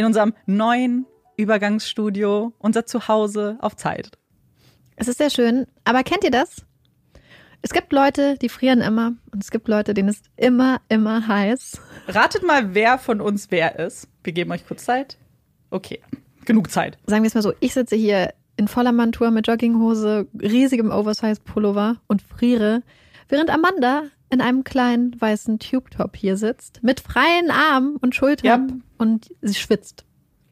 in unserem neuen Übergangsstudio, unser Zuhause auf Zeit. Es ist sehr schön, aber kennt ihr das? Es gibt Leute, die frieren immer und es gibt Leute, denen ist immer, immer heiß. Ratet mal, wer von uns wer ist. Wir geben euch kurz Zeit. Okay, genug Zeit. Sagen wir es mal so, ich sitze hier in voller Montur mit Jogginghose, riesigem Oversize-Pullover und friere, während Amanda in einem kleinen weißen Tube-Top hier sitzt, mit freien Armen und Schultern yep. und sie schwitzt.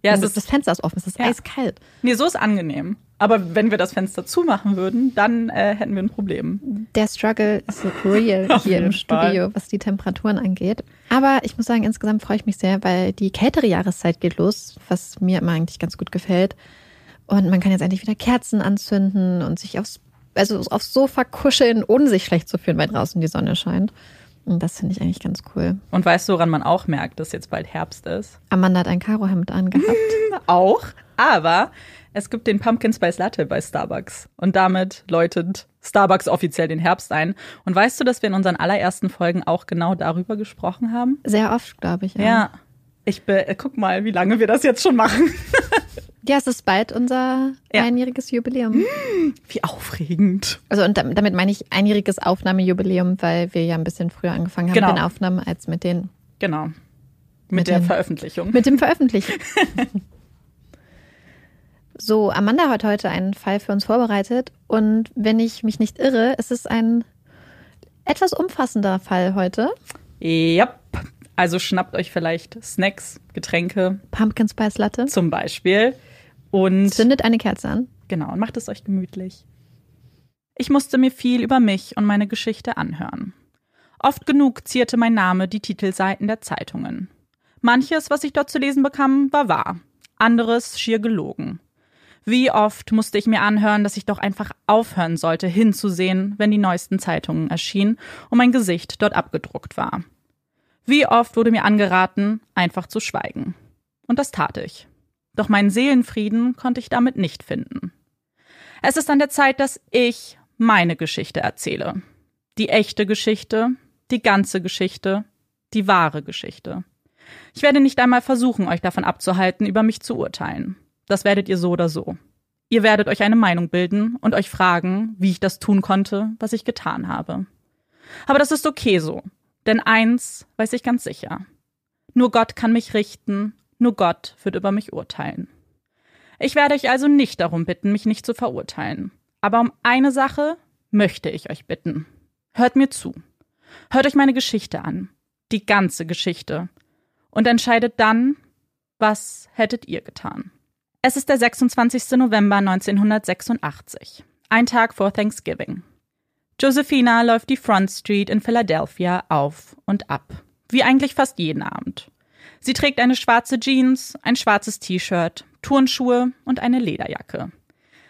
Ja, es ist, das Fenster ist offen, es ist ja. eiskalt. Nee, so ist angenehm. Aber wenn wir das Fenster zumachen würden, dann äh, hätten wir ein Problem. Der Struggle ist real hier im Studio, Fall. was die Temperaturen angeht. Aber ich muss sagen, insgesamt freue ich mich sehr, weil die kältere Jahreszeit geht los, was mir immer eigentlich ganz gut gefällt. Und man kann jetzt endlich wieder Kerzen anzünden und sich aufs, also aufs Sofa kuscheln, ohne sich schlecht zu fühlen, weil draußen die Sonne scheint. Und das finde ich eigentlich ganz cool. Und weißt du, woran man auch merkt, dass jetzt bald Herbst ist? Amanda hat ein Karohemd angehabt. auch, aber es gibt den Pumpkin Spice Latte bei Starbucks. Und damit läutet Starbucks offiziell den Herbst ein. Und weißt du, dass wir in unseren allerersten Folgen auch genau darüber gesprochen haben? Sehr oft, glaube ich. Ja. ja. Ich be äh, guck mal, wie lange wir das jetzt schon machen. Ja, es ist bald unser Ja. einjähriges Jubiläum. Wie aufregend. Also und dam- damit meine ich einjähriges Aufnahmejubiläum, weil wir ja ein bisschen früher angefangen haben Genau. mit den Aufnahmen als mit den Genau. Mit, Mit der den- Veröffentlichung. mit dem Veröffentlichen. so, Amanda hat heute einen Fall für uns vorbereitet und wenn ich mich nicht irre, ist es ein etwas umfassender Fall heute. Yep. Also schnappt euch vielleicht Snacks, Getränke Pumpkin Spice Latte. zum Beispiel. Und Zündet eine Kerze an. genau, und macht es euch gemütlich. Ich musste mir viel über mich und meine Geschichte anhören. Oft genug zierte mein Name die Titelseiten der Zeitungen. Manches, was ich dort zu lesen bekam, war wahr, anderes schier gelogen. Wie oft musste ich mir anhören, dass ich doch einfach aufhören sollte, hinzusehen, wenn die neuesten Zeitungen erschienen und mein Gesicht dort abgedruckt war. Wie oft wurde mir angeraten, einfach zu schweigen. Und das tat ich. Doch meinen Seelenfrieden konnte ich damit nicht finden. Es ist an der Zeit, dass ich meine Geschichte erzähle. Die echte Geschichte, die ganze Geschichte, die wahre Geschichte. Ich werde nicht einmal versuchen, euch davon abzuhalten, über mich zu urteilen. Das werdet ihr so oder so. Ihr werdet euch eine Meinung bilden und euch fragen, wie ich das tun konnte, was ich getan habe. Aber das ist okay so, denn eins weiß ich ganz sicher. Nur Gott kann mich richten, nur Gott wird über mich urteilen. Ich werde euch also nicht darum bitten, mich nicht zu verurteilen. Aber um eine Sache möchte ich euch bitten. Hört mir zu. Hört euch meine Geschichte an. Die ganze Geschichte. Und entscheidet dann, was hättet ihr getan. Es ist der 26. November 1986. Ein Tag vor Thanksgiving. Josephina läuft die Front Street in Philadelphia auf und ab. Wie eigentlich fast jeden Abend. Sie trägt eine schwarze Jeans, ein schwarzes T-Shirt, Turnschuhe und eine Lederjacke.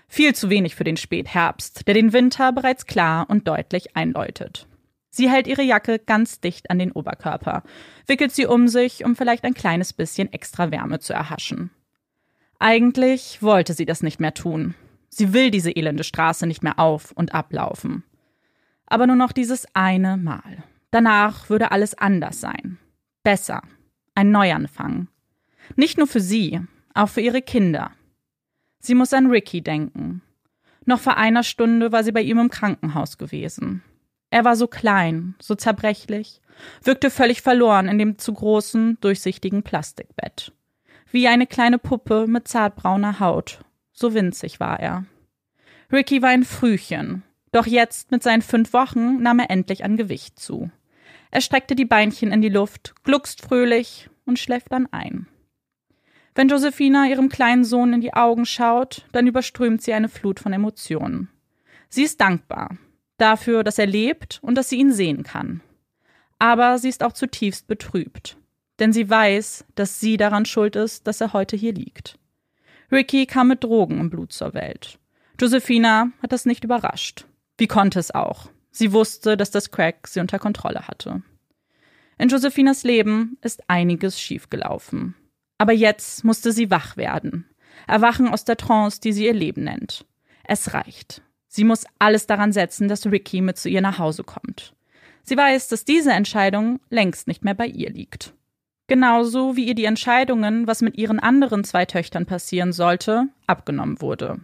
Viel zu wenig für den Spätherbst, der den Winter bereits klar und deutlich einläutet. Sie hält ihre Jacke ganz dicht an den Oberkörper, wickelt sie um sich, um vielleicht ein kleines bisschen extra Wärme zu erhaschen. Eigentlich wollte sie das nicht mehr tun. Sie will diese elende Straße nicht mehr auf und ablaufen. Aber nur noch dieses eine Mal. Danach würde alles anders sein. Besser. Ein Neuanfang. Nicht nur für sie, auch für ihre Kinder. Sie muss an Ricky denken. Noch vor einer Stunde war sie bei ihm im Krankenhaus gewesen. Er war so klein, so zerbrechlich, wirkte völlig verloren in dem zu großen, durchsichtigen Plastikbett. Wie eine kleine Puppe mit zartbrauner Haut. So winzig war er. Ricky war ein Frühchen, doch jetzt mit seinen fünf Wochen nahm er endlich an Gewicht zu. Er streckte die Beinchen in die Luft, gluckst fröhlich und schläft dann ein. Wenn Josephina ihrem kleinen Sohn in die Augen schaut, dann überströmt sie eine Flut von Emotionen. Sie ist dankbar dafür, dass er lebt und dass sie ihn sehen kann. Aber sie ist auch zutiefst betrübt, denn sie weiß, dass sie daran schuld ist, dass er heute hier liegt. Ricky kam mit Drogen im Blut zur Welt. Josephina hat das nicht überrascht. Wie konnte es auch? Sie wusste, dass das Crack sie unter Kontrolle hatte. In Josephinas Leben ist einiges schiefgelaufen. Aber jetzt musste sie wach werden. Erwachen aus der Trance, die sie ihr Leben nennt. Es reicht. Sie muss alles daran setzen, dass Ricky mit zu ihr nach Hause kommt. Sie weiß, dass diese Entscheidung längst nicht mehr bei ihr liegt. Genauso wie ihr die Entscheidungen, was mit ihren anderen zwei Töchtern passieren sollte, abgenommen wurde.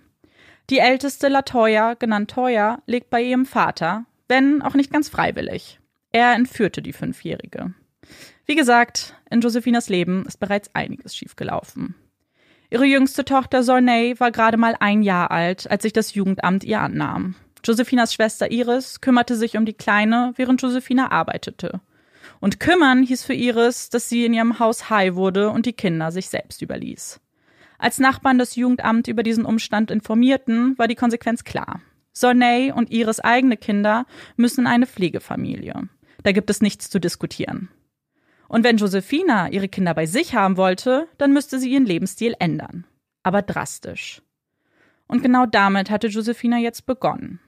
Die älteste Latoya, genannt Toya, lebt bei ihrem Vater, wenn auch nicht ganz freiwillig. Er entführte die Fünfjährige. Wie gesagt, in Josephinas Leben ist bereits einiges schiefgelaufen. Ihre jüngste Tochter Sornay war gerade mal ein Jahr alt, als sich das Jugendamt ihr annahm. Josephinas Schwester Iris kümmerte sich um die Kleine, während Josephina arbeitete. Und kümmern hieß für Iris, dass sie in ihrem Haus high wurde und die Kinder sich selbst überließ. Als Nachbarn das Jugendamt über diesen Umstand informierten, war die Konsequenz klar. Sornay und Iris eigene Kinder müssen in eine Pflegefamilie. Da gibt es nichts zu diskutieren. Und wenn Josephina ihre Kinder bei sich haben wollte, dann müsste sie ihren Lebensstil ändern. Aber drastisch. Und genau damit hatte Josephina jetzt begonnen.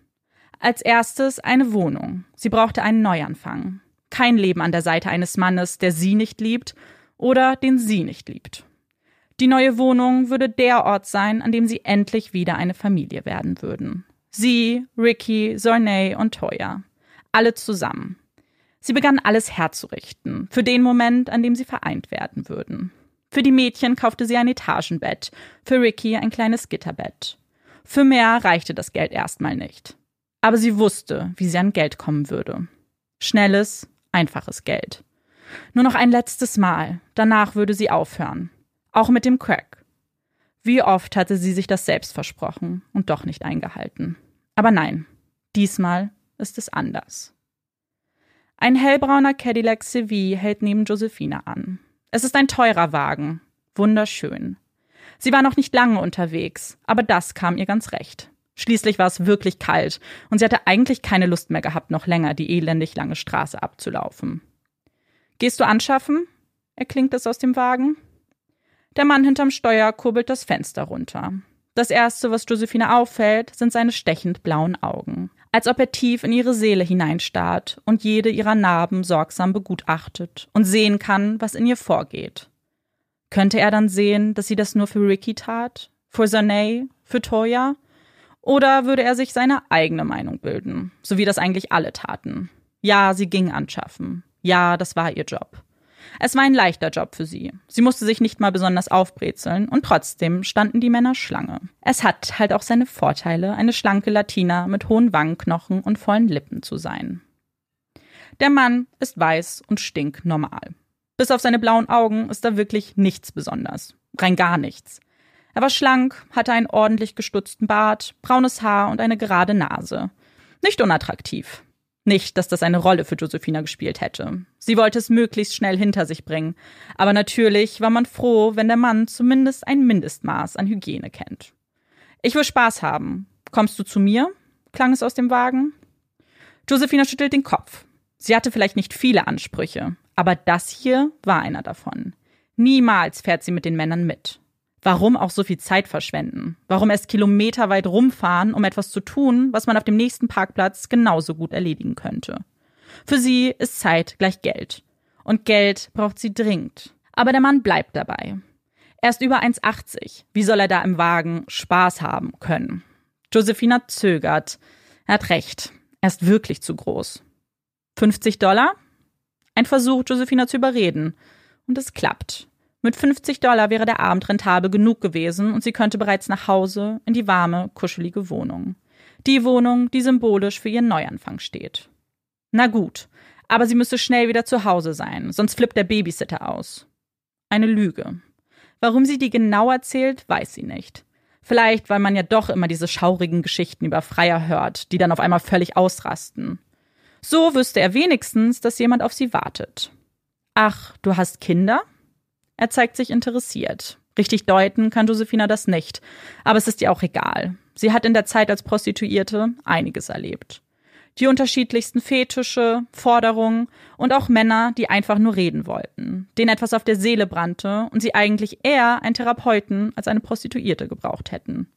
Als erstes eine Wohnung. Sie brauchte einen Neuanfang. Kein Leben an der Seite eines Mannes, der sie nicht liebt oder den sie nicht liebt. Die neue Wohnung würde der Ort sein, an dem sie endlich wieder eine Familie werden würden. Sie, Ricky, Sornay und Toya. Alle zusammen. Sie begann alles herzurichten, für den Moment, an dem sie vereint werden würden. Für die Mädchen kaufte sie ein Etagenbett, für Ricky ein kleines Gitterbett. Für mehr reichte das Geld erstmal nicht. Aber sie wusste, wie sie an Geld kommen würde. Schnelles, einfaches Geld. Nur noch ein letztes Mal, danach würde sie aufhören. Auch mit dem Crack. Wie oft hatte sie sich das selbst versprochen und doch nicht eingehalten. Aber nein, diesmal ist es anders. Ein hellbrauner Cadillac CV hält neben Josephine an. Es ist ein teurer Wagen. Wunderschön. Sie war noch nicht lange unterwegs, aber das kam ihr ganz recht. Schließlich war es wirklich kalt und sie hatte eigentlich keine Lust mehr gehabt, noch länger die elendig lange Straße abzulaufen. Gehst du anschaffen? erklingt es aus dem Wagen. Der Mann hinterm Steuer kurbelt das Fenster runter. Das erste, was Josephine auffällt, sind seine stechend blauen Augen. Als ob er tief in ihre Seele hineinstarrt und jede ihrer Narben sorgsam begutachtet und sehen kann, was in ihr vorgeht. Könnte er dann sehen, dass sie das nur für Ricky tat? Für Zanay? Für Toya? Oder würde er sich seine eigene Meinung bilden, so wie das eigentlich alle taten? Ja, sie ging anschaffen. Ja, das war ihr Job. Es war ein leichter Job für sie. Sie musste sich nicht mal besonders aufbrezeln und trotzdem standen die Männer Schlange. Es hat halt auch seine Vorteile, eine schlanke Latina mit hohen Wangenknochen und vollen Lippen zu sein. Der Mann ist weiß und stinknormal. Bis auf seine blauen Augen ist da wirklich nichts besonders. Rein gar nichts. Er war schlank, hatte einen ordentlich gestutzten Bart, braunes Haar und eine gerade Nase. Nicht unattraktiv. Nicht, dass das eine Rolle für Josephina gespielt hätte. Sie wollte es möglichst schnell hinter sich bringen. Aber natürlich war man froh, wenn der Mann zumindest ein Mindestmaß an Hygiene kennt. Ich will Spaß haben. Kommst du zu mir? klang es aus dem Wagen. Josephina schüttelt den Kopf. Sie hatte vielleicht nicht viele Ansprüche, aber das hier war einer davon. Niemals fährt sie mit den Männern mit. Warum auch so viel Zeit verschwenden? Warum erst kilometerweit rumfahren, um etwas zu tun, was man auf dem nächsten Parkplatz genauso gut erledigen könnte? Für sie ist Zeit gleich Geld. Und Geld braucht sie dringend. Aber der Mann bleibt dabei. Er ist über 1,80. Wie soll er da im Wagen Spaß haben können? Josephina zögert. Er hat recht. Er ist wirklich zu groß. 50 Dollar? Ein Versuch, Josephina zu überreden. Und es klappt. Mit 50 Dollar wäre der Abend rentabel genug gewesen und sie könnte bereits nach Hause in die warme, kuschelige Wohnung. Die Wohnung, die symbolisch für ihren Neuanfang steht. Na gut, aber sie müsse schnell wieder zu Hause sein, sonst flippt der Babysitter aus. Eine Lüge. Warum sie die genau erzählt, weiß sie nicht. Vielleicht, weil man ja doch immer diese schaurigen Geschichten über Freier hört, die dann auf einmal völlig ausrasten. So wüsste er wenigstens, dass jemand auf sie wartet. Ach, du hast Kinder? Er zeigt sich interessiert. Richtig deuten kann Josephina das nicht. Aber es ist ihr auch egal. Sie hat in der Zeit als Prostituierte einiges erlebt. Die unterschiedlichsten Fetische, Forderungen und auch Männer, die einfach nur reden wollten, denen etwas auf der Seele brannte und sie eigentlich eher einen Therapeuten als eine Prostituierte gebraucht hätten.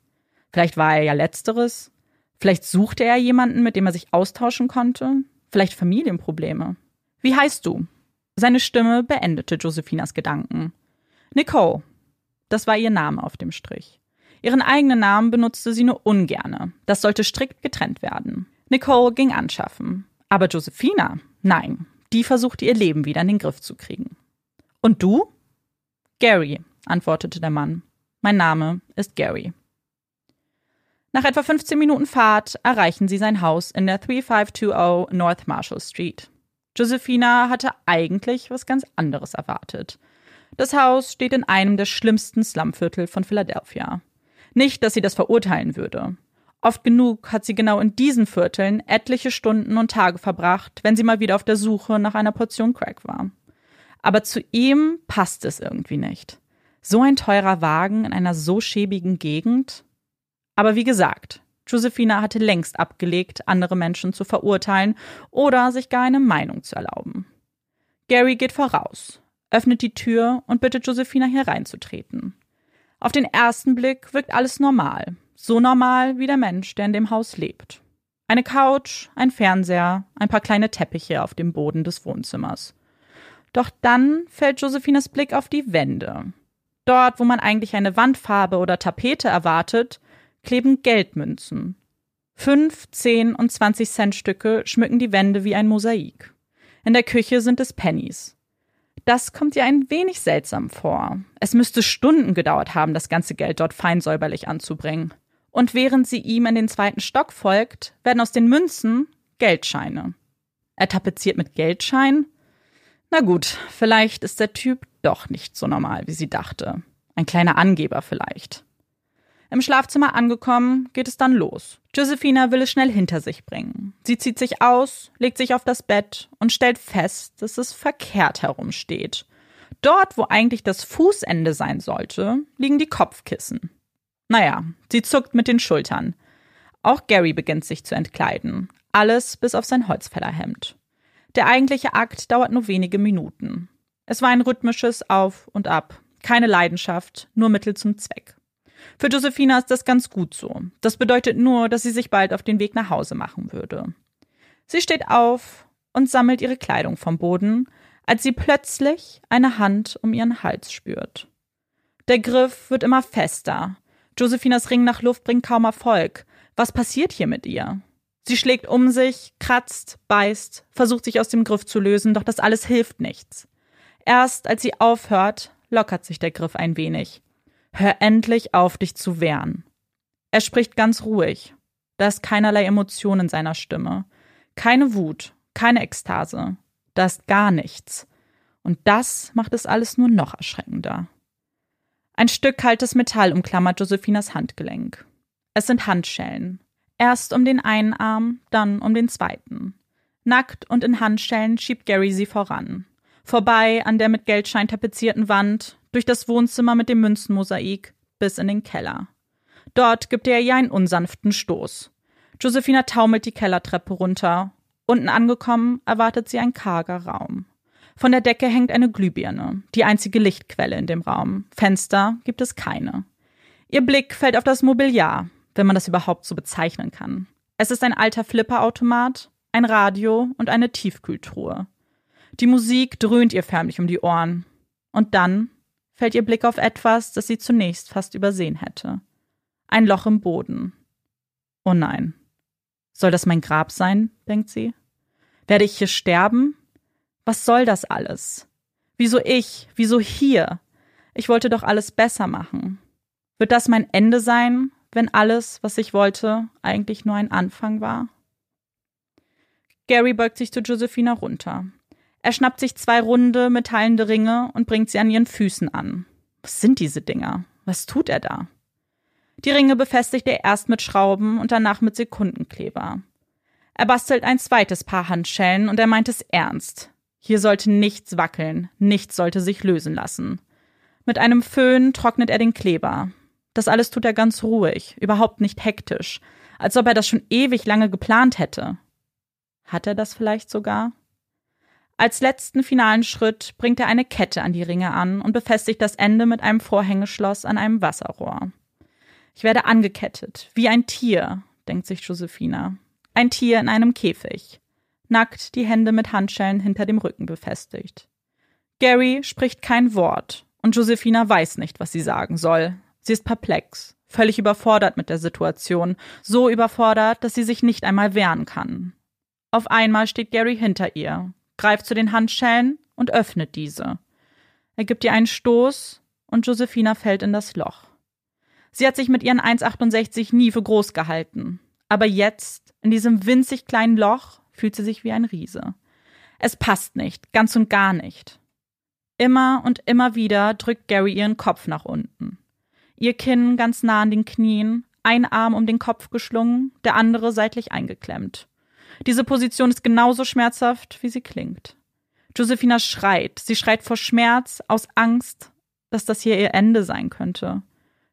Vielleicht war er ja letzteres. Vielleicht suchte er jemanden, mit dem er sich austauschen konnte. Vielleicht Familienprobleme. Wie heißt du? Seine Stimme beendete Josephinas Gedanken. Nicole. Das war ihr Name auf dem Strich. Ihren eigenen Namen benutzte sie nur ungerne. Das sollte strikt getrennt werden. Nicole ging anschaffen. Aber Josephina, nein, die versuchte ihr Leben wieder in den Griff zu kriegen. Und du? Gary, antwortete der Mann. Mein Name ist Gary. Nach etwa 15 Minuten Fahrt erreichen sie sein Haus in der 3520 North Marshall Street. Josephina hatte eigentlich was ganz anderes erwartet. Das Haus steht in einem der schlimmsten Slumviertel von Philadelphia. Nicht, dass sie das verurteilen würde. Oft genug hat sie genau in diesen Vierteln etliche Stunden und Tage verbracht, wenn sie mal wieder auf der Suche nach einer Portion Crack war. Aber zu ihm passt es irgendwie nicht. So ein teurer Wagen in einer so schäbigen Gegend? Aber wie gesagt, Josephina hatte längst abgelegt, andere Menschen zu verurteilen oder sich gar eine Meinung zu erlauben. Gary geht voraus, öffnet die Tür und bittet Josephina hereinzutreten. Auf den ersten Blick wirkt alles normal, so normal wie der Mensch, der in dem Haus lebt. Eine Couch, ein Fernseher, ein paar kleine Teppiche auf dem Boden des Wohnzimmers. Doch dann fällt Josephinas Blick auf die Wände. Dort, wo man eigentlich eine Wandfarbe oder Tapete erwartet, kleben Geldmünzen. Fünf, zehn und zwanzig Cent Stücke schmücken die Wände wie ein Mosaik. In der Küche sind es Pennies. Das kommt ihr ein wenig seltsam vor. Es müsste Stunden gedauert haben, das ganze Geld dort fein säuberlich anzubringen. Und während sie ihm in den zweiten Stock folgt, werden aus den Münzen Geldscheine. Er tapeziert mit Geldscheinen? Na gut, vielleicht ist der Typ doch nicht so normal, wie sie dachte. Ein kleiner Angeber vielleicht. Im Schlafzimmer angekommen, geht es dann los. Josephina will es schnell hinter sich bringen. Sie zieht sich aus, legt sich auf das Bett und stellt fest, dass es verkehrt herumsteht. Dort, wo eigentlich das Fußende sein sollte, liegen die Kopfkissen. Naja, sie zuckt mit den Schultern. Auch Gary beginnt sich zu entkleiden. Alles bis auf sein Holzfällerhemd. Der eigentliche Akt dauert nur wenige Minuten. Es war ein rhythmisches Auf und Ab. Keine Leidenschaft, nur Mittel zum Zweck. Für Josephina ist das ganz gut so. Das bedeutet nur, dass sie sich bald auf den Weg nach Hause machen würde. Sie steht auf und sammelt ihre Kleidung vom Boden, als sie plötzlich eine Hand um ihren Hals spürt. Der Griff wird immer fester. Josephinas Ring nach Luft bringt kaum Erfolg. Was passiert hier mit ihr? Sie schlägt um sich, kratzt, beißt, versucht sich aus dem Griff zu lösen, doch das alles hilft nichts. Erst als sie aufhört, lockert sich der Griff ein wenig. Hör endlich auf, dich zu wehren. Er spricht ganz ruhig. Da ist keinerlei Emotion in seiner Stimme. Keine Wut, keine Ekstase. Da ist gar nichts. Und das macht es alles nur noch erschreckender. Ein Stück kaltes Metall umklammert Josephinas Handgelenk. Es sind Handschellen. Erst um den einen Arm, dann um den zweiten. Nackt und in Handschellen schiebt Gary sie voran. Vorbei an der mit Geldschein tapezierten Wand, durch das Wohnzimmer mit dem Münzenmosaik bis in den Keller. Dort gibt er ihr einen unsanften Stoß. Josephina taumelt die Kellertreppe runter. Unten angekommen erwartet sie ein karger Raum. Von der Decke hängt eine Glühbirne, die einzige Lichtquelle in dem Raum. Fenster gibt es keine. Ihr Blick fällt auf das Mobiliar, wenn man das überhaupt so bezeichnen kann. Es ist ein alter Flipperautomat, ein Radio und eine Tiefkühltruhe. Die Musik dröhnt ihr förmlich um die Ohren. Und dann fällt ihr Blick auf etwas, das sie zunächst fast übersehen hätte. Ein Loch im Boden. Oh nein. Soll das mein Grab sein? denkt sie. Werde ich hier sterben? Was soll das alles? Wieso ich? Wieso hier? Ich wollte doch alles besser machen. Wird das mein Ende sein, wenn alles, was ich wollte, eigentlich nur ein Anfang war? Gary beugt sich zu Josephina runter. Er schnappt sich zwei runde, metallende Ringe und bringt sie an ihren Füßen an. Was sind diese Dinger? Was tut er da? Die Ringe befestigt er erst mit Schrauben und danach mit Sekundenkleber. Er bastelt ein zweites Paar Handschellen und er meint es ernst. Hier sollte nichts wackeln, nichts sollte sich lösen lassen. Mit einem Föhn trocknet er den Kleber. Das alles tut er ganz ruhig, überhaupt nicht hektisch, als ob er das schon ewig lange geplant hätte. Hat er das vielleicht sogar? Als letzten finalen Schritt bringt er eine Kette an die Ringe an und befestigt das Ende mit einem Vorhängeschloss an einem Wasserrohr. Ich werde angekettet, wie ein Tier, denkt sich Josephina. Ein Tier in einem Käfig. Nackt, die Hände mit Handschellen hinter dem Rücken befestigt. Gary spricht kein Wort und Josephina weiß nicht, was sie sagen soll. Sie ist perplex, völlig überfordert mit der Situation, so überfordert, dass sie sich nicht einmal wehren kann. Auf einmal steht Gary hinter ihr, greift zu den Handschellen und öffnet diese. Er gibt ihr einen Stoß und Josephina fällt in das Loch. Sie hat sich mit ihren 1,68 nie für groß gehalten. Aber jetzt, in diesem winzig kleinen Loch, fühlt sie sich wie ein Riese. Es passt nicht, ganz und gar nicht. Immer und immer wieder drückt Gary ihren Kopf nach unten. Ihr Kinn ganz nah an den Knien, ein Arm um den Kopf geschlungen, der andere seitlich eingeklemmt. Diese Position ist genauso schmerzhaft, wie sie klingt. Josephina schreit. Sie schreit vor Schmerz, aus Angst, dass das hier ihr Ende sein könnte.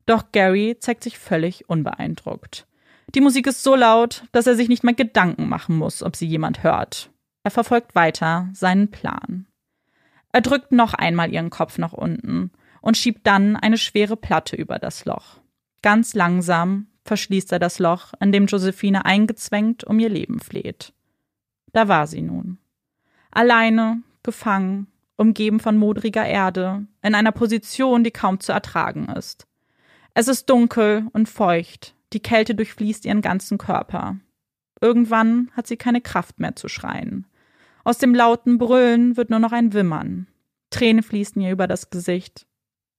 Doch Gary zeigt sich völlig unbeeindruckt. Die Musik ist so laut, dass er sich nicht mal Gedanken machen muss, ob sie jemand hört. Er verfolgt weiter seinen Plan. Er drückt noch einmal ihren Kopf nach unten und schiebt dann eine schwere Platte über das Loch. Ganz langsam, verschließt er das Loch, in dem Josephine eingezwängt um ihr Leben fleht. Da war sie nun. Alleine, gefangen, umgeben von modriger Erde, in einer Position, die kaum zu ertragen ist. Es ist dunkel und feucht, die Kälte durchfließt ihren ganzen Körper. Irgendwann hat sie keine Kraft mehr zu schreien. Aus dem lauten Brüllen wird nur noch ein Wimmern. Tränen fließen ihr über das Gesicht.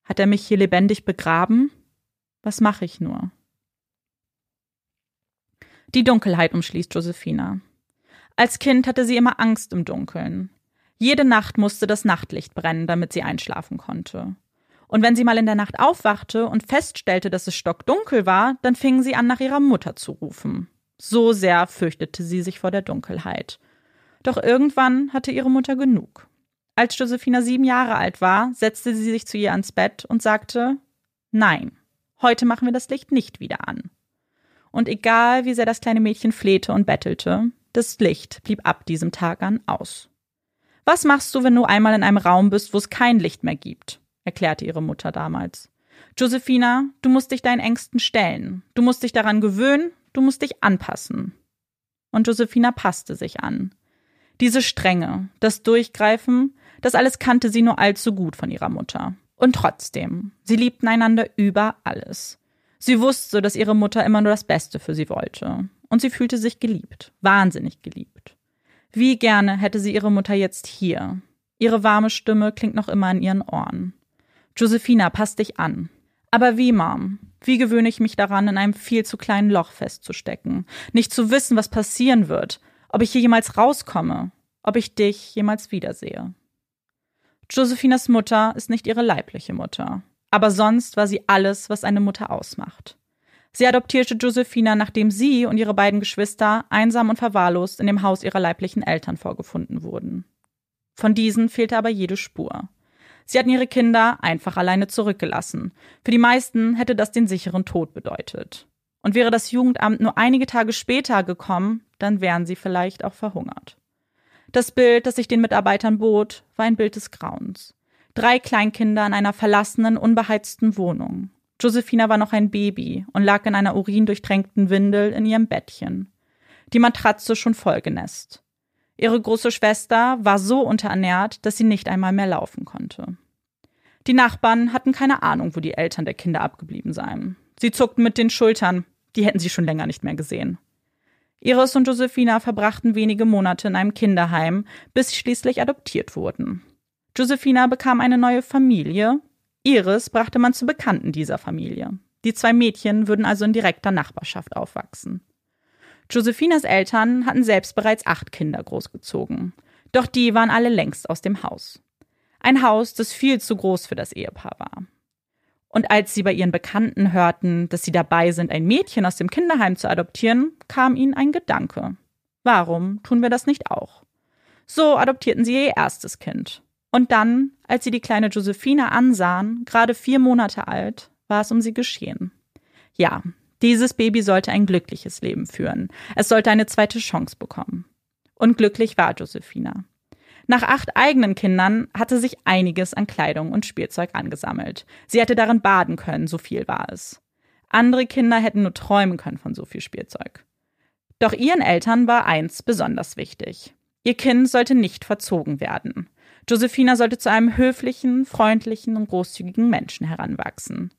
Hat er mich hier lebendig begraben? Was mache ich nur? Die Dunkelheit umschließt Josephina. Als Kind hatte sie immer Angst im Dunkeln. Jede Nacht musste das Nachtlicht brennen, damit sie einschlafen konnte. Und wenn sie mal in der Nacht aufwachte und feststellte, dass es stockdunkel war, dann fing sie an, nach ihrer Mutter zu rufen. So sehr fürchtete sie sich vor der Dunkelheit. Doch irgendwann hatte ihre Mutter genug. Als Josephina sieben Jahre alt war, setzte sie sich zu ihr ans Bett und sagte Nein, heute machen wir das Licht nicht wieder an. Und egal, wie sehr das kleine Mädchen flehte und bettelte, das Licht blieb ab diesem Tag an aus. Was machst du, wenn du einmal in einem Raum bist, wo es kein Licht mehr gibt? erklärte ihre Mutter damals. Josephina, du musst dich deinen Ängsten stellen. Du musst dich daran gewöhnen, du musst dich anpassen. Und Josephina passte sich an. Diese Strenge, das Durchgreifen, das alles kannte sie nur allzu gut von ihrer Mutter. Und trotzdem, sie liebten einander über alles. Sie wusste, dass ihre Mutter immer nur das Beste für sie wollte. Und sie fühlte sich geliebt, wahnsinnig geliebt. Wie gerne hätte sie ihre Mutter jetzt hier. Ihre warme Stimme klingt noch immer in ihren Ohren. Josephina, pass dich an. Aber wie, Mom? Wie gewöhne ich mich daran, in einem viel zu kleinen Loch festzustecken? Nicht zu wissen, was passieren wird, ob ich hier jemals rauskomme, ob ich dich jemals wiedersehe. Josephinas Mutter ist nicht ihre leibliche Mutter, aber sonst war sie alles, was eine Mutter ausmacht. Sie adoptierte Josephina, nachdem sie und ihre beiden Geschwister einsam und verwahrlost in dem Haus ihrer leiblichen Eltern vorgefunden wurden. Von diesen fehlte aber jede Spur. Sie hatten ihre Kinder einfach alleine zurückgelassen. Für die meisten hätte das den sicheren Tod bedeutet. Und wäre das Jugendamt nur einige Tage später gekommen, dann wären sie vielleicht auch verhungert. Das Bild, das sich den Mitarbeitern bot, war ein Bild des Grauens. Drei Kleinkinder in einer verlassenen, unbeheizten Wohnung. Josephina war noch ein Baby und lag in einer urindurchtränkten Windel in ihrem Bettchen. Die Matratze schon vollgenässt. Ihre große Schwester war so unterernährt, dass sie nicht einmal mehr laufen konnte. Die Nachbarn hatten keine Ahnung, wo die Eltern der Kinder abgeblieben seien. Sie zuckten mit den Schultern, die hätten sie schon länger nicht mehr gesehen. Iris und Josephina verbrachten wenige Monate in einem Kinderheim, bis sie schließlich adoptiert wurden. Josephina bekam eine neue Familie. Iris brachte man zu Bekannten dieser Familie. Die zwei Mädchen würden also in direkter Nachbarschaft aufwachsen. Josephinas Eltern hatten selbst bereits acht Kinder großgezogen. Doch die waren alle längst aus dem Haus. Ein Haus, das viel zu groß für das Ehepaar war. Und als sie bei ihren Bekannten hörten, dass sie dabei sind, ein Mädchen aus dem Kinderheim zu adoptieren, kam ihnen ein Gedanke. Warum tun wir das nicht auch? So adoptierten sie ihr erstes Kind. Und dann, als sie die kleine Josephine ansahen, gerade vier Monate alt, war es um sie geschehen. Ja, dieses Baby sollte ein glückliches Leben führen. Es sollte eine zweite Chance bekommen. Und glücklich war Josephina. Nach acht eigenen Kindern hatte sich einiges an Kleidung und Spielzeug angesammelt. Sie hätte darin baden können, so viel war es. Andere Kinder hätten nur träumen können von so viel Spielzeug. Doch ihren Eltern war eins besonders wichtig. Ihr Kind sollte nicht verzogen werden. Josephina sollte zu einem höflichen, freundlichen und großzügigen Menschen heranwachsen.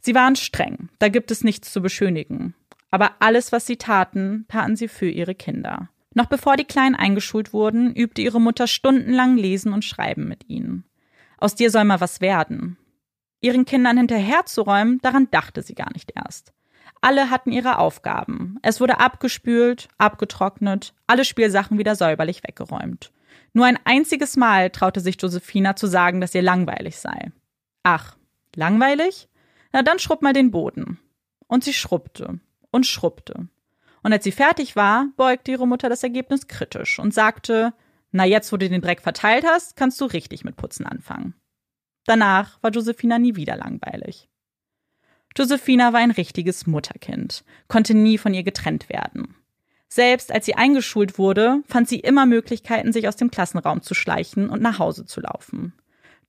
Sie waren streng, da gibt es nichts zu beschönigen. Aber alles, was sie taten, taten sie für ihre Kinder. Noch bevor die Kleinen eingeschult wurden, übte ihre Mutter stundenlang Lesen und Schreiben mit ihnen. Aus dir soll mal was werden. Ihren Kindern hinterherzuräumen, daran dachte sie gar nicht erst. Alle hatten ihre Aufgaben. Es wurde abgespült, abgetrocknet, alle Spielsachen wieder säuberlich weggeräumt. Nur ein einziges Mal traute sich Josephina zu sagen, dass ihr langweilig sei. Ach, langweilig? Na dann schrubb mal den Boden. Und sie schrubbte und schrubbte. Und als sie fertig war, beugte ihre Mutter das Ergebnis kritisch und sagte, na jetzt, wo du den Dreck verteilt hast, kannst du richtig mit Putzen anfangen. Danach war Josephina nie wieder langweilig. Josephina war ein richtiges Mutterkind, konnte nie von ihr getrennt werden. Selbst als sie eingeschult wurde, fand sie immer Möglichkeiten, sich aus dem Klassenraum zu schleichen und nach Hause zu laufen.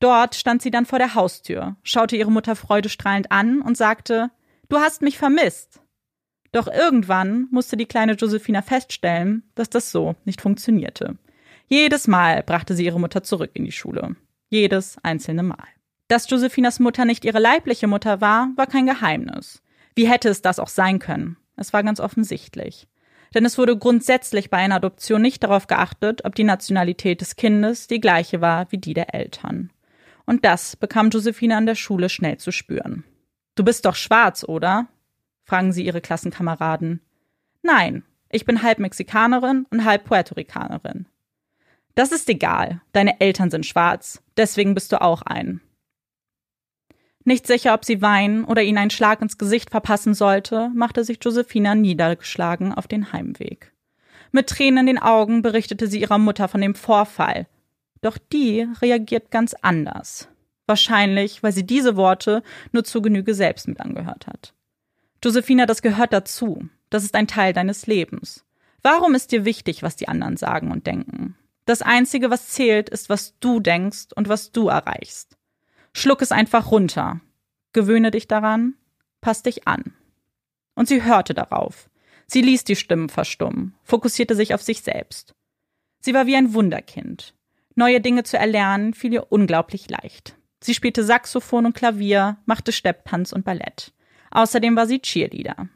Dort stand sie dann vor der Haustür, schaute ihre Mutter freudestrahlend an und sagte, Du hast mich vermisst. Doch irgendwann musste die kleine Josephina feststellen, dass das so nicht funktionierte. Jedes Mal brachte sie ihre Mutter zurück in die Schule. Jedes einzelne Mal. Dass Josephinas Mutter nicht ihre leibliche Mutter war, war kein Geheimnis. Wie hätte es das auch sein können? Es war ganz offensichtlich. Denn es wurde grundsätzlich bei einer Adoption nicht darauf geachtet, ob die Nationalität des Kindes die gleiche war wie die der Eltern. Und das bekam Josephine an der Schule schnell zu spüren. Du bist doch schwarz, oder? fragen sie ihre Klassenkameraden. Nein, ich bin halb Mexikanerin und halb Puerto Ricanerin. Das ist egal, deine Eltern sind schwarz, deswegen bist du auch ein. Nicht sicher, ob sie weinen oder ihnen einen Schlag ins Gesicht verpassen sollte, machte sich Josephina niedergeschlagen auf den Heimweg. Mit Tränen in den Augen berichtete sie ihrer Mutter von dem Vorfall. Doch die reagiert ganz anders. Wahrscheinlich, weil sie diese Worte nur zu Genüge selbst mit angehört hat. Josephina, das gehört dazu. Das ist ein Teil deines Lebens. Warum ist dir wichtig, was die anderen sagen und denken? Das Einzige, was zählt, ist, was du denkst und was du erreichst. Schluck es einfach runter. Gewöhne dich daran, pass dich an. Und sie hörte darauf. Sie ließ die Stimmen verstummen, fokussierte sich auf sich selbst. Sie war wie ein Wunderkind. Neue Dinge zu erlernen fiel ihr unglaublich leicht. Sie spielte Saxophon und Klavier, machte Stepptanz und Ballett. Außerdem war sie Cheerleader.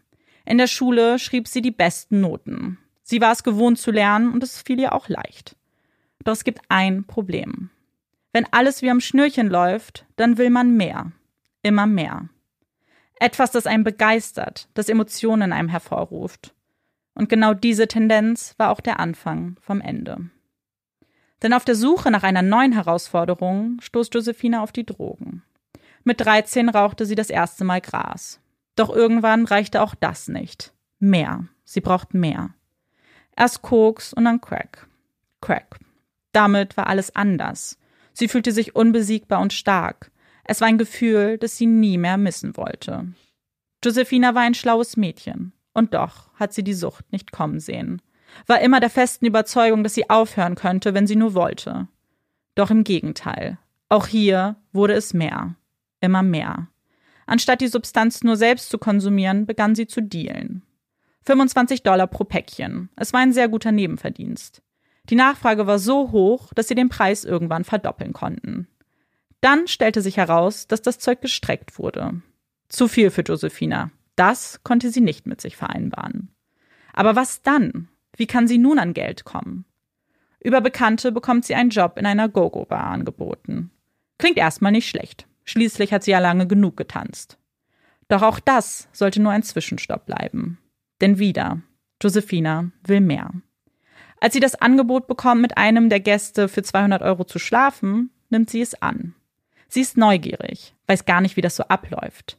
In der Schule schrieb sie die besten Noten. Sie war es gewohnt zu lernen und es fiel ihr auch leicht. Doch es gibt ein Problem. Wenn alles wie am Schnürchen läuft, dann will man mehr. Immer mehr. Etwas, das einen begeistert, das Emotionen in einem hervorruft. Und genau diese Tendenz war auch der Anfang vom Ende. Denn auf der Suche nach einer neuen Herausforderung stoßt Josephine auf die Drogen. Mit 13 rauchte sie das erste Mal Gras. Doch irgendwann reichte auch das nicht. Mehr. Sie braucht mehr. Erst Koks und dann Crack. Crack. Damit war alles anders. Sie fühlte sich unbesiegbar und stark. Es war ein Gefühl, das sie nie mehr missen wollte. Josephina war ein schlaues Mädchen. Und doch hat sie die Sucht nicht kommen sehen. War immer der festen Überzeugung, dass sie aufhören könnte, wenn sie nur wollte. Doch im Gegenteil. Auch hier wurde es mehr. Immer mehr. Anstatt die Substanz nur selbst zu konsumieren, begann sie zu dealen. 25 Dollar pro Päckchen. Es war ein sehr guter Nebenverdienst. Die Nachfrage war so hoch, dass sie den Preis irgendwann verdoppeln konnten. Dann stellte sich heraus, dass das Zeug gestreckt wurde. Zu viel für Josephina. Das konnte sie nicht mit sich vereinbaren. Aber was dann? Wie kann sie nun an Geld kommen? Über Bekannte bekommt sie einen Job in einer Go-Go-Bar angeboten. Klingt erstmal nicht schlecht. Schließlich hat sie ja lange genug getanzt. Doch auch das sollte nur ein Zwischenstopp bleiben. Denn wieder, Josephina will mehr. Als sie das Angebot bekommt, mit einem der Gäste für 200 Euro zu schlafen, nimmt sie es an. Sie ist neugierig, weiß gar nicht, wie das so abläuft.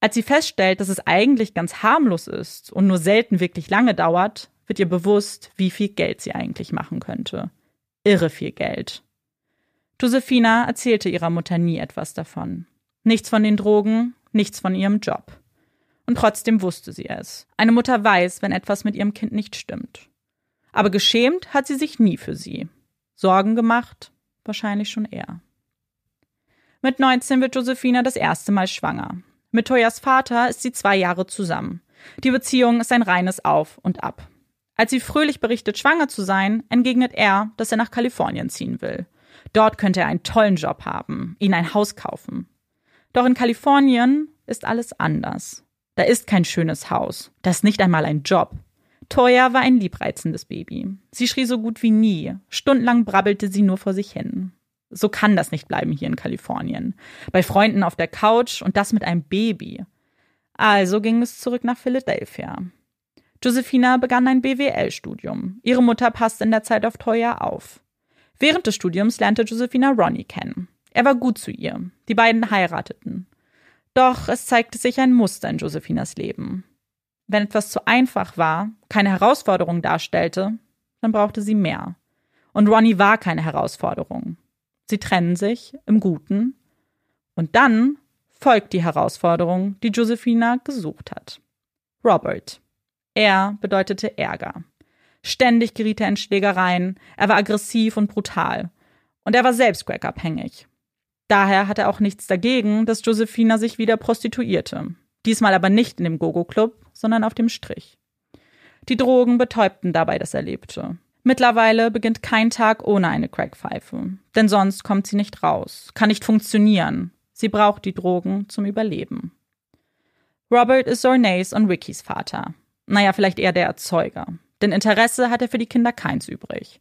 Als sie feststellt, dass es eigentlich ganz harmlos ist und nur selten wirklich lange dauert, wird ihr bewusst, wie viel Geld sie eigentlich machen könnte. Irre viel Geld. Josephina erzählte ihrer Mutter nie etwas davon. Nichts von den Drogen, nichts von ihrem Job. Und trotzdem wusste sie es. Eine Mutter weiß, wenn etwas mit ihrem Kind nicht stimmt. Aber geschämt hat sie sich nie für sie. Sorgen gemacht? Wahrscheinlich schon eher. Mit 19 wird Josephina das erste Mal schwanger. Mit Toyas Vater ist sie zwei Jahre zusammen. Die Beziehung ist ein reines Auf und Ab. Als sie fröhlich berichtet, schwanger zu sein, entgegnet er, dass er nach Kalifornien ziehen will. Dort könnte er einen tollen Job haben, ihnen ein Haus kaufen. Doch in Kalifornien ist alles anders. Da ist kein schönes Haus, da ist nicht einmal ein Job. Toya war ein liebreizendes Baby. Sie schrie so gut wie nie. Stundenlang brabbelte sie nur vor sich hin. So kann das nicht bleiben hier in Kalifornien. Bei Freunden auf der Couch und das mit einem Baby. Also ging es zurück nach Philadelphia. Josephina begann ein BWL-Studium. Ihre Mutter passte in der Zeit auf Toya auf. Während des Studiums lernte Josephina Ronnie kennen. Er war gut zu ihr. Die beiden heirateten. Doch es zeigte sich ein Muster in Josephinas Leben. Wenn etwas zu einfach war, keine Herausforderung darstellte, dann brauchte sie mehr. Und Ronnie war keine Herausforderung. Sie trennen sich im Guten. Und dann folgt die Herausforderung, die Josephina gesucht hat. Robert. Er bedeutete Ärger. Ständig geriet er in Schlägereien, er war aggressiv und brutal. Und er war selbst crackabhängig. Daher hatte er auch nichts dagegen, dass Josephina sich wieder prostituierte. Diesmal aber nicht in dem Gogo-Club, sondern auf dem Strich. Die Drogen betäubten dabei das Erlebte. Mittlerweile beginnt kein Tag ohne eine Crackpfeife, denn sonst kommt sie nicht raus, kann nicht funktionieren. Sie braucht die Drogen zum Überleben. Robert ist Zornays und Rickys Vater. Naja, vielleicht eher der Erzeuger. Denn Interesse hat er für die Kinder keins übrig.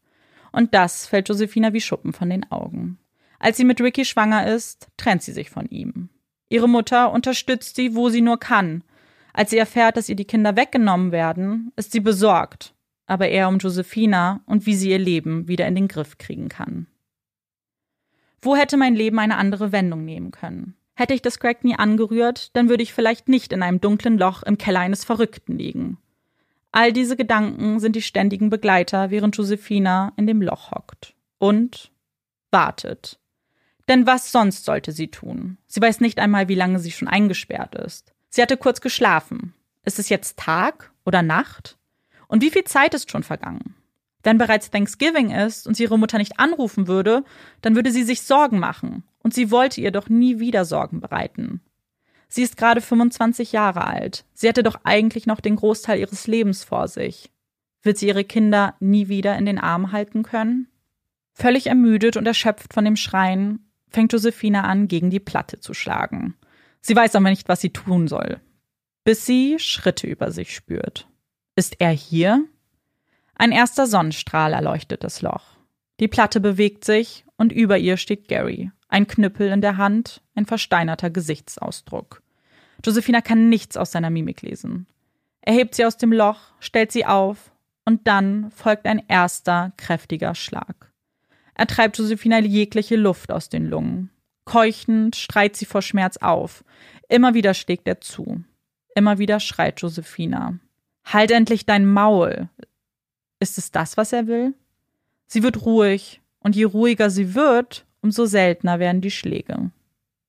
Und das fällt Josefina wie Schuppen von den Augen. Als sie mit Ricky schwanger ist, trennt sie sich von ihm. Ihre Mutter unterstützt sie, wo sie nur kann. Als sie erfährt, dass ihr die Kinder weggenommen werden, ist sie besorgt, aber eher um Josefina und wie sie ihr Leben wieder in den Griff kriegen kann. Wo hätte mein Leben eine andere Wendung nehmen können? Hätte ich das Crack nie angerührt, dann würde ich vielleicht nicht in einem dunklen Loch im Keller eines Verrückten liegen. All diese Gedanken sind die ständigen Begleiter, während Josefina in dem Loch hockt und wartet. Denn was sonst sollte sie tun? Sie weiß nicht einmal, wie lange sie schon eingesperrt ist. Sie hatte kurz geschlafen. Ist es jetzt Tag oder Nacht? Und wie viel Zeit ist schon vergangen? Wenn bereits Thanksgiving ist und sie ihre Mutter nicht anrufen würde, dann würde sie sich Sorgen machen. Und sie wollte ihr doch nie wieder Sorgen bereiten. Sie ist gerade 25 Jahre alt. Sie hätte doch eigentlich noch den Großteil ihres Lebens vor sich. Wird sie ihre Kinder nie wieder in den Arm halten können? Völlig ermüdet und erschöpft von dem Schreien fängt Josephina an, gegen die Platte zu schlagen. Sie weiß aber nicht, was sie tun soll. Bis sie Schritte über sich spürt. Ist er hier? Ein erster Sonnenstrahl erleuchtet das Loch. Die Platte bewegt sich und über ihr steht Gary, ein Knüppel in der Hand, ein versteinerter Gesichtsausdruck. Josephina kann nichts aus seiner Mimik lesen. Er hebt sie aus dem Loch, stellt sie auf und dann folgt ein erster kräftiger Schlag. Er treibt Josephina jegliche Luft aus den Lungen. Keuchend schreit sie vor Schmerz auf. Immer wieder schlägt er zu. Immer wieder schreit Josephina. Halt endlich dein Maul. Ist es das, was er will? Sie wird ruhig, und je ruhiger sie wird, umso seltener werden die Schläge.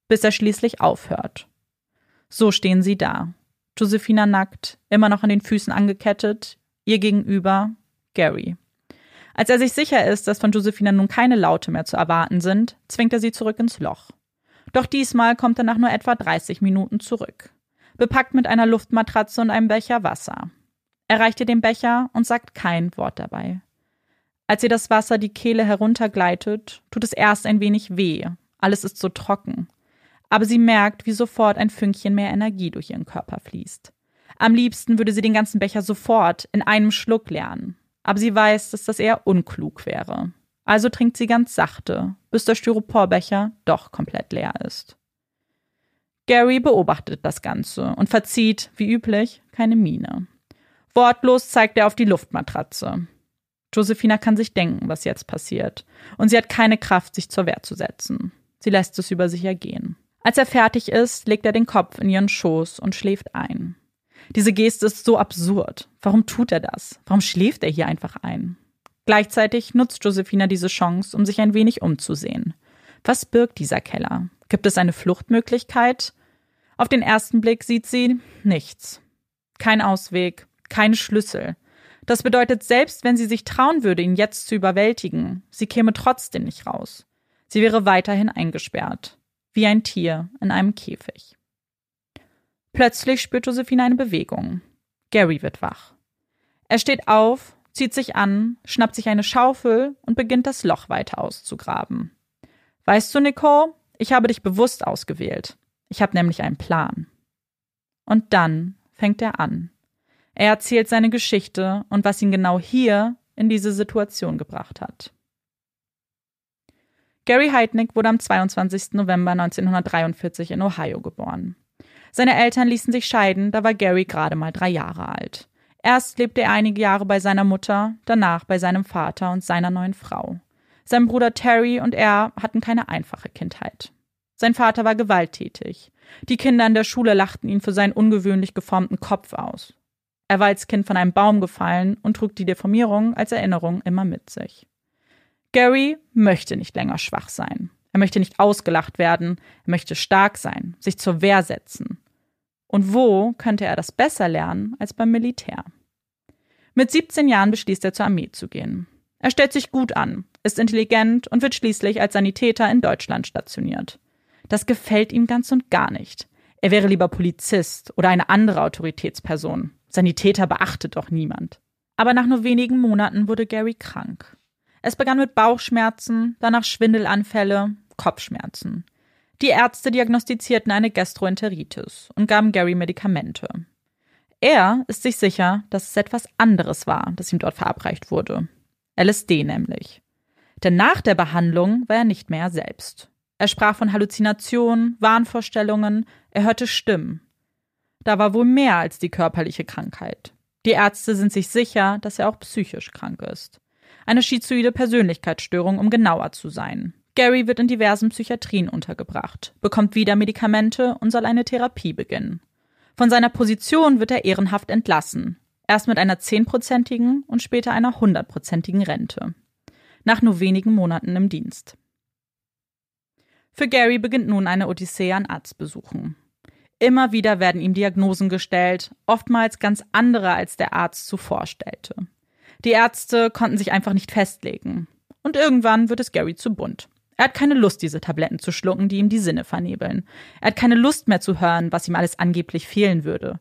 Bis er schließlich aufhört. So stehen sie da. Josephina nackt, immer noch an den Füßen angekettet, ihr gegenüber Gary. Als er sich sicher ist, dass von Josephina nun keine Laute mehr zu erwarten sind, zwingt er sie zurück ins Loch. Doch diesmal kommt er nach nur etwa 30 Minuten zurück. Bepackt mit einer Luftmatratze und einem Becher Wasser. Er reicht ihr den Becher und sagt kein Wort dabei. Als ihr das Wasser die Kehle heruntergleitet, tut es erst ein wenig weh. Alles ist so trocken. Aber sie merkt, wie sofort ein Fünkchen mehr Energie durch ihren Körper fließt. Am liebsten würde sie den ganzen Becher sofort in einem Schluck leeren aber sie weiß, dass das eher unklug wäre. Also trinkt sie ganz sachte, bis der Styroporbecher doch komplett leer ist. Gary beobachtet das Ganze und verzieht, wie üblich, keine Miene. Wortlos zeigt er auf die Luftmatratze. Josephina kann sich denken, was jetzt passiert, und sie hat keine Kraft, sich zur Wehr zu setzen. Sie lässt es über sich ergehen. Als er fertig ist, legt er den Kopf in ihren Schoß und schläft ein. Diese Geste ist so absurd. Warum tut er das? Warum schläft er hier einfach ein? Gleichzeitig nutzt Josephina diese Chance, um sich ein wenig umzusehen. Was birgt dieser Keller? Gibt es eine Fluchtmöglichkeit? Auf den ersten Blick sieht sie nichts. Kein Ausweg, keine Schlüssel. Das bedeutet, selbst wenn sie sich trauen würde, ihn jetzt zu überwältigen, sie käme trotzdem nicht raus. Sie wäre weiterhin eingesperrt, wie ein Tier in einem Käfig. Plötzlich spürt Josephine eine Bewegung. Gary wird wach. Er steht auf, zieht sich an, schnappt sich eine Schaufel und beginnt das Loch weiter auszugraben. Weißt du, Nicole, ich habe dich bewusst ausgewählt. Ich habe nämlich einen Plan. Und dann fängt er an. Er erzählt seine Geschichte und was ihn genau hier in diese Situation gebracht hat. Gary Heidnick wurde am 22. November 1943 in Ohio geboren. Seine Eltern ließen sich scheiden, da war Gary gerade mal drei Jahre alt. Erst lebte er einige Jahre bei seiner Mutter, danach bei seinem Vater und seiner neuen Frau. Sein Bruder Terry und er hatten keine einfache Kindheit. Sein Vater war gewalttätig. Die Kinder in der Schule lachten ihn für seinen ungewöhnlich geformten Kopf aus. Er war als Kind von einem Baum gefallen und trug die Deformierung als Erinnerung immer mit sich. Gary möchte nicht länger schwach sein. Er möchte nicht ausgelacht werden, er möchte stark sein, sich zur Wehr setzen. Und wo könnte er das besser lernen als beim Militär? Mit 17 Jahren beschließt er zur Armee zu gehen. Er stellt sich gut an, ist intelligent und wird schließlich als Sanitäter in Deutschland stationiert. Das gefällt ihm ganz und gar nicht. Er wäre lieber Polizist oder eine andere Autoritätsperson. Sanitäter beachtet doch niemand. Aber nach nur wenigen Monaten wurde Gary krank. Es begann mit Bauchschmerzen, danach Schwindelanfälle, Kopfschmerzen. Die Ärzte diagnostizierten eine Gastroenteritis und gaben Gary Medikamente. Er ist sich sicher, dass es etwas anderes war, das ihm dort verabreicht wurde. LSD nämlich. Denn nach der Behandlung war er nicht mehr selbst. Er sprach von Halluzinationen, Wahnvorstellungen, er hörte Stimmen. Da war wohl mehr als die körperliche Krankheit. Die Ärzte sind sich sicher, dass er auch psychisch krank ist. Eine schizoide Persönlichkeitsstörung, um genauer zu sein. Gary wird in diversen Psychiatrien untergebracht, bekommt wieder Medikamente und soll eine Therapie beginnen. Von seiner Position wird er ehrenhaft entlassen, erst mit einer zehnprozentigen und später einer hundertprozentigen Rente. Nach nur wenigen Monaten im Dienst. Für Gary beginnt nun eine Odyssee an Arztbesuchen. Immer wieder werden ihm Diagnosen gestellt, oftmals ganz andere, als der Arzt zuvor stellte. Die Ärzte konnten sich einfach nicht festlegen. Und irgendwann wird es Gary zu bunt. Er hat keine Lust, diese Tabletten zu schlucken, die ihm die Sinne vernebeln. Er hat keine Lust mehr zu hören, was ihm alles angeblich fehlen würde.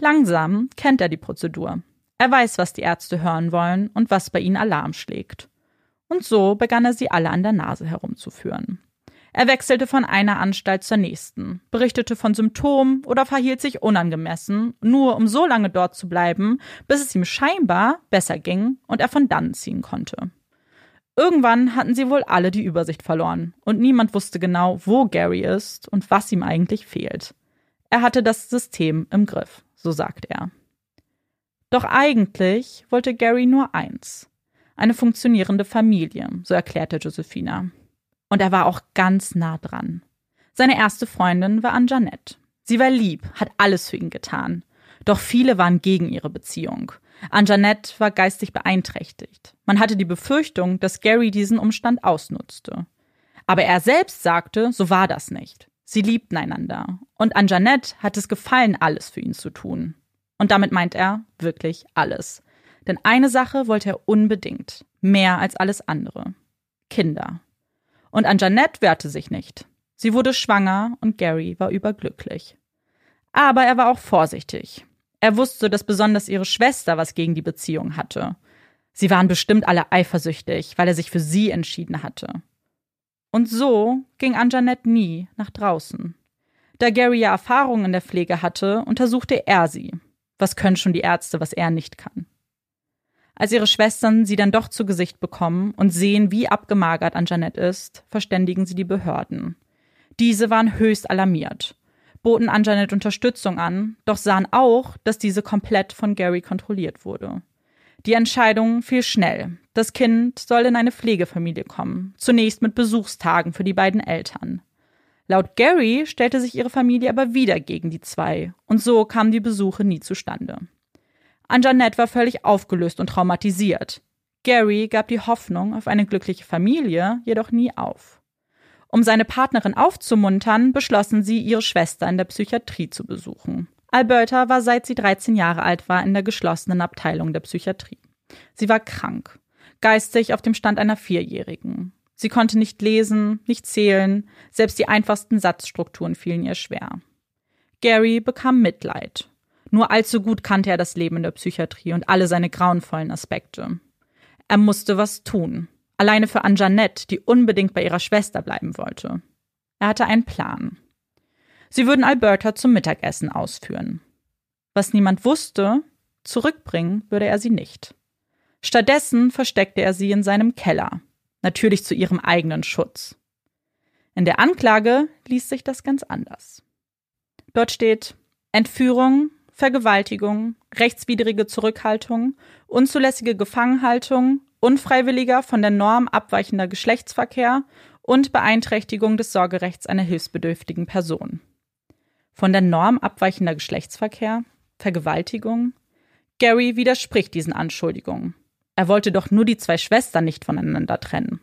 Langsam kennt er die Prozedur. Er weiß, was die Ärzte hören wollen und was bei ihnen Alarm schlägt. Und so begann er sie alle an der Nase herumzuführen. Er wechselte von einer Anstalt zur nächsten, berichtete von Symptomen oder verhielt sich unangemessen, nur um so lange dort zu bleiben, bis es ihm scheinbar besser ging und er von dann ziehen konnte. Irgendwann hatten sie wohl alle die Übersicht verloren und niemand wusste genau, wo Gary ist und was ihm eigentlich fehlt. Er hatte das System im Griff, so sagt er. Doch eigentlich wollte Gary nur eins. Eine funktionierende Familie, so erklärte Josephina. Und er war auch ganz nah dran. Seine erste Freundin war Anjanette. Sie war lieb, hat alles für ihn getan. Doch viele waren gegen ihre Beziehung. Anjanette war geistig beeinträchtigt. Man hatte die Befürchtung, dass Gary diesen Umstand ausnutzte. Aber er selbst sagte, so war das nicht. Sie liebten einander. Und Anjanette hat es gefallen, alles für ihn zu tun. Und damit meint er wirklich alles. Denn eine Sache wollte er unbedingt. Mehr als alles andere. Kinder. Und an Jeanette wehrte sich nicht. Sie wurde schwanger und Gary war überglücklich. Aber er war auch vorsichtig. Er wusste, dass besonders ihre Schwester was gegen die Beziehung hatte. Sie waren bestimmt alle eifersüchtig, weil er sich für sie entschieden hatte. Und so ging Anjanette nie nach draußen. Da Gary ja Erfahrung in der Pflege hatte, untersuchte er sie. Was können schon die Ärzte, was er nicht kann? Als ihre Schwestern sie dann doch zu Gesicht bekommen und sehen, wie abgemagert Anjanette ist, verständigen sie die Behörden. Diese waren höchst alarmiert, boten Anjanette Unterstützung an, doch sahen auch, dass diese komplett von Gary kontrolliert wurde. Die Entscheidung fiel schnell. Das Kind soll in eine Pflegefamilie kommen, zunächst mit Besuchstagen für die beiden Eltern. Laut Gary stellte sich ihre Familie aber wieder gegen die zwei, und so kamen die Besuche nie zustande. Anjanette war völlig aufgelöst und traumatisiert. Gary gab die Hoffnung auf eine glückliche Familie jedoch nie auf. Um seine Partnerin aufzumuntern, beschlossen sie, ihre Schwester in der Psychiatrie zu besuchen. Alberta war seit sie 13 Jahre alt war in der geschlossenen Abteilung der Psychiatrie. Sie war krank, geistig auf dem Stand einer Vierjährigen. Sie konnte nicht lesen, nicht zählen, selbst die einfachsten Satzstrukturen fielen ihr schwer. Gary bekam Mitleid nur allzu gut kannte er das Leben in der Psychiatrie und alle seine grauenvollen Aspekte. Er musste was tun. Alleine für Anjanette, die unbedingt bei ihrer Schwester bleiben wollte. Er hatte einen Plan. Sie würden Alberta zum Mittagessen ausführen. Was niemand wusste, zurückbringen würde er sie nicht. Stattdessen versteckte er sie in seinem Keller, natürlich zu ihrem eigenen Schutz. In der Anklage liest sich das ganz anders. Dort steht Entführung, Vergewaltigung, rechtswidrige Zurückhaltung, unzulässige Gefangenhaltung, unfreiwilliger von der Norm abweichender Geschlechtsverkehr und Beeinträchtigung des Sorgerechts einer hilfsbedürftigen Person. Von der Norm abweichender Geschlechtsverkehr? Vergewaltigung? Gary widerspricht diesen Anschuldigungen. Er wollte doch nur die zwei Schwestern nicht voneinander trennen.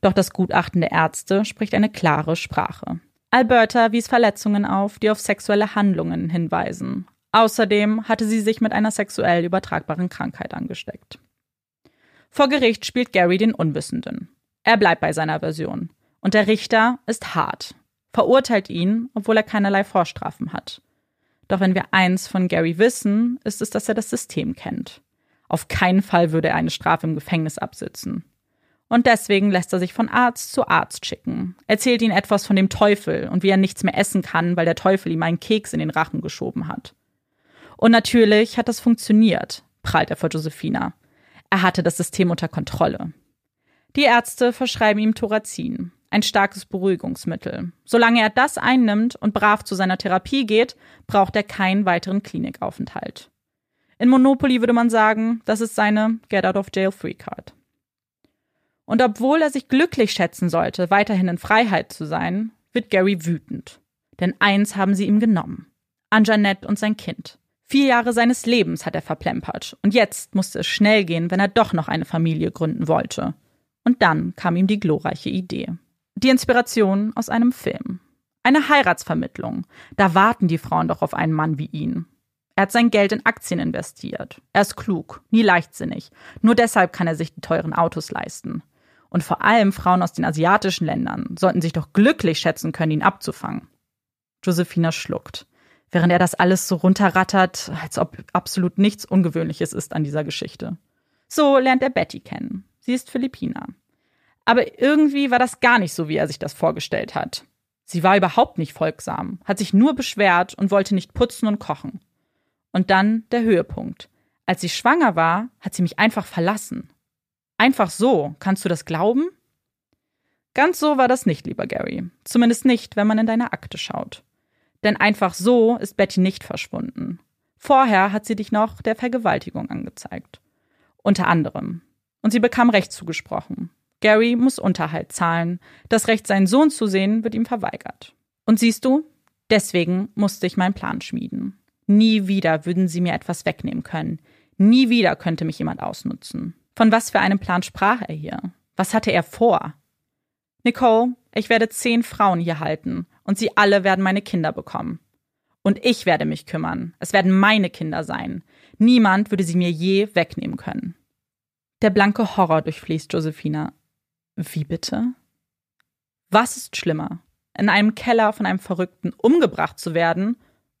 Doch das Gutachten der Ärzte spricht eine klare Sprache. Alberta wies Verletzungen auf, die auf sexuelle Handlungen hinweisen, Außerdem hatte sie sich mit einer sexuell übertragbaren Krankheit angesteckt. Vor Gericht spielt Gary den Unwissenden. Er bleibt bei seiner Version. Und der Richter ist hart, verurteilt ihn, obwohl er keinerlei Vorstrafen hat. Doch wenn wir eins von Gary wissen, ist es, dass er das System kennt. Auf keinen Fall würde er eine Strafe im Gefängnis absitzen. Und deswegen lässt er sich von Arzt zu Arzt schicken, erzählt ihnen etwas von dem Teufel und wie er nichts mehr essen kann, weil der Teufel ihm einen Keks in den Rachen geschoben hat. Und natürlich hat das funktioniert, prahlt er vor Josephina. Er hatte das System unter Kontrolle. Die Ärzte verschreiben ihm Thorazin, ein starkes Beruhigungsmittel. Solange er das einnimmt und brav zu seiner Therapie geht, braucht er keinen weiteren Klinikaufenthalt. In Monopoly würde man sagen, das ist seine Get Out of Jail Free Card. Und obwohl er sich glücklich schätzen sollte, weiterhin in Freiheit zu sein, wird Gary wütend. Denn eins haben sie ihm genommen. Anjanette und sein Kind. Vier Jahre seines Lebens hat er verplempert. Und jetzt musste es schnell gehen, wenn er doch noch eine Familie gründen wollte. Und dann kam ihm die glorreiche Idee. Die Inspiration aus einem Film. Eine Heiratsvermittlung. Da warten die Frauen doch auf einen Mann wie ihn. Er hat sein Geld in Aktien investiert. Er ist klug, nie leichtsinnig. Nur deshalb kann er sich die teuren Autos leisten. Und vor allem Frauen aus den asiatischen Ländern sollten sich doch glücklich schätzen können, ihn abzufangen. Josephina schluckt, während er das alles so runterrattert, als ob absolut nichts Ungewöhnliches ist an dieser Geschichte. So lernt er Betty kennen. Sie ist Philippiner. Aber irgendwie war das gar nicht so, wie er sich das vorgestellt hat. Sie war überhaupt nicht folgsam, hat sich nur beschwert und wollte nicht putzen und kochen. Und dann der Höhepunkt. Als sie schwanger war, hat sie mich einfach verlassen. Einfach so, kannst du das glauben? Ganz so war das nicht, lieber Gary. Zumindest nicht, wenn man in deine Akte schaut. Denn einfach so ist Betty nicht verschwunden. Vorher hat sie dich noch der Vergewaltigung angezeigt. Unter anderem. Und sie bekam Recht zugesprochen. Gary muss Unterhalt zahlen. Das Recht, seinen Sohn zu sehen, wird ihm verweigert. Und siehst du, deswegen musste ich meinen Plan schmieden. Nie wieder würden sie mir etwas wegnehmen können. Nie wieder könnte mich jemand ausnutzen. Von was für einem Plan sprach er hier? Was hatte er vor? Nicole, ich werde zehn Frauen hier halten und sie alle werden meine Kinder bekommen. Und ich werde mich kümmern. Es werden meine Kinder sein. Niemand würde sie mir je wegnehmen können. Der blanke Horror durchfließt Josephina. Wie bitte? Was ist schlimmer? In einem Keller von einem Verrückten umgebracht zu werden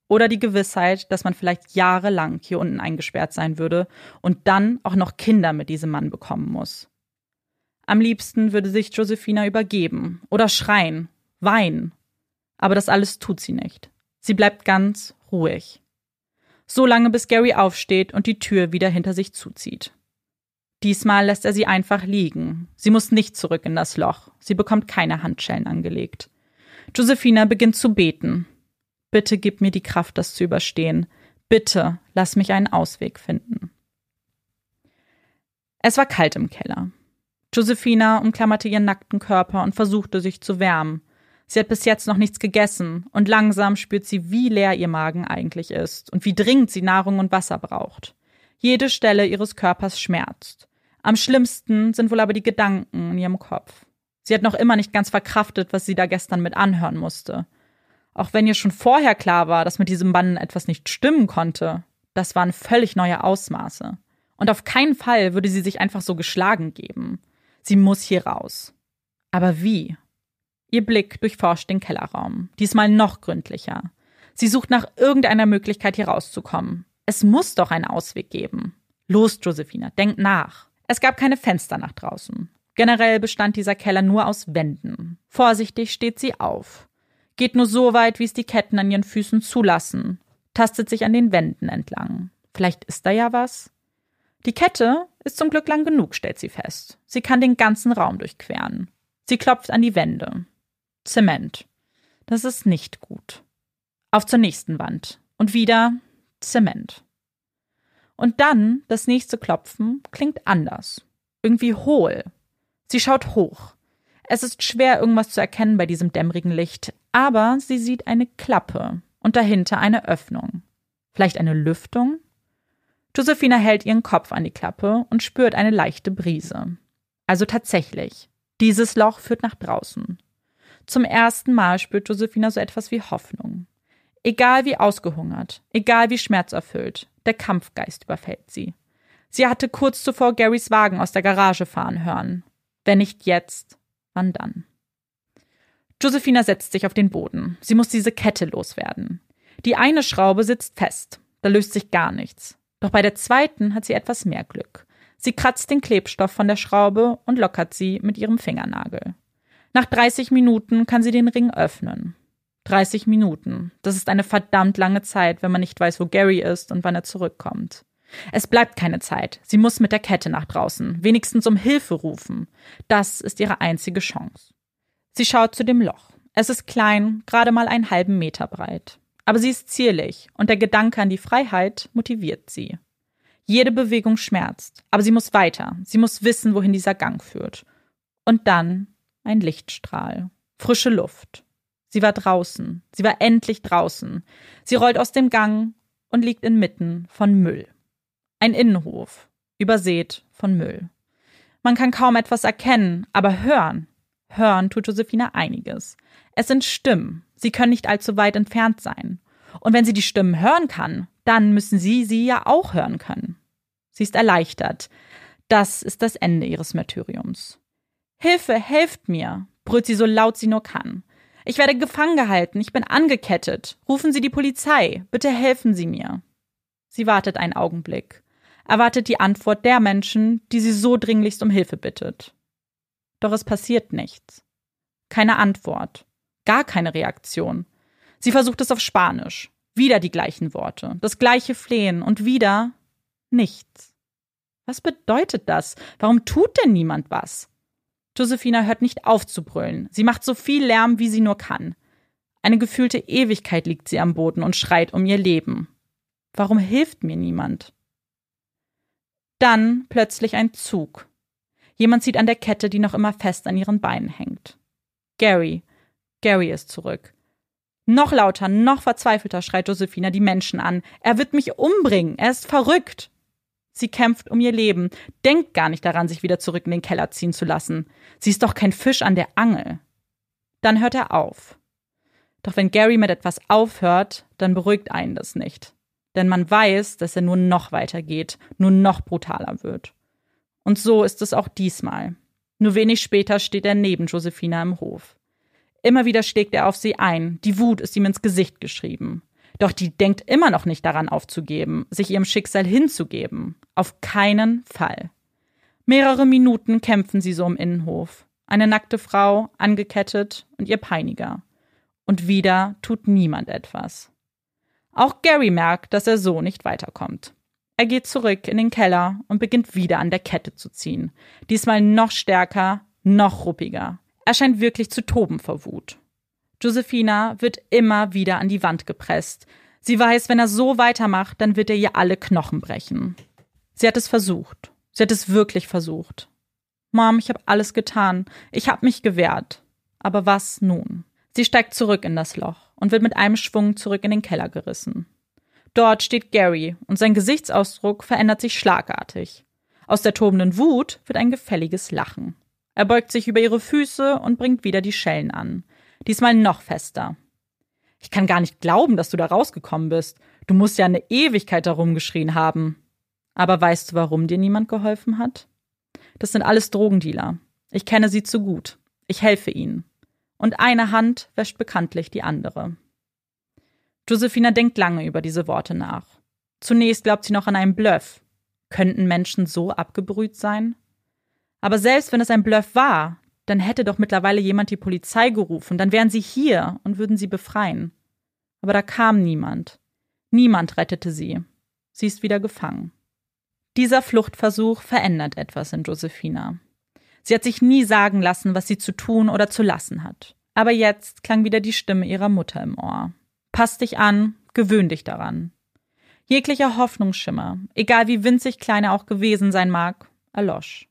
oder die Gewissheit, dass man vielleicht jahrelang hier unten eingesperrt sein würde und dann auch noch Kinder mit diesem Mann bekommen muss? Am liebsten würde sich Josephina übergeben oder schreien, weinen. Aber das alles tut sie nicht. Sie bleibt ganz ruhig. So lange, bis Gary aufsteht und die Tür wieder hinter sich zuzieht. Diesmal lässt er sie einfach liegen. Sie muss nicht zurück in das Loch. Sie bekommt keine Handschellen angelegt. Josephina beginnt zu beten. Bitte gib mir die Kraft, das zu überstehen. Bitte lass mich einen Ausweg finden. Es war kalt im Keller. Josephina umklammerte ihren nackten Körper und versuchte sich zu wärmen. Sie hat bis jetzt noch nichts gegessen und langsam spürt sie, wie leer ihr Magen eigentlich ist und wie dringend sie Nahrung und Wasser braucht. Jede Stelle ihres Körpers schmerzt. Am schlimmsten sind wohl aber die Gedanken in ihrem Kopf. Sie hat noch immer nicht ganz verkraftet, was sie da gestern mit anhören musste. Auch wenn ihr schon vorher klar war, dass mit diesem Bann etwas nicht stimmen konnte, das waren völlig neue Ausmaße. Und auf keinen Fall würde sie sich einfach so geschlagen geben. Sie muss hier raus. Aber wie? Ihr Blick durchforscht den Kellerraum, diesmal noch gründlicher. Sie sucht nach irgendeiner Möglichkeit, hier rauszukommen. Es muss doch einen Ausweg geben. Los, Josephina, denk nach. Es gab keine Fenster nach draußen. Generell bestand dieser Keller nur aus Wänden. Vorsichtig steht sie auf. Geht nur so weit, wie es die Ketten an ihren Füßen zulassen. Tastet sich an den Wänden entlang. Vielleicht ist da ja was. Die Kette ist zum Glück lang genug, stellt sie fest. Sie kann den ganzen Raum durchqueren. Sie klopft an die Wände. Zement. Das ist nicht gut. Auf zur nächsten Wand. Und wieder Zement. Und dann das nächste Klopfen klingt anders. Irgendwie hohl. Sie schaut hoch. Es ist schwer, irgendwas zu erkennen bei diesem dämmerigen Licht, aber sie sieht eine Klappe und dahinter eine Öffnung. Vielleicht eine Lüftung? Josephina hält ihren Kopf an die Klappe und spürt eine leichte Brise. Also tatsächlich, dieses Loch führt nach draußen. Zum ersten Mal spürt Josephina so etwas wie Hoffnung. Egal wie ausgehungert, egal wie schmerzerfüllt, der Kampfgeist überfällt sie. Sie hatte kurz zuvor Garys Wagen aus der Garage fahren hören. Wenn nicht jetzt, wann dann? Josephina setzt sich auf den Boden. Sie muss diese Kette loswerden. Die eine Schraube sitzt fest. Da löst sich gar nichts. Doch bei der zweiten hat sie etwas mehr Glück. Sie kratzt den Klebstoff von der Schraube und lockert sie mit ihrem Fingernagel. Nach 30 Minuten kann sie den Ring öffnen. 30 Minuten. Das ist eine verdammt lange Zeit, wenn man nicht weiß, wo Gary ist und wann er zurückkommt. Es bleibt keine Zeit. Sie muss mit der Kette nach draußen, wenigstens um Hilfe rufen. Das ist ihre einzige Chance. Sie schaut zu dem Loch. Es ist klein, gerade mal einen halben Meter breit. Aber sie ist zierlich und der Gedanke an die Freiheit motiviert sie. Jede Bewegung schmerzt, aber sie muss weiter. Sie muss wissen, wohin dieser Gang führt. Und dann ein Lichtstrahl. Frische Luft. Sie war draußen. Sie war endlich draußen. Sie rollt aus dem Gang und liegt inmitten von Müll. Ein Innenhof, übersät von Müll. Man kann kaum etwas erkennen, aber hören. Hören tut Josephina einiges. Es sind Stimmen. Sie können nicht allzu weit entfernt sein. Und wenn sie die Stimmen hören kann, dann müssen sie sie ja auch hören können. Sie ist erleichtert. Das ist das Ende ihres Martyriums. Hilfe, helft mir, brüllt sie so laut sie nur kann. Ich werde gefangen gehalten, ich bin angekettet. Rufen Sie die Polizei, bitte helfen Sie mir. Sie wartet einen Augenblick erwartet die Antwort der Menschen, die sie so dringlichst um Hilfe bittet. Doch es passiert nichts. Keine Antwort. Gar keine Reaktion. Sie versucht es auf Spanisch. Wieder die gleichen Worte. Das gleiche Flehen und wieder nichts. Was bedeutet das? Warum tut denn niemand was? Josephina hört nicht auf zu brüllen. Sie macht so viel Lärm, wie sie nur kann. Eine gefühlte Ewigkeit liegt sie am Boden und schreit um ihr Leben. Warum hilft mir niemand? Dann plötzlich ein Zug. Jemand zieht an der Kette, die noch immer fest an ihren Beinen hängt. Gary. Gary ist zurück. Noch lauter, noch verzweifelter schreit Josephina die Menschen an. Er wird mich umbringen. Er ist verrückt. Sie kämpft um ihr Leben, denkt gar nicht daran, sich wieder zurück in den Keller ziehen zu lassen. Sie ist doch kein Fisch an der Angel. Dann hört er auf. Doch wenn Gary mit etwas aufhört, dann beruhigt einen das nicht denn man weiß, dass er nur noch weiter geht, nur noch brutaler wird. Und so ist es auch diesmal. Nur wenig später steht er neben Josephina im Hof. Immer wieder schlägt er auf sie ein, die Wut ist ihm ins Gesicht geschrieben. Doch die denkt immer noch nicht daran aufzugeben, sich ihrem Schicksal hinzugeben. Auf keinen Fall. Mehrere Minuten kämpfen sie so im Innenhof. Eine nackte Frau, angekettet und ihr Peiniger. Und wieder tut niemand etwas. Auch Gary merkt, dass er so nicht weiterkommt. Er geht zurück in den Keller und beginnt wieder an der Kette zu ziehen. Diesmal noch stärker, noch ruppiger. Er scheint wirklich zu toben vor Wut. Josephina wird immer wieder an die Wand gepresst. Sie weiß, wenn er so weitermacht, dann wird er ihr alle Knochen brechen. Sie hat es versucht. Sie hat es wirklich versucht. Mom, ich habe alles getan. Ich habe mich gewehrt. Aber was nun? Sie steigt zurück in das Loch und wird mit einem Schwung zurück in den Keller gerissen. Dort steht Gary und sein Gesichtsausdruck verändert sich schlagartig. Aus der tobenden Wut wird ein gefälliges Lachen. Er beugt sich über ihre Füße und bringt wieder die Schellen an. Diesmal noch fester. Ich kann gar nicht glauben, dass du da rausgekommen bist. Du musst ja eine Ewigkeit darum geschrien haben. Aber weißt du, warum dir niemand geholfen hat? Das sind alles Drogendealer. Ich kenne sie zu gut. Ich helfe ihnen und eine Hand wäscht bekanntlich die andere. Josephina denkt lange über diese Worte nach. Zunächst glaubt sie noch an einen Bluff. Könnten Menschen so abgebrüht sein? Aber selbst wenn es ein Bluff war, dann hätte doch mittlerweile jemand die Polizei gerufen, dann wären sie hier und würden sie befreien. Aber da kam niemand. Niemand rettete sie. Sie ist wieder gefangen. Dieser Fluchtversuch verändert etwas in Josephina. Sie hat sich nie sagen lassen, was sie zu tun oder zu lassen hat. Aber jetzt klang wieder die Stimme ihrer Mutter im Ohr. Pass dich an, gewöhn dich daran. Jeglicher Hoffnungsschimmer, egal wie winzig klein er auch gewesen sein mag, erlosch.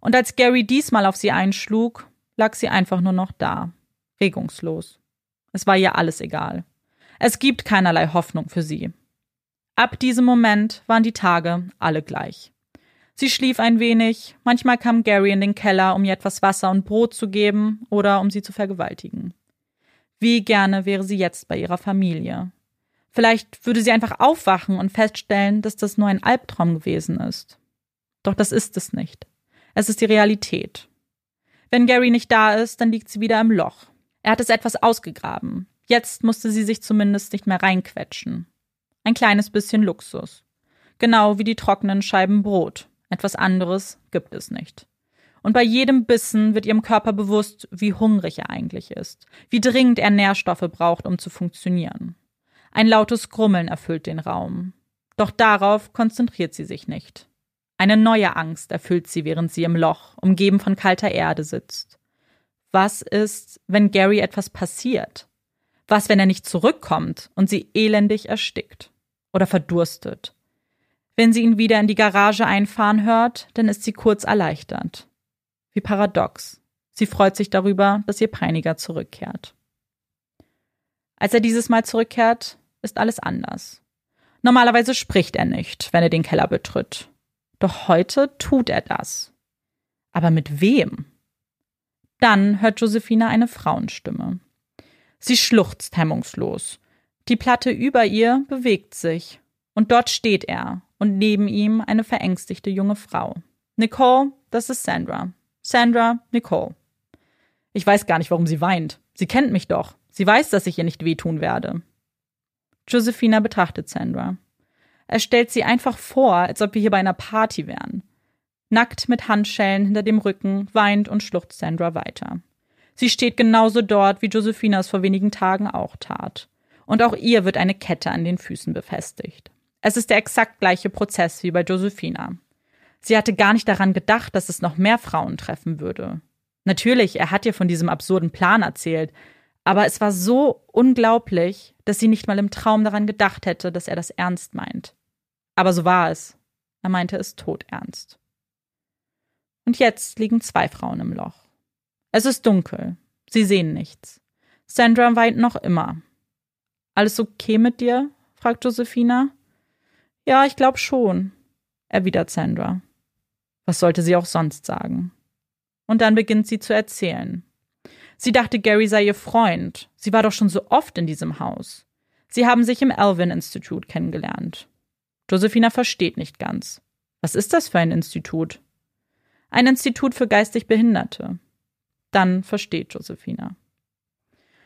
Und als Gary diesmal auf sie einschlug, lag sie einfach nur noch da, regungslos. Es war ihr alles egal. Es gibt keinerlei Hoffnung für sie. Ab diesem Moment waren die Tage alle gleich. Sie schlief ein wenig, manchmal kam Gary in den Keller, um ihr etwas Wasser und Brot zu geben oder um sie zu vergewaltigen. Wie gerne wäre sie jetzt bei ihrer Familie. Vielleicht würde sie einfach aufwachen und feststellen, dass das nur ein Albtraum gewesen ist. Doch das ist es nicht. Es ist die Realität. Wenn Gary nicht da ist, dann liegt sie wieder im Loch. Er hat es etwas ausgegraben. Jetzt musste sie sich zumindest nicht mehr reinquetschen. Ein kleines bisschen Luxus. Genau wie die trockenen Scheiben Brot, etwas anderes gibt es nicht. Und bei jedem Bissen wird ihrem Körper bewusst, wie hungrig er eigentlich ist, wie dringend er Nährstoffe braucht, um zu funktionieren. Ein lautes Grummeln erfüllt den Raum. Doch darauf konzentriert sie sich nicht. Eine neue Angst erfüllt sie, während sie im Loch, umgeben von kalter Erde sitzt. Was ist, wenn Gary etwas passiert? Was, wenn er nicht zurückkommt und sie elendig erstickt oder verdurstet? Wenn sie ihn wieder in die Garage einfahren hört, dann ist sie kurz erleichtert. Wie paradox. Sie freut sich darüber, dass ihr Peiniger zurückkehrt. Als er dieses Mal zurückkehrt, ist alles anders. Normalerweise spricht er nicht, wenn er den Keller betritt. Doch heute tut er das. Aber mit wem? Dann hört Josephine eine Frauenstimme. Sie schluchzt hemmungslos. Die Platte über ihr bewegt sich. Und dort steht er und neben ihm eine verängstigte junge Frau. Nicole, das ist Sandra. Sandra, Nicole. Ich weiß gar nicht, warum sie weint. Sie kennt mich doch. Sie weiß, dass ich ihr nicht wehtun werde. Josephina betrachtet Sandra. Er stellt sie einfach vor, als ob wir hier bei einer Party wären. Nackt mit Handschellen hinter dem Rücken weint und schluchzt Sandra weiter. Sie steht genauso dort, wie Josephina es vor wenigen Tagen auch tat. Und auch ihr wird eine Kette an den Füßen befestigt. Es ist der exakt gleiche Prozess wie bei Josephina. Sie hatte gar nicht daran gedacht, dass es noch mehr Frauen treffen würde. Natürlich, er hat ihr von diesem absurden Plan erzählt, aber es war so unglaublich, dass sie nicht mal im Traum daran gedacht hätte, dass er das ernst meint. Aber so war es. Er meinte es todernst. Und jetzt liegen zwei Frauen im Loch. Es ist dunkel. Sie sehen nichts. Sandra weint noch immer. Alles okay mit dir? fragt Josephina. Ja, ich glaube schon, erwidert Sandra. Was sollte sie auch sonst sagen? Und dann beginnt sie zu erzählen. Sie dachte, Gary sei ihr Freund. Sie war doch schon so oft in diesem Haus. Sie haben sich im Alvin Institute kennengelernt. Josephina versteht nicht ganz. Was ist das für ein Institut? Ein Institut für geistig Behinderte. Dann versteht Josephina.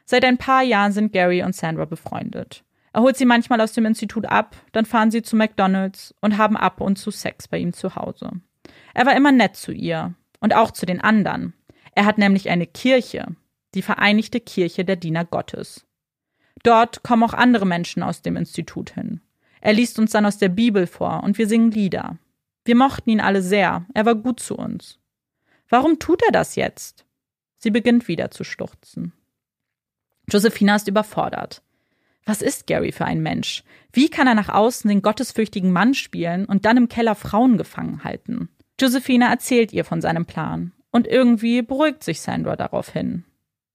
Seit ein paar Jahren sind Gary und Sandra befreundet. Er holt sie manchmal aus dem Institut ab, dann fahren sie zu McDonalds und haben ab und zu Sex bei ihm zu Hause. Er war immer nett zu ihr und auch zu den anderen. Er hat nämlich eine Kirche, die Vereinigte Kirche der Diener Gottes. Dort kommen auch andere Menschen aus dem Institut hin. Er liest uns dann aus der Bibel vor und wir singen Lieder. Wir mochten ihn alle sehr, er war gut zu uns. Warum tut er das jetzt? Sie beginnt wieder zu schluchzen. Josephina ist überfordert. Was ist Gary für ein Mensch? Wie kann er nach außen den gottesfürchtigen Mann spielen und dann im Keller Frauen gefangen halten? Josephina erzählt ihr von seinem Plan und irgendwie beruhigt sich Sandra daraufhin.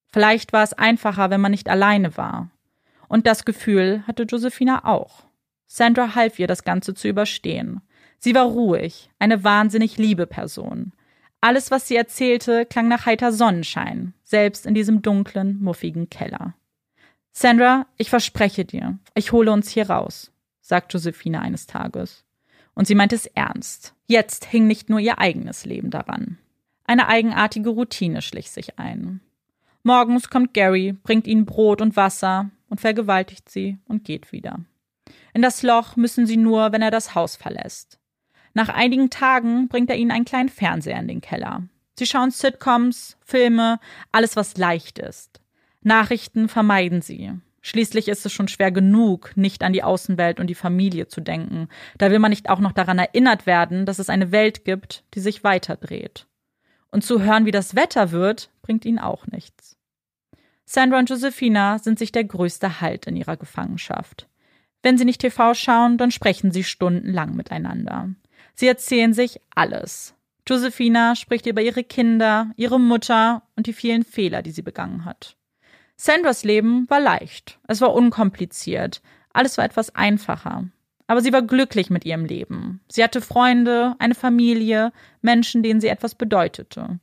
Vielleicht war es einfacher, wenn man nicht alleine war. Und das Gefühl hatte Josephina auch. Sandra half ihr, das Ganze zu überstehen. Sie war ruhig, eine wahnsinnig liebe Person. Alles, was sie erzählte, klang nach heiter Sonnenschein, selbst in diesem dunklen, muffigen Keller. Sandra, ich verspreche dir, ich hole uns hier raus, sagt Josephine eines Tages. Und sie meint es ernst. Jetzt hing nicht nur ihr eigenes Leben daran. Eine eigenartige Routine schlich sich ein. Morgens kommt Gary, bringt ihnen Brot und Wasser und vergewaltigt sie und geht wieder. In das Loch müssen sie nur, wenn er das Haus verlässt. Nach einigen Tagen bringt er ihnen einen kleinen Fernseher in den Keller. Sie schauen Sitcoms, Filme, alles, was leicht ist. Nachrichten vermeiden sie. Schließlich ist es schon schwer genug, nicht an die Außenwelt und die Familie zu denken. Da will man nicht auch noch daran erinnert werden, dass es eine Welt gibt, die sich weiterdreht. Und zu hören, wie das Wetter wird, bringt ihnen auch nichts. Sandra und Josephina sind sich der größte Halt in ihrer Gefangenschaft. Wenn sie nicht TV schauen, dann sprechen sie stundenlang miteinander. Sie erzählen sich alles. Josephina spricht über ihre Kinder, ihre Mutter und die vielen Fehler, die sie begangen hat. Sandras Leben war leicht, es war unkompliziert, alles war etwas einfacher. Aber sie war glücklich mit ihrem Leben. Sie hatte Freunde, eine Familie, Menschen, denen sie etwas bedeutete.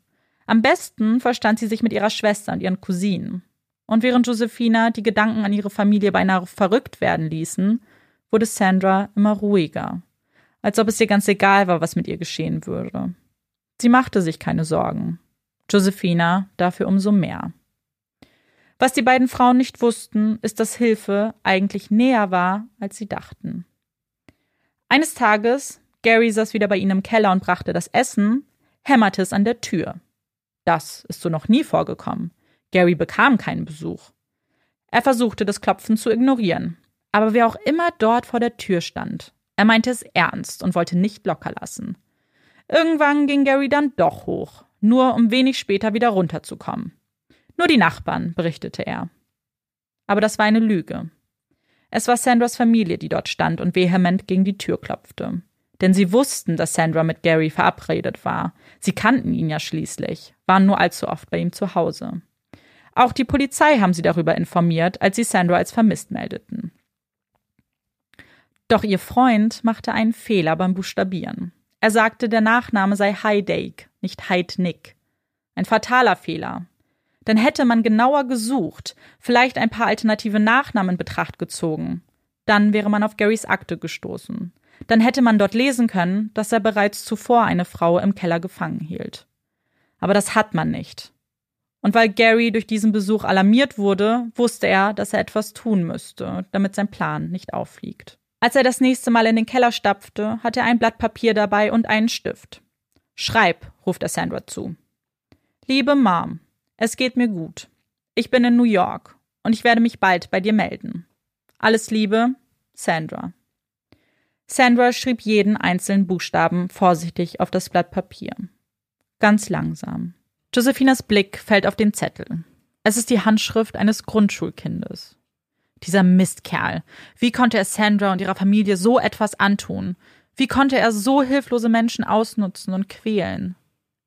Am besten verstand sie sich mit ihrer Schwester und ihren Cousinen. Und während Josephina die Gedanken an ihre Familie beinahe verrückt werden ließen, wurde Sandra immer ruhiger, als ob es ihr ganz egal war, was mit ihr geschehen würde. Sie machte sich keine Sorgen. Josephina dafür umso mehr. Was die beiden Frauen nicht wussten, ist, dass Hilfe eigentlich näher war, als sie dachten. Eines Tages, Gary saß wieder bei ihnen im Keller und brachte das Essen, hämmerte es an der Tür. Das ist so noch nie vorgekommen. Gary bekam keinen Besuch. Er versuchte das Klopfen zu ignorieren, aber wer auch immer dort vor der Tür stand, er meinte es ernst und wollte nicht locker lassen. Irgendwann ging Gary dann doch hoch, nur um wenig später wieder runterzukommen. Nur die Nachbarn, berichtete er. Aber das war eine Lüge. Es war Sandras Familie, die dort stand und vehement gegen die Tür klopfte. Denn sie wussten, dass Sandra mit Gary verabredet war. Sie kannten ihn ja schließlich, waren nur allzu oft bei ihm zu Hause. Auch die Polizei haben sie darüber informiert, als sie Sandra als vermisst meldeten. Doch ihr Freund machte einen Fehler beim Buchstabieren. Er sagte, der Nachname sei Heidake, nicht Heidnick. Ein fataler Fehler. Denn hätte man genauer gesucht, vielleicht ein paar alternative Nachnamen in Betracht gezogen, dann wäre man auf Garys Akte gestoßen. Dann hätte man dort lesen können, dass er bereits zuvor eine Frau im Keller gefangen hielt. Aber das hat man nicht. Und weil Gary durch diesen Besuch alarmiert wurde, wusste er, dass er etwas tun müsste, damit sein Plan nicht auffliegt. Als er das nächste Mal in den Keller stapfte, hatte er ein Blatt Papier dabei und einen Stift. Schreib, ruft er Sandra zu. Liebe Mom, es geht mir gut. Ich bin in New York und ich werde mich bald bei dir melden. Alles Liebe, Sandra. Sandra schrieb jeden einzelnen Buchstaben vorsichtig auf das Blatt Papier. Ganz langsam. Josephinas Blick fällt auf den Zettel. Es ist die Handschrift eines Grundschulkindes. Dieser Mistkerl. Wie konnte er Sandra und ihrer Familie so etwas antun? Wie konnte er so hilflose Menschen ausnutzen und quälen?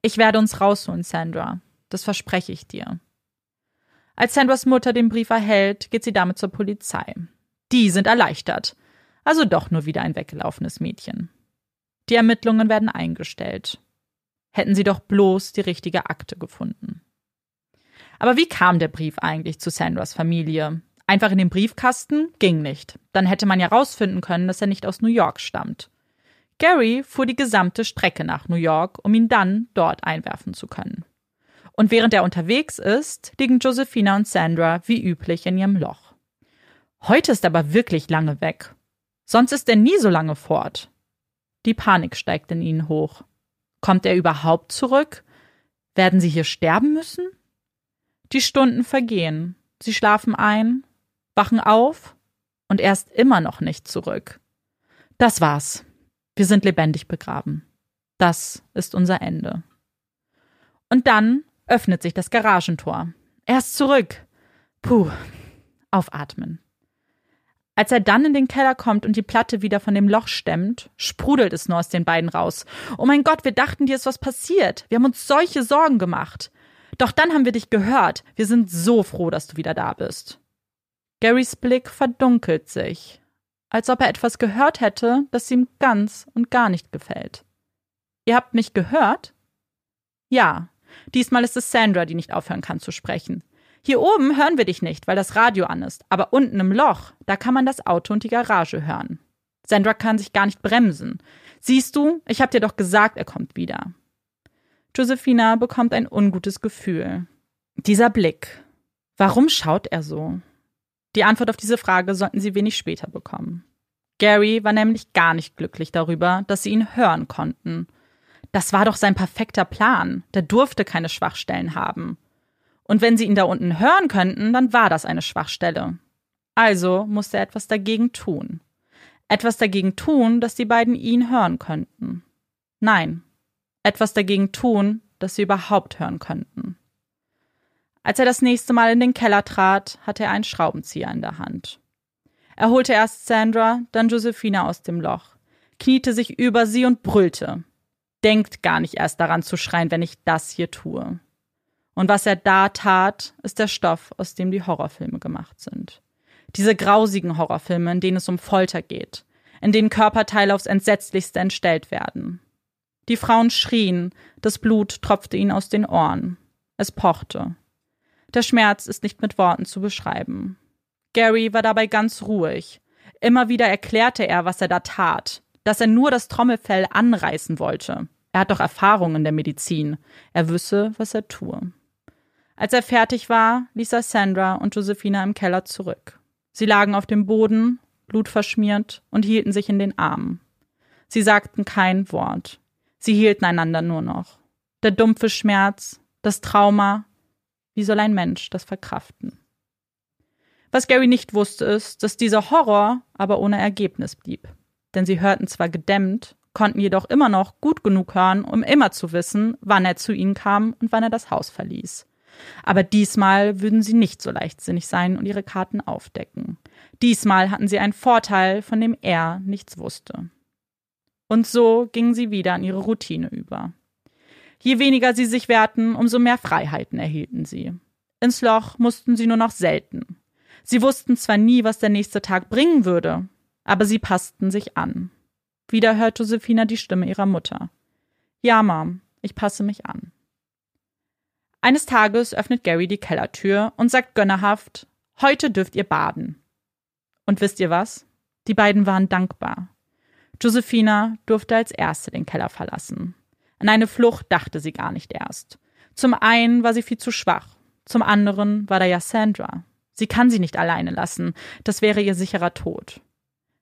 Ich werde uns rausholen, Sandra. Das verspreche ich dir. Als Sandras Mutter den Brief erhält, geht sie damit zur Polizei. Die sind erleichtert. Also doch nur wieder ein weggelaufenes Mädchen. Die Ermittlungen werden eingestellt. Hätten sie doch bloß die richtige Akte gefunden. Aber wie kam der Brief eigentlich zu Sandras Familie? Einfach in den Briefkasten ging nicht. Dann hätte man ja rausfinden können, dass er nicht aus New York stammt. Gary fuhr die gesamte Strecke nach New York, um ihn dann dort einwerfen zu können. Und während er unterwegs ist, liegen Josephina und Sandra wie üblich in ihrem Loch. Heute ist er aber wirklich lange weg. Sonst ist er nie so lange fort. Die Panik steigt in ihnen hoch. Kommt er überhaupt zurück? Werden sie hier sterben müssen? Die Stunden vergehen. Sie schlafen ein, wachen auf und er ist immer noch nicht zurück. Das war's. Wir sind lebendig begraben. Das ist unser Ende. Und dann öffnet sich das Garagentor. Er ist zurück. Puh, aufatmen. Als er dann in den Keller kommt und die Platte wieder von dem Loch stemmt, sprudelt es nur aus den beiden raus. Oh mein Gott, wir dachten, dir ist was passiert. Wir haben uns solche Sorgen gemacht. Doch dann haben wir dich gehört. Wir sind so froh, dass du wieder da bist. Garys Blick verdunkelt sich, als ob er etwas gehört hätte, das ihm ganz und gar nicht gefällt. Ihr habt mich gehört? Ja, diesmal ist es Sandra, die nicht aufhören kann zu sprechen. Hier oben hören wir dich nicht, weil das Radio an ist, aber unten im Loch, da kann man das Auto und die Garage hören. Sandra kann sich gar nicht bremsen. Siehst du, ich hab dir doch gesagt, er kommt wieder. Josephina bekommt ein ungutes Gefühl. Dieser Blick. Warum schaut er so? Die Antwort auf diese Frage sollten sie wenig später bekommen. Gary war nämlich gar nicht glücklich darüber, dass sie ihn hören konnten. Das war doch sein perfekter Plan. Der durfte keine Schwachstellen haben. Und wenn sie ihn da unten hören könnten, dann war das eine Schwachstelle. Also musste er etwas dagegen tun. Etwas dagegen tun, dass die beiden ihn hören könnten. Nein, etwas dagegen tun, dass sie überhaupt hören könnten. Als er das nächste Mal in den Keller trat, hatte er einen Schraubenzieher in der Hand. Er holte erst Sandra, dann Josephina aus dem Loch, kniete sich über sie und brüllte. Denkt gar nicht erst daran zu schreien, wenn ich das hier tue. Und was er da tat, ist der Stoff, aus dem die Horrorfilme gemacht sind. Diese grausigen Horrorfilme, in denen es um Folter geht, in denen Körperteile aufs Entsetzlichste entstellt werden. Die Frauen schrien, das Blut tropfte ihnen aus den Ohren. Es pochte. Der Schmerz ist nicht mit Worten zu beschreiben. Gary war dabei ganz ruhig. Immer wieder erklärte er, was er da tat, dass er nur das Trommelfell anreißen wollte. Er hat doch Erfahrung in der Medizin. Er wüsse, was er tue. Als er fertig war, ließ er Sandra und Josephina im Keller zurück. Sie lagen auf dem Boden, blutverschmiert, und hielten sich in den Armen. Sie sagten kein Wort. Sie hielten einander nur noch. Der dumpfe Schmerz, das Trauma. Wie soll ein Mensch das verkraften? Was Gary nicht wusste, ist, dass dieser Horror aber ohne Ergebnis blieb. Denn sie hörten zwar gedämmt, konnten jedoch immer noch gut genug hören, um immer zu wissen, wann er zu ihnen kam und wann er das Haus verließ. Aber diesmal würden sie nicht so leichtsinnig sein und ihre Karten aufdecken. Diesmal hatten sie einen Vorteil, von dem er nichts wusste. Und so gingen sie wieder an ihre Routine über. Je weniger sie sich wehrten, umso mehr Freiheiten erhielten sie. Ins Loch mussten sie nur noch selten. Sie wussten zwar nie, was der nächste Tag bringen würde, aber sie passten sich an. Wieder hört Josephina die Stimme ihrer Mutter. Ja, Mom, ich passe mich an. Eines Tages öffnet Gary die Kellertür und sagt gönnerhaft, heute dürft ihr baden. Und wisst ihr was? Die beiden waren dankbar. Josephina durfte als erste den Keller verlassen. An eine Flucht dachte sie gar nicht erst. Zum einen war sie viel zu schwach, zum anderen war da ja Sandra. Sie kann sie nicht alleine lassen, das wäre ihr sicherer Tod.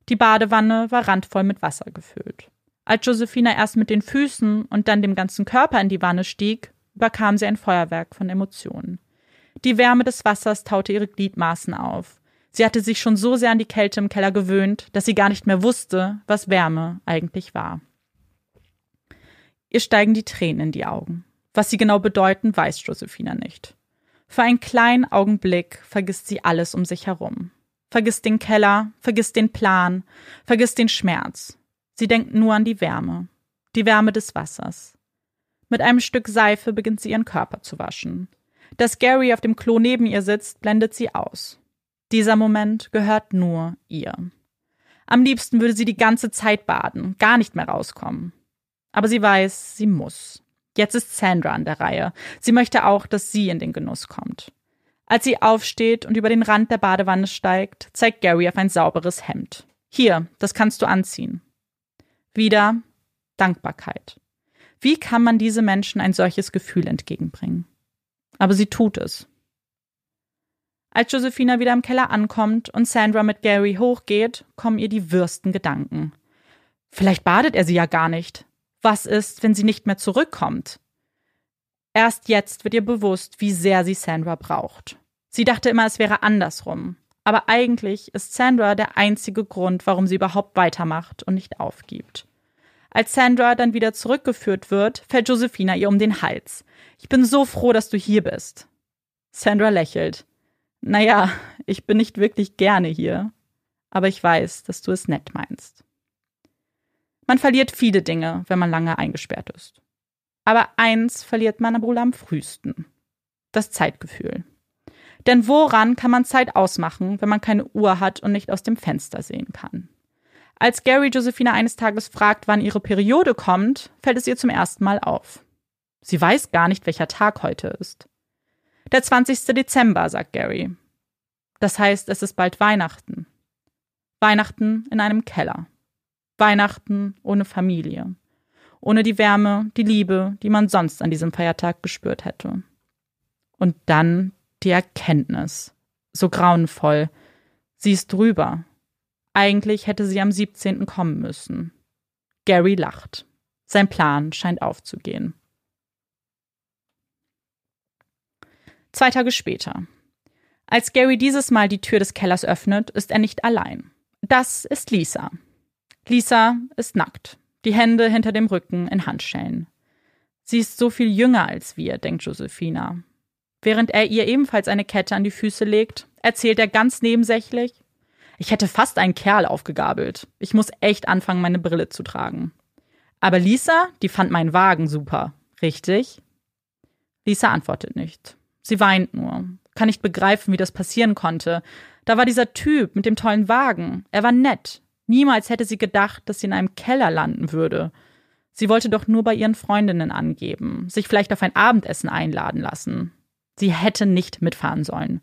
Die Badewanne war randvoll mit Wasser gefüllt. Als Josephina erst mit den Füßen und dann dem ganzen Körper in die Wanne stieg, überkam sie ein Feuerwerk von Emotionen. Die Wärme des Wassers taute ihre Gliedmaßen auf. Sie hatte sich schon so sehr an die Kälte im Keller gewöhnt, dass sie gar nicht mehr wusste, was Wärme eigentlich war. Ihr steigen die Tränen in die Augen. Was sie genau bedeuten, weiß Josephina nicht. Für einen kleinen Augenblick vergisst sie alles um sich herum. Vergisst den Keller, vergisst den Plan, vergisst den Schmerz. Sie denkt nur an die Wärme, die Wärme des Wassers. Mit einem Stück Seife beginnt sie ihren Körper zu waschen. Dass Gary auf dem Klo neben ihr sitzt, blendet sie aus. Dieser Moment gehört nur ihr. Am liebsten würde sie die ganze Zeit baden, gar nicht mehr rauskommen. Aber sie weiß, sie muss. Jetzt ist Sandra an der Reihe. Sie möchte auch, dass sie in den Genuss kommt. Als sie aufsteht und über den Rand der Badewanne steigt, zeigt Gary auf ein sauberes Hemd. Hier, das kannst du anziehen. Wieder Dankbarkeit. Wie kann man diese Menschen ein solches Gefühl entgegenbringen? Aber sie tut es. Als Josephina wieder im Keller ankommt und Sandra mit Gary hochgeht, kommen ihr die würsten Gedanken. Vielleicht badet er sie ja gar nicht. Was ist, wenn sie nicht mehr zurückkommt? Erst jetzt wird ihr bewusst, wie sehr sie Sandra braucht. Sie dachte immer, es wäre andersrum. Aber eigentlich ist Sandra der einzige Grund, warum sie überhaupt weitermacht und nicht aufgibt. Als Sandra dann wieder zurückgeführt wird, fällt Josephina ihr um den Hals. Ich bin so froh, dass du hier bist. Sandra lächelt. Naja, ich bin nicht wirklich gerne hier, aber ich weiß, dass du es nett meinst. Man verliert viele Dinge, wenn man lange eingesperrt ist. Aber eins verliert man wohl am frühesten. Das Zeitgefühl. Denn woran kann man Zeit ausmachen, wenn man keine Uhr hat und nicht aus dem Fenster sehen kann? Als Gary Josephina eines Tages fragt, wann ihre Periode kommt, fällt es ihr zum ersten Mal auf. Sie weiß gar nicht, welcher Tag heute ist. Der 20. Dezember, sagt Gary. Das heißt, es ist bald Weihnachten. Weihnachten in einem Keller. Weihnachten ohne Familie. Ohne die Wärme, die Liebe, die man sonst an diesem Feiertag gespürt hätte. Und dann die Erkenntnis. So grauenvoll. Sie ist drüber. Eigentlich hätte sie am 17. kommen müssen. Gary lacht. Sein Plan scheint aufzugehen. Zwei Tage später. Als Gary dieses Mal die Tür des Kellers öffnet, ist er nicht allein. Das ist Lisa. Lisa ist nackt, die Hände hinter dem Rücken in Handschellen. Sie ist so viel jünger als wir, denkt Josephina. Während er ihr ebenfalls eine Kette an die Füße legt, erzählt er ganz nebensächlich, ich hätte fast einen Kerl aufgegabelt. Ich muss echt anfangen, meine Brille zu tragen. Aber Lisa, die fand meinen Wagen super. Richtig? Lisa antwortet nicht. Sie weint nur. Kann nicht begreifen, wie das passieren konnte. Da war dieser Typ mit dem tollen Wagen. Er war nett. Niemals hätte sie gedacht, dass sie in einem Keller landen würde. Sie wollte doch nur bei ihren Freundinnen angeben, sich vielleicht auf ein Abendessen einladen lassen. Sie hätte nicht mitfahren sollen.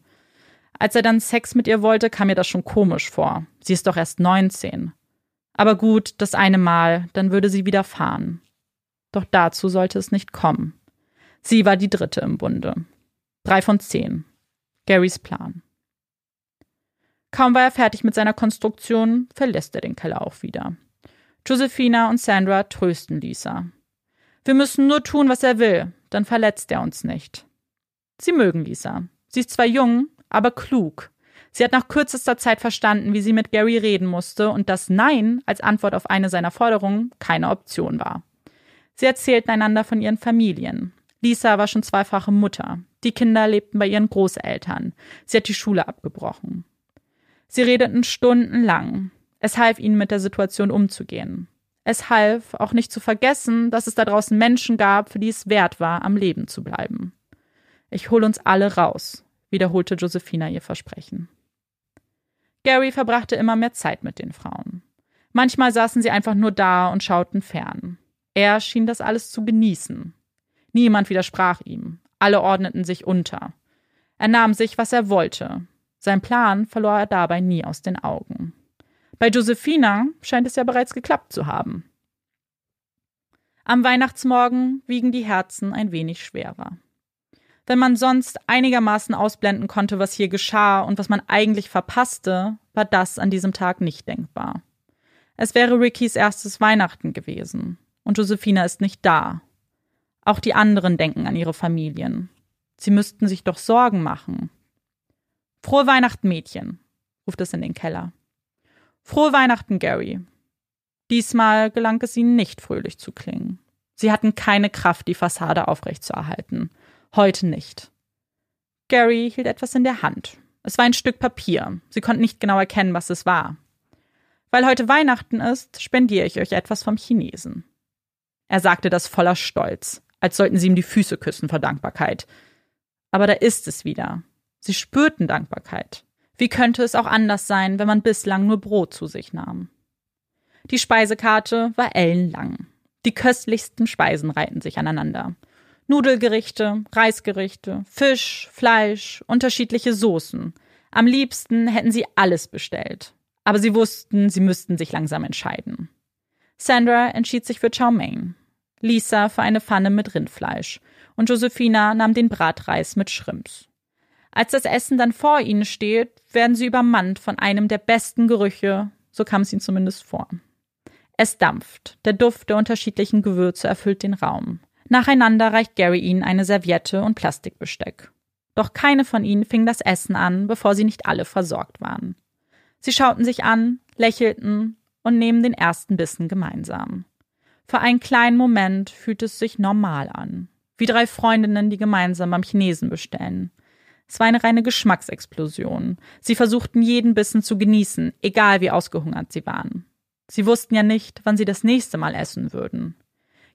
Als er dann Sex mit ihr wollte, kam mir das schon komisch vor. Sie ist doch erst 19. Aber gut, das eine Mal, dann würde sie wieder fahren. Doch dazu sollte es nicht kommen. Sie war die dritte im Bunde. Drei von zehn. Garys Plan. Kaum war er fertig mit seiner Konstruktion, verlässt er den Keller auch wieder. Josephina und Sandra trösten Lisa. Wir müssen nur tun, was er will, dann verletzt er uns nicht. Sie mögen Lisa. Sie ist zwar jung, aber klug. Sie hat nach kürzester Zeit verstanden, wie sie mit Gary reden musste und dass Nein als Antwort auf eine seiner Forderungen keine Option war. Sie erzählten einander von ihren Familien. Lisa war schon zweifache Mutter. Die Kinder lebten bei ihren Großeltern. Sie hat die Schule abgebrochen. Sie redeten stundenlang. Es half ihnen, mit der Situation umzugehen. Es half, auch nicht zu vergessen, dass es da draußen Menschen gab, für die es wert war, am Leben zu bleiben. Ich hol uns alle raus, wiederholte Josephina ihr Versprechen. Gary verbrachte immer mehr Zeit mit den Frauen. Manchmal saßen sie einfach nur da und schauten fern. Er schien das alles zu genießen. Niemand widersprach ihm. Alle ordneten sich unter. Er nahm sich, was er wollte. Sein Plan verlor er dabei nie aus den Augen. Bei Josephina scheint es ja bereits geklappt zu haben. Am Weihnachtsmorgen wiegen die Herzen ein wenig schwerer. Wenn man sonst einigermaßen ausblenden konnte, was hier geschah und was man eigentlich verpasste, war das an diesem Tag nicht denkbar. Es wäre Rickys erstes Weihnachten gewesen und Josephina ist nicht da. Auch die anderen denken an ihre Familien. Sie müssten sich doch Sorgen machen. Frohe Weihnachten, Mädchen, ruft es in den Keller. Frohe Weihnachten, Gary. Diesmal gelang es ihnen nicht fröhlich zu klingen. Sie hatten keine Kraft, die Fassade aufrechtzuerhalten. Heute nicht. Gary hielt etwas in der Hand. Es war ein Stück Papier. Sie konnten nicht genau erkennen, was es war. Weil heute Weihnachten ist, spendiere ich euch etwas vom Chinesen. Er sagte das voller Stolz, als sollten sie ihm die Füße küssen vor Dankbarkeit. Aber da ist es wieder. Sie spürten Dankbarkeit. Wie könnte es auch anders sein, wenn man bislang nur Brot zu sich nahm? Die Speisekarte war ellenlang. Die köstlichsten Speisen reihten sich aneinander. Nudelgerichte, Reisgerichte, Fisch, Fleisch, unterschiedliche Soßen. Am liebsten hätten sie alles bestellt. Aber sie wussten, sie müssten sich langsam entscheiden. Sandra entschied sich für Chow Mein, Lisa für eine Pfanne mit Rindfleisch und Josephina nahm den Bratreis mit Shrimps. Als das Essen dann vor ihnen steht, werden sie übermannt von einem der besten Gerüche, so kam es ihnen zumindest vor. Es dampft, der Duft der unterschiedlichen Gewürze erfüllt den Raum. Nacheinander reicht Gary ihnen eine Serviette und Plastikbesteck. Doch keine von ihnen fing das Essen an, bevor sie nicht alle versorgt waren. Sie schauten sich an, lächelten und nehmen den ersten Bissen gemeinsam. Für einen kleinen Moment fühlt es sich normal an, wie drei Freundinnen, die gemeinsam beim Chinesen bestellen. Es war eine reine Geschmacksexplosion. Sie versuchten jeden Bissen zu genießen, egal wie ausgehungert sie waren. Sie wussten ja nicht, wann sie das nächste Mal essen würden.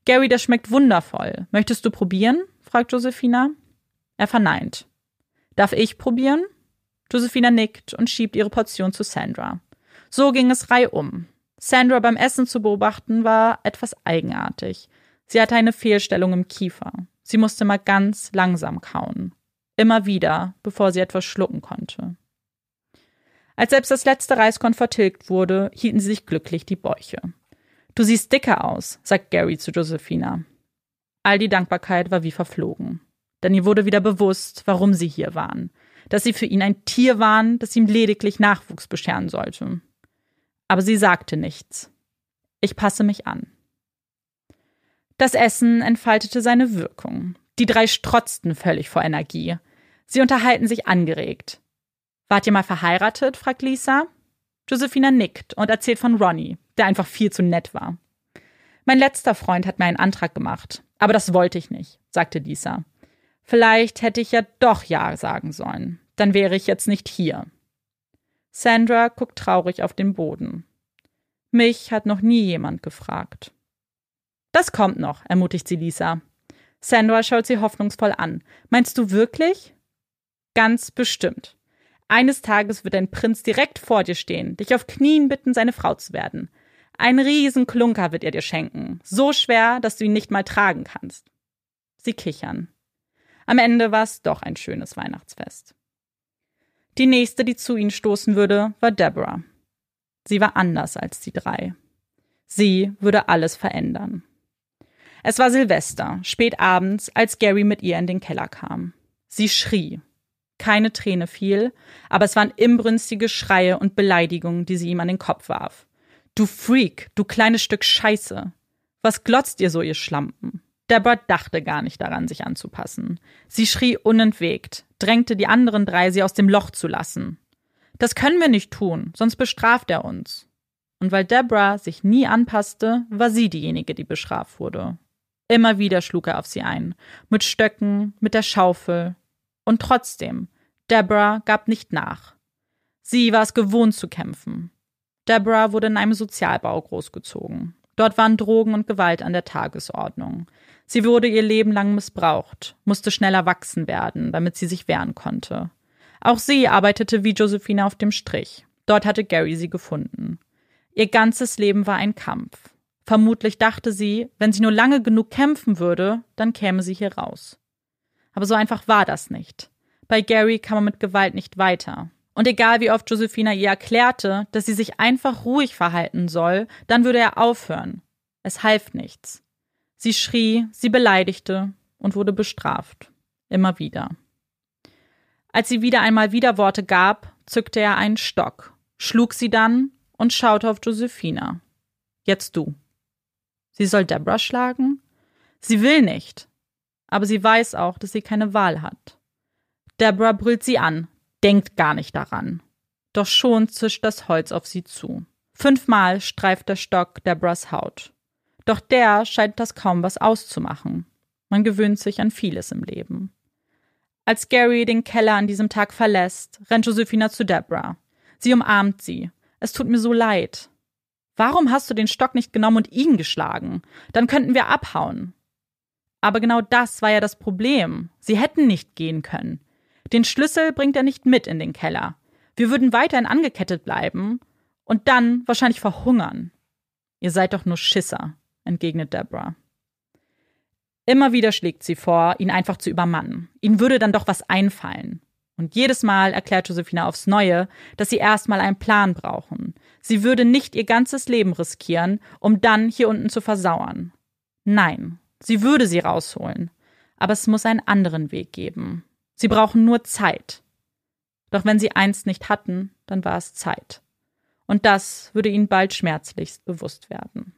Gary, das schmeckt wundervoll. Möchtest du probieren? fragt Josephina. Er verneint. Darf ich probieren? Josephina nickt und schiebt ihre Portion zu Sandra. So ging es reihum. Sandra beim Essen zu beobachten war etwas eigenartig. Sie hatte eine Fehlstellung im Kiefer. Sie musste mal ganz langsam kauen. Immer wieder, bevor sie etwas schlucken konnte. Als selbst das letzte Reiskorn vertilgt wurde, hielten sie sich glücklich die Bäuche. Du siehst dicker aus, sagt Gary zu Josephina. All die Dankbarkeit war wie verflogen. Denn ihr wurde wieder bewusst, warum sie hier waren. Dass sie für ihn ein Tier waren, das ihm lediglich Nachwuchs bescheren sollte. Aber sie sagte nichts. Ich passe mich an. Das Essen entfaltete seine Wirkung. Die drei strotzten völlig vor Energie. Sie unterhalten sich angeregt. Wart ihr mal verheiratet? fragt Lisa. Josephina nickt und erzählt von Ronnie, der einfach viel zu nett war. Mein letzter Freund hat mir einen Antrag gemacht, aber das wollte ich nicht, sagte Lisa. Vielleicht hätte ich ja doch Ja sagen sollen. Dann wäre ich jetzt nicht hier. Sandra guckt traurig auf den Boden. Mich hat noch nie jemand gefragt. Das kommt noch, ermutigt sie Lisa. Sandra schaut sie hoffnungsvoll an. Meinst du wirklich? Ganz bestimmt. Eines Tages wird ein Prinz direkt vor dir stehen, dich auf Knien bitten, seine Frau zu werden. Ein Riesenklunker wird er dir schenken, so schwer, dass du ihn nicht mal tragen kannst. Sie kichern. Am Ende war es doch ein schönes Weihnachtsfest. Die nächste, die zu ihnen stoßen würde, war Deborah. Sie war anders als die drei. Sie würde alles verändern. Es war Silvester, spät abends, als Gary mit ihr in den Keller kam. Sie schrie. Keine Träne fiel, aber es waren imbrünstige Schreie und Beleidigungen, die sie ihm an den Kopf warf. Du Freak, du kleines Stück Scheiße. Was glotzt ihr so, ihr Schlampen? Deborah dachte gar nicht daran, sich anzupassen. Sie schrie unentwegt, drängte die anderen drei, sie aus dem Loch zu lassen. Das können wir nicht tun, sonst bestraft er uns. Und weil Deborah sich nie anpasste, war sie diejenige, die bestraft wurde. Immer wieder schlug er auf sie ein, mit Stöcken, mit der Schaufel. Und trotzdem, Deborah gab nicht nach. Sie war es gewohnt zu kämpfen. Deborah wurde in einem Sozialbau großgezogen. Dort waren Drogen und Gewalt an der Tagesordnung. Sie wurde ihr Leben lang missbraucht, musste schnell erwachsen werden, damit sie sich wehren konnte. Auch sie arbeitete wie Josephine auf dem Strich. Dort hatte Gary sie gefunden. Ihr ganzes Leben war ein Kampf. Vermutlich dachte sie, wenn sie nur lange genug kämpfen würde, dann käme sie hier raus. Aber so einfach war das nicht. Bei Gary kam man mit Gewalt nicht weiter. Und egal wie oft Josephina ihr erklärte, dass sie sich einfach ruhig verhalten soll, dann würde er aufhören. Es half nichts. Sie schrie, sie beleidigte und wurde bestraft. Immer wieder. Als sie wieder einmal Widerworte gab, zückte er einen Stock, schlug sie dann und schaute auf Josephina. Jetzt du. Sie soll Deborah schlagen? Sie will nicht. Aber sie weiß auch, dass sie keine Wahl hat. Deborah brüllt sie an, denkt gar nicht daran. Doch schon zischt das Holz auf sie zu. Fünfmal streift der Stock Deborahs Haut. Doch der scheint das kaum was auszumachen. Man gewöhnt sich an vieles im Leben. Als Gary den Keller an diesem Tag verlässt, rennt Josephina zu Deborah. Sie umarmt sie. Es tut mir so leid. Warum hast du den Stock nicht genommen und ihn geschlagen? Dann könnten wir abhauen. Aber genau das war ja das Problem. Sie hätten nicht gehen können. Den Schlüssel bringt er nicht mit in den Keller. Wir würden weiterhin angekettet bleiben und dann wahrscheinlich verhungern. Ihr seid doch nur Schisser, entgegnet Deborah. Immer wieder schlägt sie vor, ihn einfach zu übermannen. Ihnen würde dann doch was einfallen. Und jedes Mal erklärt Josephina aufs Neue, dass sie erstmal einen Plan brauchen. Sie würde nicht ihr ganzes Leben riskieren, um dann hier unten zu versauern. Nein, sie würde sie rausholen. Aber es muss einen anderen Weg geben. Sie brauchen nur Zeit. Doch wenn sie eins nicht hatten, dann war es Zeit. Und das würde ihnen bald schmerzlichst bewusst werden.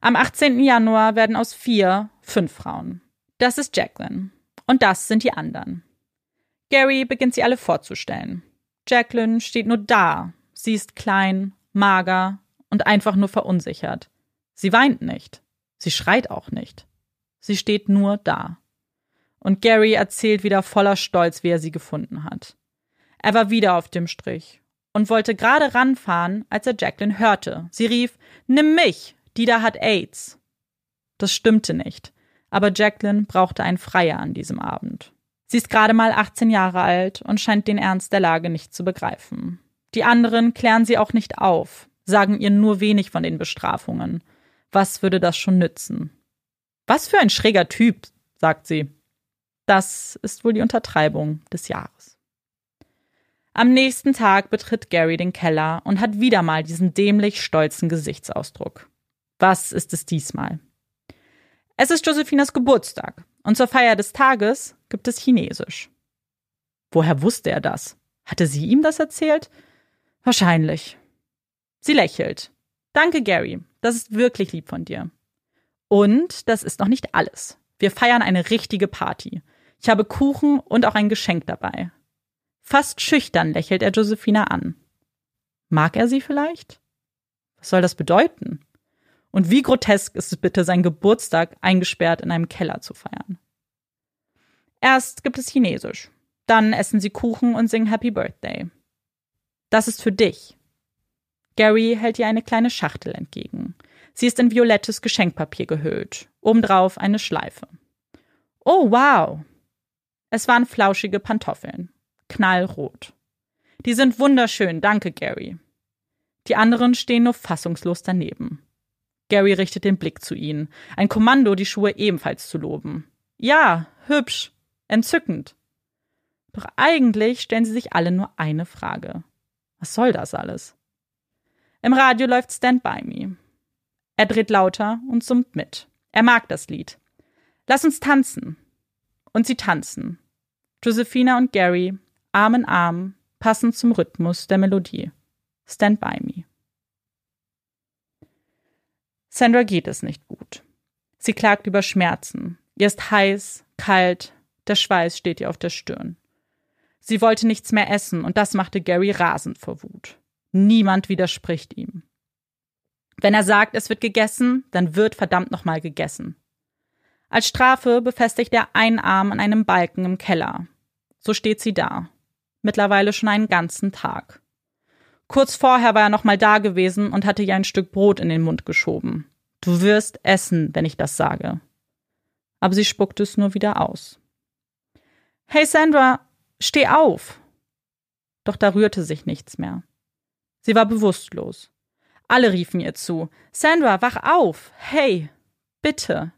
Am 18. Januar werden aus vier fünf Frauen. Das ist Jacqueline. Und das sind die anderen. Gary beginnt sie alle vorzustellen. Jacqueline steht nur da. Sie ist klein, mager und einfach nur verunsichert. Sie weint nicht. Sie schreit auch nicht. Sie steht nur da und Gary erzählt wieder voller Stolz, wie er sie gefunden hat. Er war wieder auf dem Strich und wollte gerade ranfahren, als er Jacqueline hörte. Sie rief, Nimm mich, die da hat AIDS. Das stimmte nicht, aber Jacqueline brauchte einen Freier an diesem Abend. Sie ist gerade mal 18 Jahre alt und scheint den Ernst der Lage nicht zu begreifen. Die anderen klären sie auch nicht auf, sagen ihr nur wenig von den Bestrafungen. Was würde das schon nützen? Was für ein schräger Typ, sagt sie. Das ist wohl die Untertreibung des Jahres. Am nächsten Tag betritt Gary den Keller und hat wieder mal diesen dämlich stolzen Gesichtsausdruck. Was ist es diesmal? Es ist Josephinas Geburtstag und zur Feier des Tages gibt es Chinesisch. Woher wusste er das? Hatte sie ihm das erzählt? Wahrscheinlich. Sie lächelt. Danke, Gary. Das ist wirklich lieb von dir. Und das ist noch nicht alles. Wir feiern eine richtige Party. Ich habe Kuchen und auch ein Geschenk dabei. Fast schüchtern lächelt er Josephina an. Mag er sie vielleicht? Was soll das bedeuten? Und wie grotesk ist es bitte, seinen Geburtstag eingesperrt in einem Keller zu feiern? Erst gibt es Chinesisch. Dann essen sie Kuchen und singen Happy Birthday. Das ist für dich. Gary hält ihr eine kleine Schachtel entgegen. Sie ist in violettes Geschenkpapier gehüllt, obendrauf eine Schleife. Oh, wow, es waren flauschige Pantoffeln. Knallrot. Die sind wunderschön, danke, Gary. Die anderen stehen nur fassungslos daneben. Gary richtet den Blick zu ihnen. Ein Kommando, die Schuhe ebenfalls zu loben. Ja, hübsch, entzückend. Doch eigentlich stellen sie sich alle nur eine Frage. Was soll das alles? Im Radio läuft Stand By Me. Er dreht lauter und summt mit. Er mag das Lied. Lass uns tanzen. Und sie tanzen. Josephina und Gary, Arm in Arm, passend zum Rhythmus der Melodie. Stand by me. Sandra geht es nicht gut. Sie klagt über Schmerzen. Ihr ist heiß, kalt, der Schweiß steht ihr auf der Stirn. Sie wollte nichts mehr essen und das machte Gary rasend vor Wut. Niemand widerspricht ihm. Wenn er sagt, es wird gegessen, dann wird verdammt nochmal gegessen. Als Strafe befestigt er einen Arm an einem Balken im Keller. So steht sie da. Mittlerweile schon einen ganzen Tag. Kurz vorher war er nochmal da gewesen und hatte ihr ein Stück Brot in den Mund geschoben. Du wirst essen, wenn ich das sage. Aber sie spuckte es nur wieder aus. Hey Sandra, steh auf! Doch da rührte sich nichts mehr. Sie war bewusstlos. Alle riefen ihr zu. Sandra, wach auf! Hey! Bitte!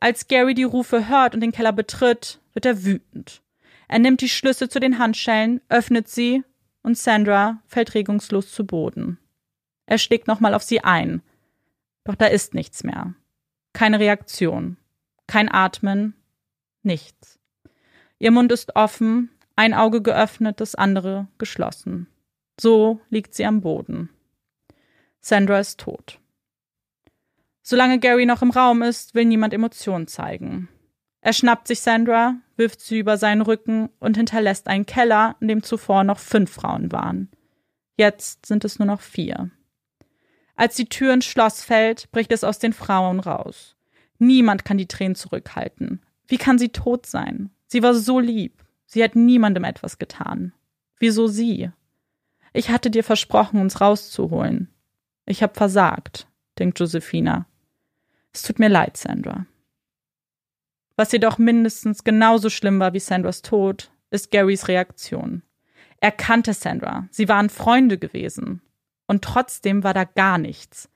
Als Gary die Rufe hört und den Keller betritt, wird er wütend. Er nimmt die Schlüssel zu den Handschellen, öffnet sie und Sandra fällt regungslos zu Boden. Er schlägt nochmal auf sie ein. Doch da ist nichts mehr. Keine Reaktion. Kein Atmen. Nichts. Ihr Mund ist offen, ein Auge geöffnet, das andere geschlossen. So liegt sie am Boden. Sandra ist tot. Solange Gary noch im Raum ist, will niemand Emotionen zeigen. Er schnappt sich Sandra, wirft sie über seinen Rücken und hinterlässt einen Keller, in dem zuvor noch fünf Frauen waren. Jetzt sind es nur noch vier. Als die Tür ins Schloss fällt, bricht es aus den Frauen raus. Niemand kann die Tränen zurückhalten. Wie kann sie tot sein? Sie war so lieb. Sie hat niemandem etwas getan. Wieso sie? Ich hatte dir versprochen, uns rauszuholen. Ich hab versagt, denkt Josephina. Es tut mir leid, Sandra. Was jedoch mindestens genauso schlimm war wie Sandras Tod, ist Garys Reaktion. Er kannte Sandra, sie waren Freunde gewesen. Und trotzdem war da gar nichts.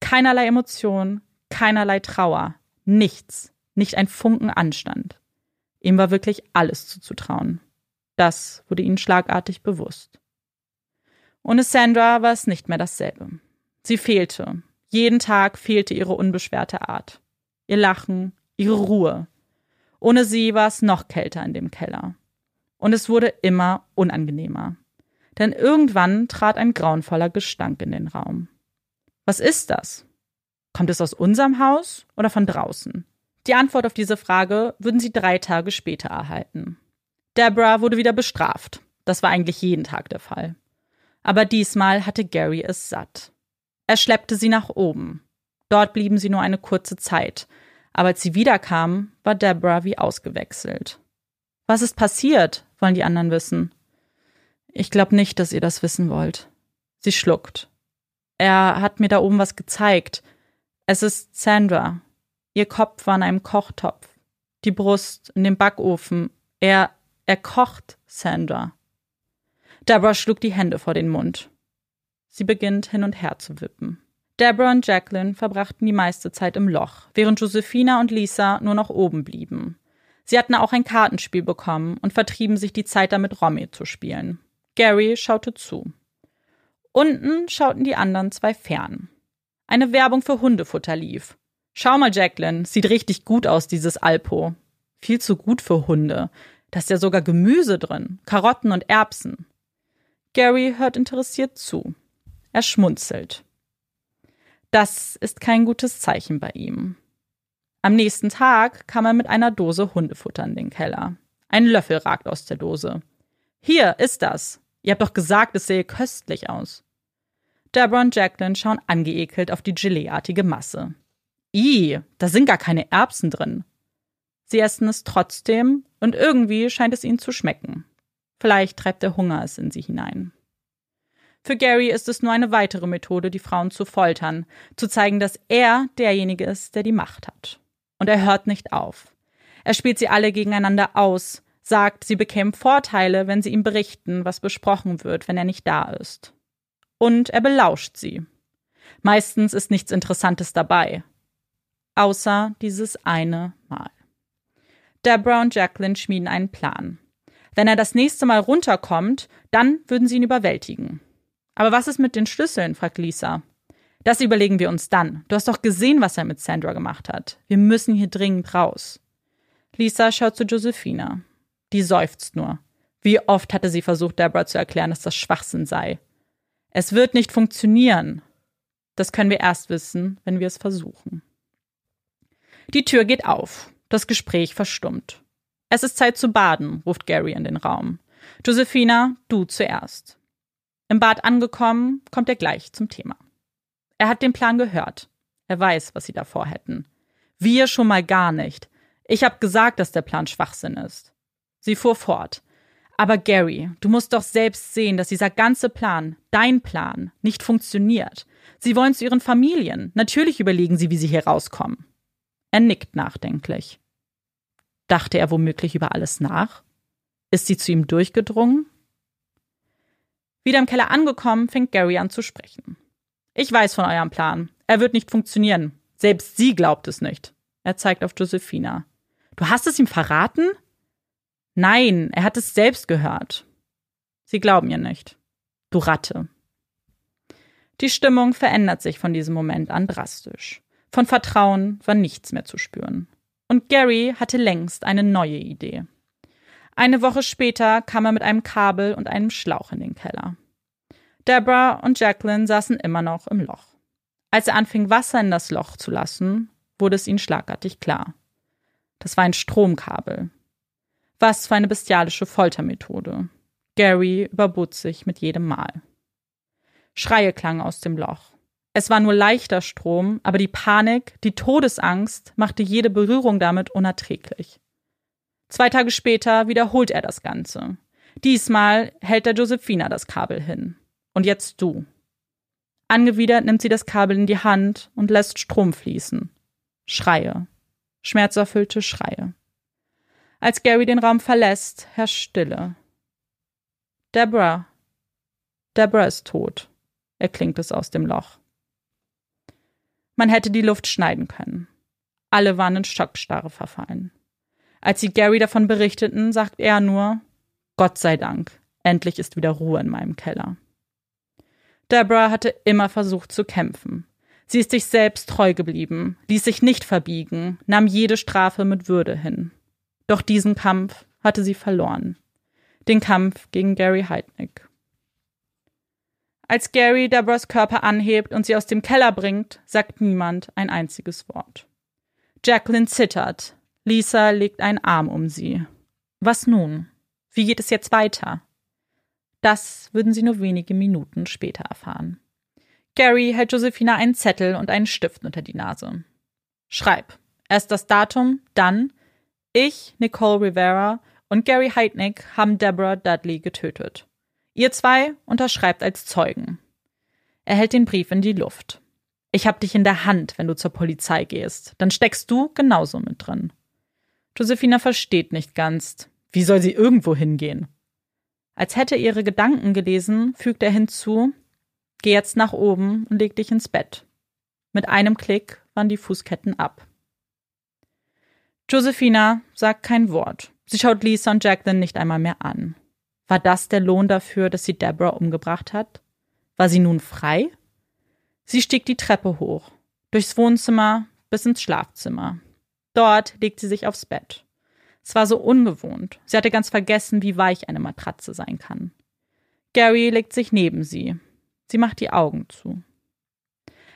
Keinerlei Emotion, keinerlei Trauer, nichts, nicht ein Funken Anstand. Ihm war wirklich alles zuzutrauen. Das wurde ihnen schlagartig bewusst. Ohne Sandra war es nicht mehr dasselbe. Sie fehlte, jeden Tag fehlte ihre unbeschwerte Art. Ihr Lachen, ihre Ruhe. Ohne sie war es noch kälter in dem Keller. Und es wurde immer unangenehmer. Denn irgendwann trat ein grauenvoller Gestank in den Raum. Was ist das? Kommt es aus unserem Haus oder von draußen? Die Antwort auf diese Frage würden sie drei Tage später erhalten. Deborah wurde wieder bestraft. Das war eigentlich jeden Tag der Fall. Aber diesmal hatte Gary es satt. Er schleppte sie nach oben. Dort blieben sie nur eine kurze Zeit, aber als sie wiederkamen, war Deborah wie ausgewechselt. Was ist passiert? wollen die anderen wissen. Ich glaube nicht, dass ihr das wissen wollt. Sie schluckt. Er hat mir da oben was gezeigt. Es ist Sandra. Ihr Kopf war in einem Kochtopf. Die Brust in dem Backofen. Er, er kocht Sandra. Deborah schlug die Hände vor den Mund. Sie beginnt hin und her zu wippen. Deborah und Jacqueline verbrachten die meiste Zeit im Loch, während Josephina und Lisa nur noch oben blieben. Sie hatten auch ein Kartenspiel bekommen und vertrieben sich die Zeit damit, Romy zu spielen. Gary schaute zu. Unten schauten die anderen zwei fern. Eine Werbung für Hundefutter lief. Schau mal, Jacqueline, sieht richtig gut aus, dieses Alpo. Viel zu gut für Hunde. Da ist ja sogar Gemüse drin, Karotten und Erbsen. Gary hört interessiert zu. Er schmunzelt. Das ist kein gutes Zeichen bei ihm. Am nächsten Tag kam er mit einer Dose Hundefutter in den Keller. Ein Löffel ragt aus der Dose. Hier ist das. Ihr habt doch gesagt, es sähe köstlich aus. Deborah und Jacqueline schauen angeekelt auf die Geleeartige Masse. I, da sind gar keine Erbsen drin. Sie essen es trotzdem und irgendwie scheint es ihnen zu schmecken. Vielleicht treibt der Hunger es in sie hinein. Für Gary ist es nur eine weitere Methode, die Frauen zu foltern, zu zeigen, dass er derjenige ist, der die Macht hat. Und er hört nicht auf. Er spielt sie alle gegeneinander aus, sagt, sie bekämen Vorteile, wenn sie ihm berichten, was besprochen wird, wenn er nicht da ist. Und er belauscht sie. Meistens ist nichts Interessantes dabei. Außer dieses eine Mal. Deborah und Jacqueline schmieden einen Plan. Wenn er das nächste Mal runterkommt, dann würden sie ihn überwältigen. Aber was ist mit den Schlüsseln? fragt Lisa. Das überlegen wir uns dann. Du hast doch gesehen, was er mit Sandra gemacht hat. Wir müssen hier dringend raus. Lisa schaut zu Josephina. Die seufzt nur. Wie oft hatte sie versucht, Deborah zu erklären, dass das Schwachsinn sei. Es wird nicht funktionieren. Das können wir erst wissen, wenn wir es versuchen. Die Tür geht auf. Das Gespräch verstummt. Es ist Zeit zu baden, ruft Gary in den Raum. Josephina, du zuerst. Im Bad angekommen, kommt er gleich zum Thema. Er hat den Plan gehört. Er weiß, was sie davor hätten. Wir schon mal gar nicht. Ich habe gesagt, dass der Plan Schwachsinn ist. Sie fuhr fort. Aber Gary, du musst doch selbst sehen, dass dieser ganze Plan, dein Plan, nicht funktioniert. Sie wollen zu ihren Familien. Natürlich überlegen sie, wie sie hier rauskommen. Er nickt nachdenklich. Dachte er womöglich über alles nach? Ist sie zu ihm durchgedrungen? Wieder im Keller angekommen, fängt Gary an zu sprechen. Ich weiß von eurem Plan. Er wird nicht funktionieren. Selbst sie glaubt es nicht. Er zeigt auf Josephina. Du hast es ihm verraten? Nein, er hat es selbst gehört. Sie glauben ihr nicht. Du Ratte. Die Stimmung verändert sich von diesem Moment an drastisch. Von Vertrauen war nichts mehr zu spüren. Und Gary hatte längst eine neue Idee. Eine Woche später kam er mit einem Kabel und einem Schlauch in den Keller. Deborah und Jacqueline saßen immer noch im Loch. Als er anfing, Wasser in das Loch zu lassen, wurde es ihnen schlagartig klar. Das war ein Stromkabel. Was für eine bestialische Foltermethode. Gary überbot sich mit jedem Mal. Schreie klangen aus dem Loch. Es war nur leichter Strom, aber die Panik, die Todesangst machte jede Berührung damit unerträglich. Zwei Tage später wiederholt er das Ganze. Diesmal hält der Josephina das Kabel hin. Und jetzt du. Angewidert nimmt sie das Kabel in die Hand und lässt Strom fließen. Schreie. Schmerzerfüllte Schreie. Als Gary den Raum verlässt, herrscht Stille. Deborah. Deborah ist tot erklingt es aus dem Loch. Man hätte die Luft schneiden können. Alle waren in Schockstarre verfallen. Als sie Gary davon berichteten, sagt er nur, Gott sei Dank, endlich ist wieder Ruhe in meinem Keller. Deborah hatte immer versucht zu kämpfen. Sie ist sich selbst treu geblieben, ließ sich nicht verbiegen, nahm jede Strafe mit Würde hin. Doch diesen Kampf hatte sie verloren. Den Kampf gegen Gary Heidnick. Als Gary Deborahs Körper anhebt und sie aus dem Keller bringt, sagt niemand ein einziges Wort. Jacqueline zittert. Lisa legt einen Arm um sie. Was nun? Wie geht es jetzt weiter? Das würden sie nur wenige Minuten später erfahren. Gary hält Josephina einen Zettel und einen Stift unter die Nase. Schreib. Erst das Datum, dann ich, Nicole Rivera und Gary Heidnick haben Deborah Dudley getötet. Ihr zwei unterschreibt als Zeugen. Er hält den Brief in die Luft. Ich hab dich in der Hand, wenn du zur Polizei gehst. Dann steckst du genauso mit drin. Josephina versteht nicht ganz. Wie soll sie irgendwo hingehen? Als hätte er ihre Gedanken gelesen, fügt er hinzu, geh jetzt nach oben und leg dich ins Bett. Mit einem Klick waren die Fußketten ab. Josephina sagt kein Wort. Sie schaut Lisa und Jacqueline nicht einmal mehr an. War das der Lohn dafür, dass sie Deborah umgebracht hat? War sie nun frei? Sie stieg die Treppe hoch, durchs Wohnzimmer bis ins Schlafzimmer. Dort legt sie sich aufs Bett. Es war so ungewohnt. Sie hatte ganz vergessen, wie weich eine Matratze sein kann. Gary legt sich neben sie. Sie macht die Augen zu.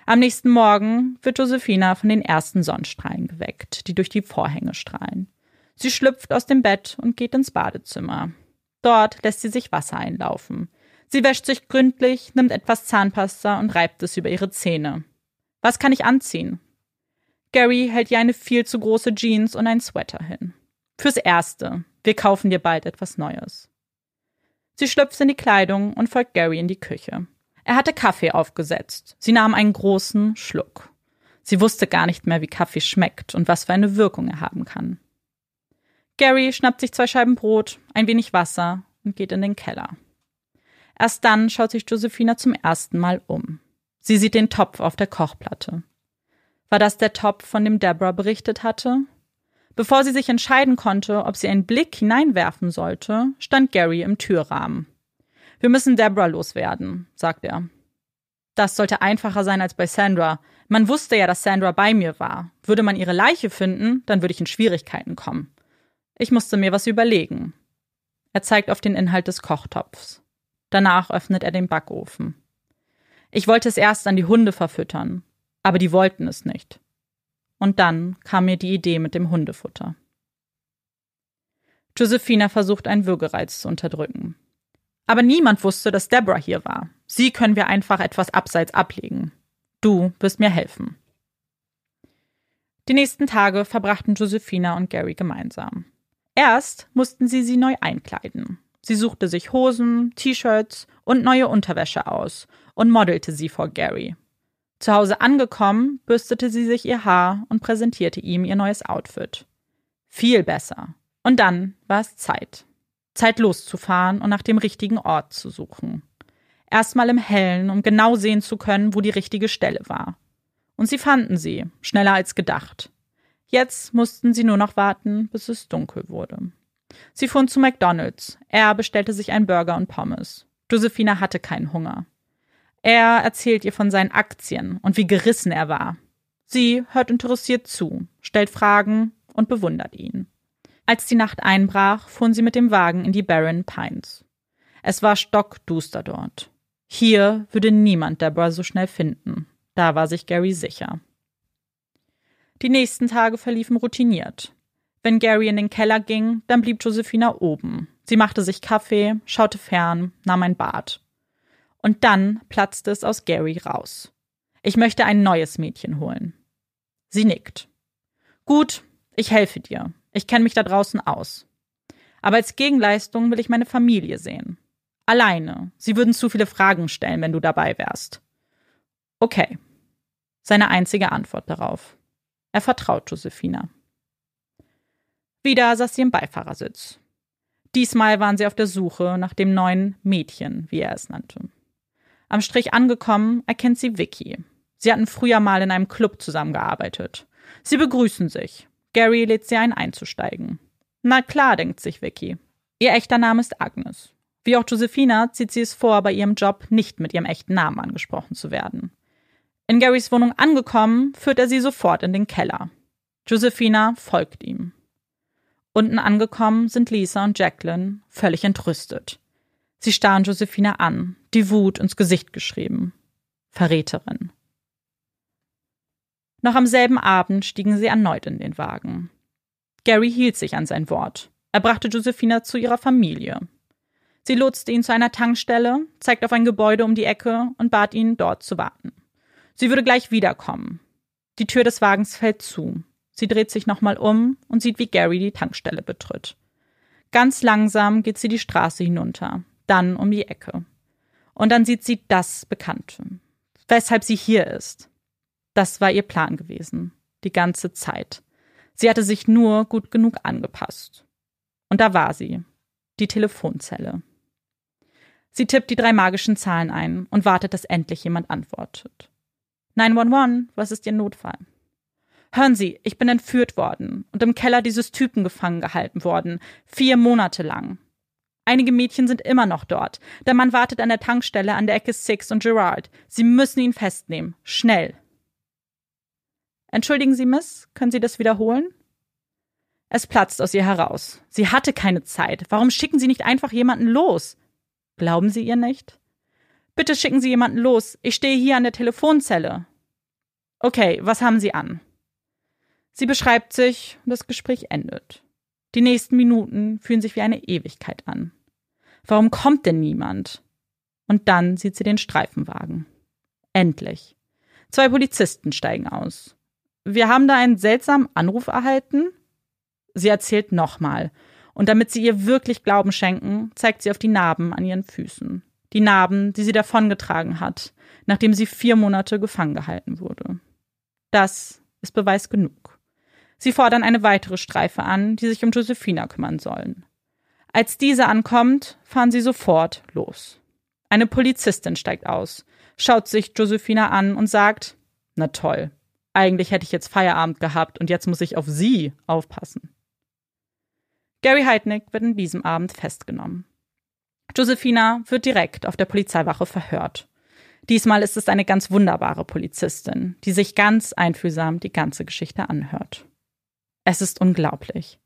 Am nächsten Morgen wird Josephina von den ersten Sonnenstrahlen geweckt, die durch die Vorhänge strahlen. Sie schlüpft aus dem Bett und geht ins Badezimmer. Dort lässt sie sich Wasser einlaufen. Sie wäscht sich gründlich, nimmt etwas Zahnpasta und reibt es über ihre Zähne. Was kann ich anziehen? Gary hält ihr eine viel zu große Jeans und ein Sweater hin. Fürs Erste. Wir kaufen dir bald etwas Neues. Sie schlüpft in die Kleidung und folgt Gary in die Küche. Er hatte Kaffee aufgesetzt. Sie nahm einen großen Schluck. Sie wusste gar nicht mehr, wie Kaffee schmeckt und was für eine Wirkung er haben kann. Gary schnappt sich zwei Scheiben Brot, ein wenig Wasser und geht in den Keller. Erst dann schaut sich Josephina zum ersten Mal um. Sie sieht den Topf auf der Kochplatte. War das der Topf, von dem Deborah berichtet hatte? Bevor sie sich entscheiden konnte, ob sie einen Blick hineinwerfen sollte, stand Gary im Türrahmen. Wir müssen Deborah loswerden, sagt er. Das sollte einfacher sein als bei Sandra. Man wusste ja, dass Sandra bei mir war. Würde man ihre Leiche finden, dann würde ich in Schwierigkeiten kommen. Ich musste mir was überlegen. Er zeigt auf den Inhalt des Kochtopfs. Danach öffnet er den Backofen. Ich wollte es erst an die Hunde verfüttern, aber die wollten es nicht. Und dann kam mir die Idee mit dem Hundefutter. Josephina versucht, einen Würgereiz zu unterdrücken. Aber niemand wusste, dass Deborah hier war. Sie können wir einfach etwas abseits ablegen. Du wirst mir helfen. Die nächsten Tage verbrachten Josephina und Gary gemeinsam. Erst mussten sie sie neu einkleiden. Sie suchte sich Hosen, T-Shirts und neue Unterwäsche aus und modelte sie vor Gary. Zu Hause angekommen, bürstete sie sich ihr Haar und präsentierte ihm ihr neues Outfit. Viel besser. Und dann war es Zeit. Zeit loszufahren und nach dem richtigen Ort zu suchen. Erstmal im Hellen, um genau sehen zu können, wo die richtige Stelle war. Und sie fanden sie, schneller als gedacht. Jetzt mussten sie nur noch warten, bis es dunkel wurde. Sie fuhren zu McDonald's. Er bestellte sich einen Burger und Pommes. Josephina hatte keinen Hunger. Er erzählt ihr von seinen Aktien und wie gerissen er war. Sie hört interessiert zu, stellt Fragen und bewundert ihn. Als die Nacht einbrach, fuhren sie mit dem Wagen in die Barren Pines. Es war stockduster dort. Hier würde niemand Deborah so schnell finden. Da war sich Gary sicher. Die nächsten Tage verliefen routiniert. Wenn Gary in den Keller ging, dann blieb Josephina oben. Sie machte sich Kaffee, schaute fern, nahm ein Bad. Und dann platzte es aus Gary raus. Ich möchte ein neues Mädchen holen. Sie nickt. Gut, ich helfe dir. Ich kenne mich da draußen aus. Aber als Gegenleistung will ich meine Familie sehen. Alleine. Sie würden zu viele Fragen stellen, wenn du dabei wärst. Okay. Seine einzige Antwort darauf. Er vertraut Josephina. Wieder saß sie im Beifahrersitz. Diesmal waren sie auf der Suche nach dem neuen Mädchen, wie er es nannte. Am Strich angekommen, erkennt sie Vicky. Sie hatten früher mal in einem Club zusammengearbeitet. Sie begrüßen sich. Gary lädt sie ein, einzusteigen. Na klar, denkt sich Vicky. Ihr echter Name ist Agnes. Wie auch Josephina zieht sie es vor, bei ihrem Job nicht mit ihrem echten Namen angesprochen zu werden. In Garys Wohnung angekommen, führt er sie sofort in den Keller. Josephina folgt ihm. Unten angekommen sind Lisa und Jacqueline völlig entrüstet. Sie starren Josephina an, die Wut ins Gesicht geschrieben. Verräterin. Noch am selben Abend stiegen sie erneut in den Wagen. Gary hielt sich an sein Wort. Er brachte Josephina zu ihrer Familie. Sie lotste ihn zu einer Tankstelle, zeigte auf ein Gebäude um die Ecke und bat ihn, dort zu warten. Sie würde gleich wiederkommen. Die Tür des Wagens fällt zu. Sie dreht sich nochmal um und sieht, wie Gary die Tankstelle betritt. Ganz langsam geht sie die Straße hinunter, dann um die Ecke. Und dann sieht sie das Bekannte. Weshalb sie hier ist. Das war ihr Plan gewesen. Die ganze Zeit. Sie hatte sich nur gut genug angepasst. Und da war sie. Die Telefonzelle. Sie tippt die drei magischen Zahlen ein und wartet, dass endlich jemand antwortet. 911, was ist Ihr Notfall? Hören Sie, ich bin entführt worden und im Keller dieses Typen gefangen gehalten worden. Vier Monate lang. Einige Mädchen sind immer noch dort. Der Mann wartet an der Tankstelle an der Ecke Six und Gerard. Sie müssen ihn festnehmen. Schnell. Entschuldigen Sie, Miss, können Sie das wiederholen? Es platzt aus ihr heraus. Sie hatte keine Zeit. Warum schicken Sie nicht einfach jemanden los? Glauben Sie ihr nicht? Bitte schicken Sie jemanden los. Ich stehe hier an der Telefonzelle. Okay, was haben Sie an? Sie beschreibt sich und das Gespräch endet. Die nächsten Minuten fühlen sich wie eine Ewigkeit an. Warum kommt denn niemand? Und dann sieht sie den Streifenwagen. Endlich. Zwei Polizisten steigen aus. Wir haben da einen seltsamen Anruf erhalten. Sie erzählt nochmal. Und damit sie ihr wirklich Glauben schenken, zeigt sie auf die Narben an ihren Füßen. Die Narben, die sie davongetragen hat, nachdem sie vier Monate gefangen gehalten wurde. Das ist Beweis genug. Sie fordern eine weitere Streife an, die sich um Josephina kümmern sollen. Als diese ankommt, fahren sie sofort los. Eine Polizistin steigt aus, schaut sich Josephina an und sagt, na toll, eigentlich hätte ich jetzt Feierabend gehabt und jetzt muss ich auf Sie aufpassen. Gary Heidnick wird in diesem Abend festgenommen. Josephina wird direkt auf der Polizeiwache verhört. Diesmal ist es eine ganz wunderbare Polizistin, die sich ganz einfühlsam die ganze Geschichte anhört. Es ist unglaublich.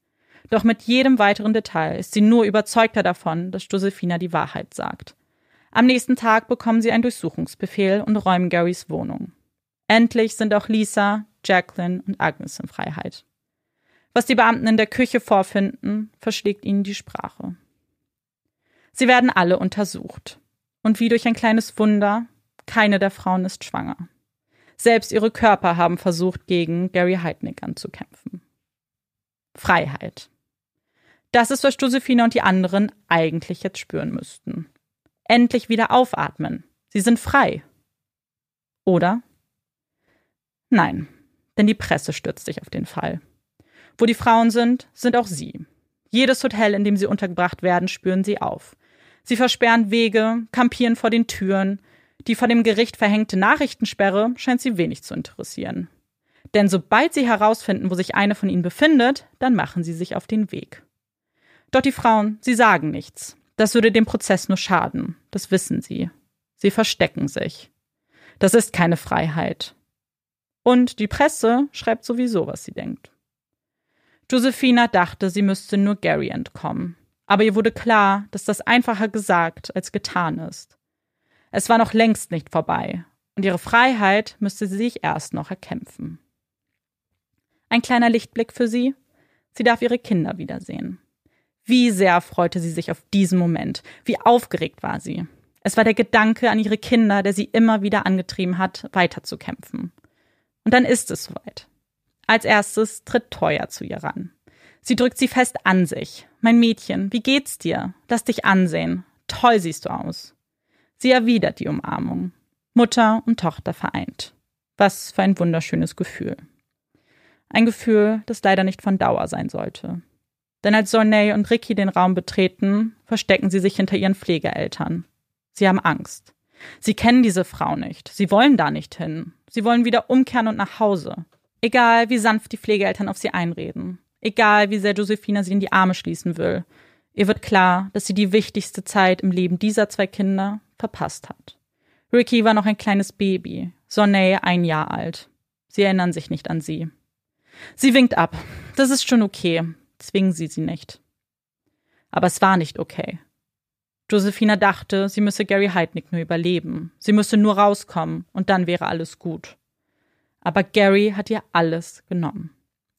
Doch mit jedem weiteren Detail ist sie nur überzeugter davon, dass Josephina die Wahrheit sagt. Am nächsten Tag bekommen sie einen Durchsuchungsbefehl und räumen Garys Wohnung. Endlich sind auch Lisa, Jacqueline und Agnes in Freiheit. Was die Beamten in der Küche vorfinden, verschlägt ihnen die Sprache. Sie werden alle untersucht. Und wie durch ein kleines Wunder, keine der Frauen ist schwanger. Selbst ihre Körper haben versucht, gegen Gary Heidnick anzukämpfen. Freiheit. Das ist, was Josephine und die anderen eigentlich jetzt spüren müssten. Endlich wieder aufatmen. Sie sind frei. Oder? Nein, denn die Presse stürzt sich auf den Fall. Wo die Frauen sind, sind auch sie. Jedes Hotel, in dem sie untergebracht werden, spüren sie auf. Sie versperren Wege, kampieren vor den Türen. Die von dem Gericht verhängte Nachrichtensperre scheint sie wenig zu interessieren. Denn sobald sie herausfinden, wo sich eine von ihnen befindet, dann machen sie sich auf den Weg. Doch die Frauen, sie sagen nichts. Das würde dem Prozess nur schaden. Das wissen sie. Sie verstecken sich. Das ist keine Freiheit. Und die Presse schreibt sowieso, was sie denkt. Josephina dachte, sie müsste nur Gary entkommen. Aber ihr wurde klar, dass das einfacher gesagt als getan ist. Es war noch längst nicht vorbei, und ihre Freiheit müsste sie sich erst noch erkämpfen. Ein kleiner Lichtblick für sie. Sie darf ihre Kinder wiedersehen. Wie sehr freute sie sich auf diesen Moment. Wie aufgeregt war sie. Es war der Gedanke an ihre Kinder, der sie immer wieder angetrieben hat, weiterzukämpfen. Und dann ist es soweit. Als erstes tritt Toya zu ihr ran. Sie drückt sie fest an sich. Mein Mädchen, wie geht's dir? Lass dich ansehen. Toll siehst du aus. Sie erwidert die Umarmung. Mutter und Tochter vereint. Was für ein wunderschönes Gefühl. Ein Gefühl, das leider nicht von Dauer sein sollte. Denn als Sonay und Ricky den Raum betreten, verstecken sie sich hinter ihren Pflegeeltern. Sie haben Angst. Sie kennen diese Frau nicht. Sie wollen da nicht hin. Sie wollen wieder umkehren und nach Hause. Egal, wie sanft die Pflegeeltern auf sie einreden. Egal, wie sehr Josephina sie in die Arme schließen will. Ihr wird klar, dass sie die wichtigste Zeit im Leben dieser zwei Kinder verpasst hat. Ricky war noch ein kleines Baby, Sonne ein Jahr alt. Sie erinnern sich nicht an sie. Sie winkt ab. Das ist schon okay. Zwingen Sie sie nicht. Aber es war nicht okay. Josephina dachte, sie müsse Gary Heidnick nur überleben. Sie müsse nur rauskommen und dann wäre alles gut. Aber Gary hat ihr alles genommen.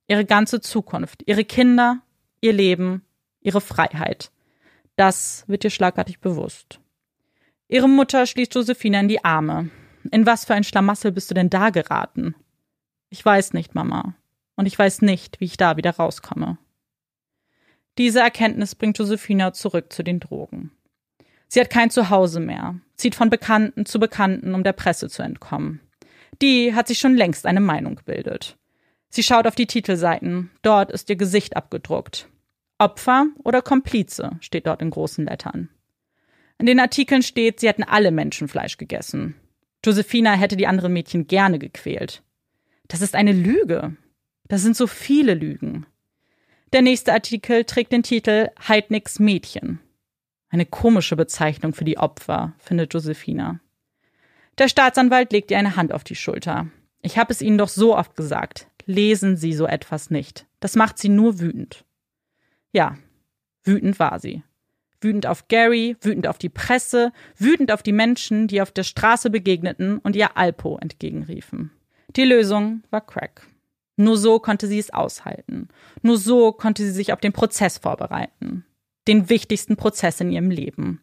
Ihre ganze Zukunft, ihre Kinder, ihr Leben, ihre Freiheit. Das wird ihr schlagartig bewusst. Ihre Mutter schließt Josephina in die Arme. In was für ein Schlamassel bist du denn da geraten? Ich weiß nicht, Mama. Und ich weiß nicht, wie ich da wieder rauskomme. Diese Erkenntnis bringt Josephina zurück zu den Drogen. Sie hat kein Zuhause mehr, zieht von Bekannten zu Bekannten, um der Presse zu entkommen. Die hat sich schon längst eine Meinung gebildet. Sie schaut auf die Titelseiten, dort ist ihr Gesicht abgedruckt. Opfer oder Komplize steht dort in großen Lettern. In den Artikeln steht, sie hätten alle Menschen Fleisch gegessen. Josephina hätte die anderen Mädchen gerne gequält. Das ist eine Lüge. Das sind so viele Lügen. Der nächste Artikel trägt den Titel Heidnicks Mädchen. Eine komische Bezeichnung für die Opfer, findet Josephina. Der Staatsanwalt legt ihr eine Hand auf die Schulter. Ich habe es Ihnen doch so oft gesagt. Lesen Sie so etwas nicht. Das macht Sie nur wütend. Ja, wütend war sie. Wütend auf Gary, wütend auf die Presse, wütend auf die Menschen, die auf der Straße begegneten und ihr Alpo entgegenriefen. Die Lösung war Crack. Nur so konnte sie es aushalten. Nur so konnte sie sich auf den Prozess vorbereiten den wichtigsten Prozess in ihrem Leben.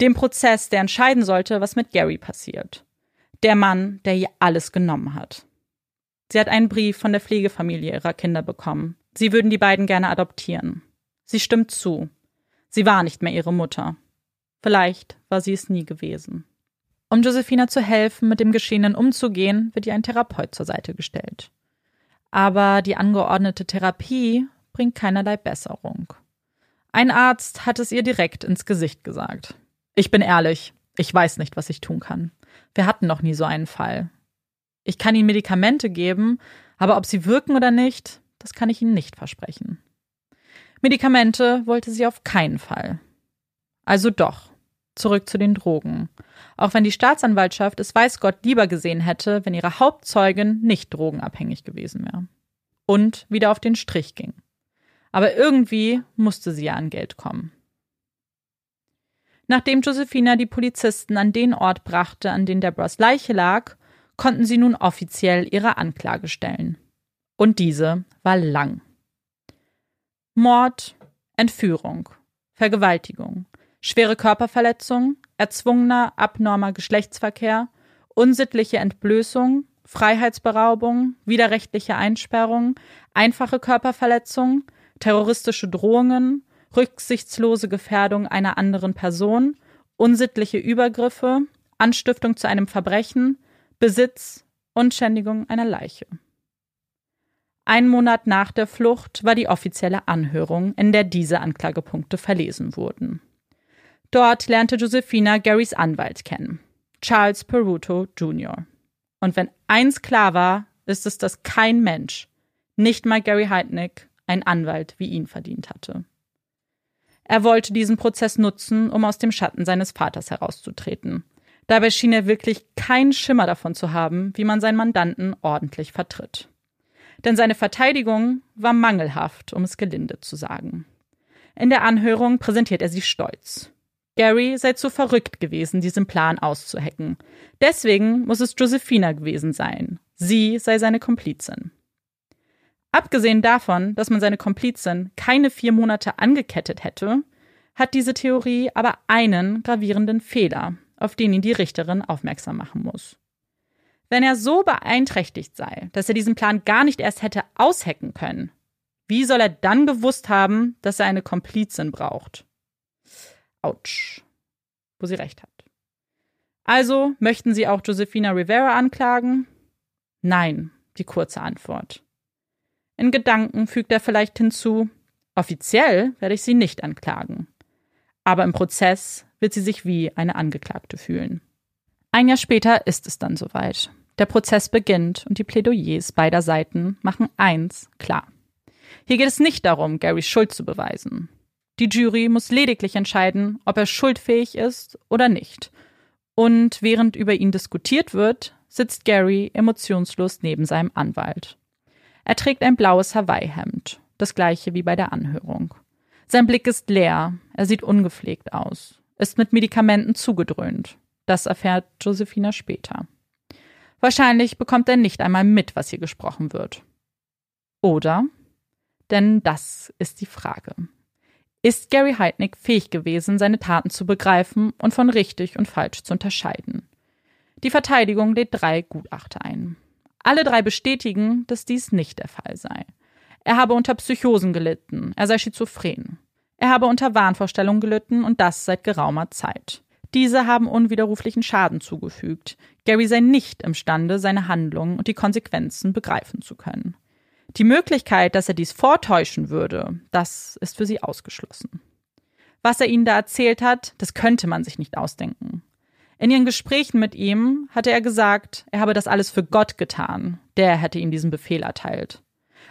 Dem Prozess, der entscheiden sollte, was mit Gary passiert. Der Mann, der ihr alles genommen hat. Sie hat einen Brief von der Pflegefamilie ihrer Kinder bekommen. Sie würden die beiden gerne adoptieren. Sie stimmt zu. Sie war nicht mehr ihre Mutter. Vielleicht war sie es nie gewesen. Um Josephina zu helfen, mit dem Geschehenen umzugehen, wird ihr ein Therapeut zur Seite gestellt. Aber die angeordnete Therapie bringt keinerlei Besserung. Ein Arzt hat es ihr direkt ins Gesicht gesagt. Ich bin ehrlich, ich weiß nicht, was ich tun kann. Wir hatten noch nie so einen Fall. Ich kann Ihnen Medikamente geben, aber ob sie wirken oder nicht, das kann ich Ihnen nicht versprechen. Medikamente wollte sie auf keinen Fall. Also doch, zurück zu den Drogen. Auch wenn die Staatsanwaltschaft es weiß Gott lieber gesehen hätte, wenn ihre Hauptzeugin nicht drogenabhängig gewesen wäre. Und wieder auf den Strich ging. Aber irgendwie musste sie ja an Geld kommen. Nachdem Josephina die Polizisten an den Ort brachte, an den Deborahs Leiche lag, konnten sie nun offiziell ihre Anklage stellen. Und diese war lang. Mord, Entführung, Vergewaltigung, schwere Körperverletzung, erzwungener, abnormer Geschlechtsverkehr, unsittliche Entblößung, Freiheitsberaubung, widerrechtliche Einsperrung, einfache Körperverletzung, terroristische Drohungen, rücksichtslose Gefährdung einer anderen Person, unsittliche Übergriffe, Anstiftung zu einem Verbrechen, Besitz und Schändigung einer Leiche. Ein Monat nach der Flucht war die offizielle Anhörung, in der diese Anklagepunkte verlesen wurden. Dort lernte Josephina Garys Anwalt kennen, Charles Peruto Jr. Und wenn eins klar war, ist es, dass kein Mensch, nicht mal Gary Heidnick, einen Anwalt wie ihn verdient hatte. Er wollte diesen Prozess nutzen, um aus dem Schatten seines Vaters herauszutreten. Dabei schien er wirklich keinen Schimmer davon zu haben, wie man seinen Mandanten ordentlich vertritt. Denn seine Verteidigung war mangelhaft, um es gelinde zu sagen. In der Anhörung präsentiert er sie stolz. Gary sei zu verrückt gewesen, diesen Plan auszuhacken. Deswegen muss es Josephina gewesen sein. Sie sei seine Komplizin. Abgesehen davon, dass man seine Komplizin keine vier Monate angekettet hätte, hat diese Theorie aber einen gravierenden Fehler, auf den ihn die Richterin aufmerksam machen muss. Wenn er so beeinträchtigt sei, dass er diesen Plan gar nicht erst hätte aushacken können, wie soll er dann gewusst haben, dass er eine Komplizin braucht? Autsch. Wo sie recht hat. Also möchten Sie auch Josefina Rivera anklagen? Nein, die kurze Antwort. In Gedanken fügt er vielleicht hinzu, offiziell werde ich sie nicht anklagen. Aber im Prozess wird sie sich wie eine Angeklagte fühlen. Ein Jahr später ist es dann soweit. Der Prozess beginnt und die Plädoyers beider Seiten machen eins klar. Hier geht es nicht darum, Garys Schuld zu beweisen. Die Jury muss lediglich entscheiden, ob er schuldfähig ist oder nicht. Und während über ihn diskutiert wird, sitzt Gary emotionslos neben seinem Anwalt. Er trägt ein blaues Hawaii-Hemd, das gleiche wie bei der Anhörung. Sein Blick ist leer, er sieht ungepflegt aus, ist mit Medikamenten zugedröhnt. Das erfährt Josephina später. Wahrscheinlich bekommt er nicht einmal mit, was hier gesprochen wird. Oder? Denn das ist die Frage. Ist Gary Heidnick fähig gewesen, seine Taten zu begreifen und von richtig und falsch zu unterscheiden? Die Verteidigung lädt drei Gutachter ein. Alle drei bestätigen, dass dies nicht der Fall sei. Er habe unter Psychosen gelitten, er sei schizophren. Er habe unter Wahnvorstellungen gelitten und das seit geraumer Zeit. Diese haben unwiderruflichen Schaden zugefügt. Gary sei nicht imstande, seine Handlungen und die Konsequenzen begreifen zu können. Die Möglichkeit, dass er dies vortäuschen würde, das ist für sie ausgeschlossen. Was er ihnen da erzählt hat, das könnte man sich nicht ausdenken. In ihren Gesprächen mit ihm hatte er gesagt, er habe das alles für Gott getan. Der hätte ihm diesen Befehl erteilt.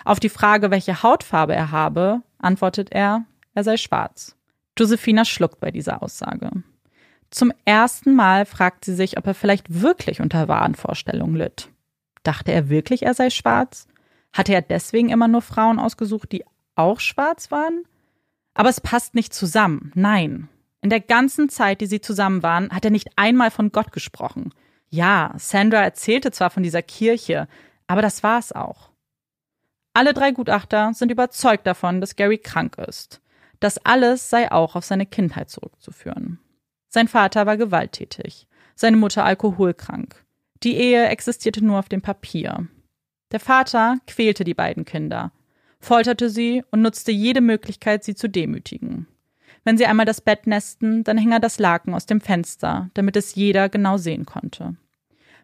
Auf die Frage, welche Hautfarbe er habe, antwortet er, er sei schwarz. Josephina schluckt bei dieser Aussage. Zum ersten Mal fragt sie sich, ob er vielleicht wirklich unter Wahnvorstellungen litt. Dachte er wirklich, er sei schwarz? Hatte er deswegen immer nur Frauen ausgesucht, die auch schwarz waren? Aber es passt nicht zusammen. Nein, in der ganzen Zeit, die sie zusammen waren, hat er nicht einmal von Gott gesprochen. Ja, Sandra erzählte zwar von dieser Kirche, aber das war's auch. Alle drei Gutachter sind überzeugt davon, dass Gary krank ist. Das alles sei auch auf seine Kindheit zurückzuführen. Sein Vater war gewalttätig, seine Mutter alkoholkrank. Die Ehe existierte nur auf dem Papier. Der Vater quälte die beiden Kinder, folterte sie und nutzte jede Möglichkeit, sie zu demütigen. Wenn sie einmal das Bett nässten, dann hing er das Laken aus dem Fenster, damit es jeder genau sehen konnte.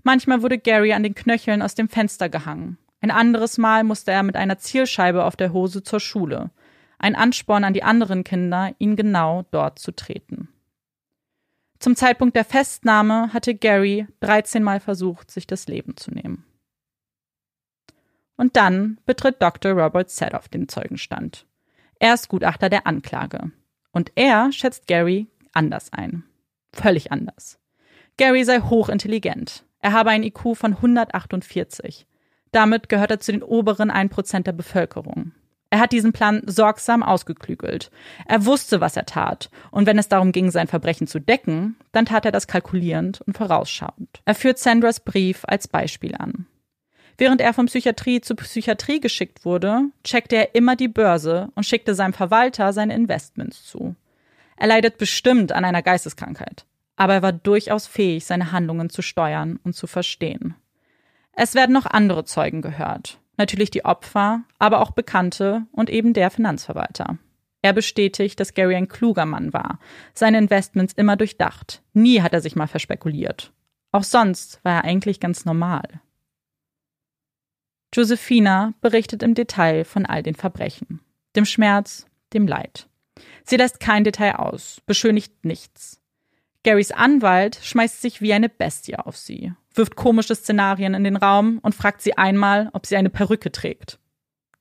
Manchmal wurde Gary an den Knöcheln aus dem Fenster gehangen. Ein anderes Mal musste er mit einer Zielscheibe auf der Hose zur Schule. Ein Ansporn an die anderen Kinder, ihn genau dort zu treten. Zum Zeitpunkt der Festnahme hatte Gary 13 Mal versucht, sich das Leben zu nehmen. Und dann betritt Dr. Robert Sedoff den Zeugenstand. Er ist Gutachter der Anklage. Und er schätzt Gary anders ein. Völlig anders. Gary sei hochintelligent. Er habe ein IQ von 148. Damit gehört er zu den oberen 1% der Bevölkerung. Er hat diesen Plan sorgsam ausgeklügelt. Er wusste, was er tat. Und wenn es darum ging, sein Verbrechen zu decken, dann tat er das kalkulierend und vorausschauend. Er führt Sandras Brief als Beispiel an. Während er von Psychiatrie zu Psychiatrie geschickt wurde, checkte er immer die Börse und schickte seinem Verwalter seine Investments zu. Er leidet bestimmt an einer Geisteskrankheit, aber er war durchaus fähig, seine Handlungen zu steuern und zu verstehen. Es werden noch andere Zeugen gehört, natürlich die Opfer, aber auch Bekannte und eben der Finanzverwalter. Er bestätigt, dass Gary ein kluger Mann war, seine Investments immer durchdacht. Nie hat er sich mal verspekuliert. Auch sonst war er eigentlich ganz normal. Josephina berichtet im Detail von all den Verbrechen, dem Schmerz, dem Leid. Sie lässt kein Detail aus, beschönigt nichts. Garys Anwalt schmeißt sich wie eine Bestie auf sie, wirft komische Szenarien in den Raum und fragt sie einmal, ob sie eine Perücke trägt.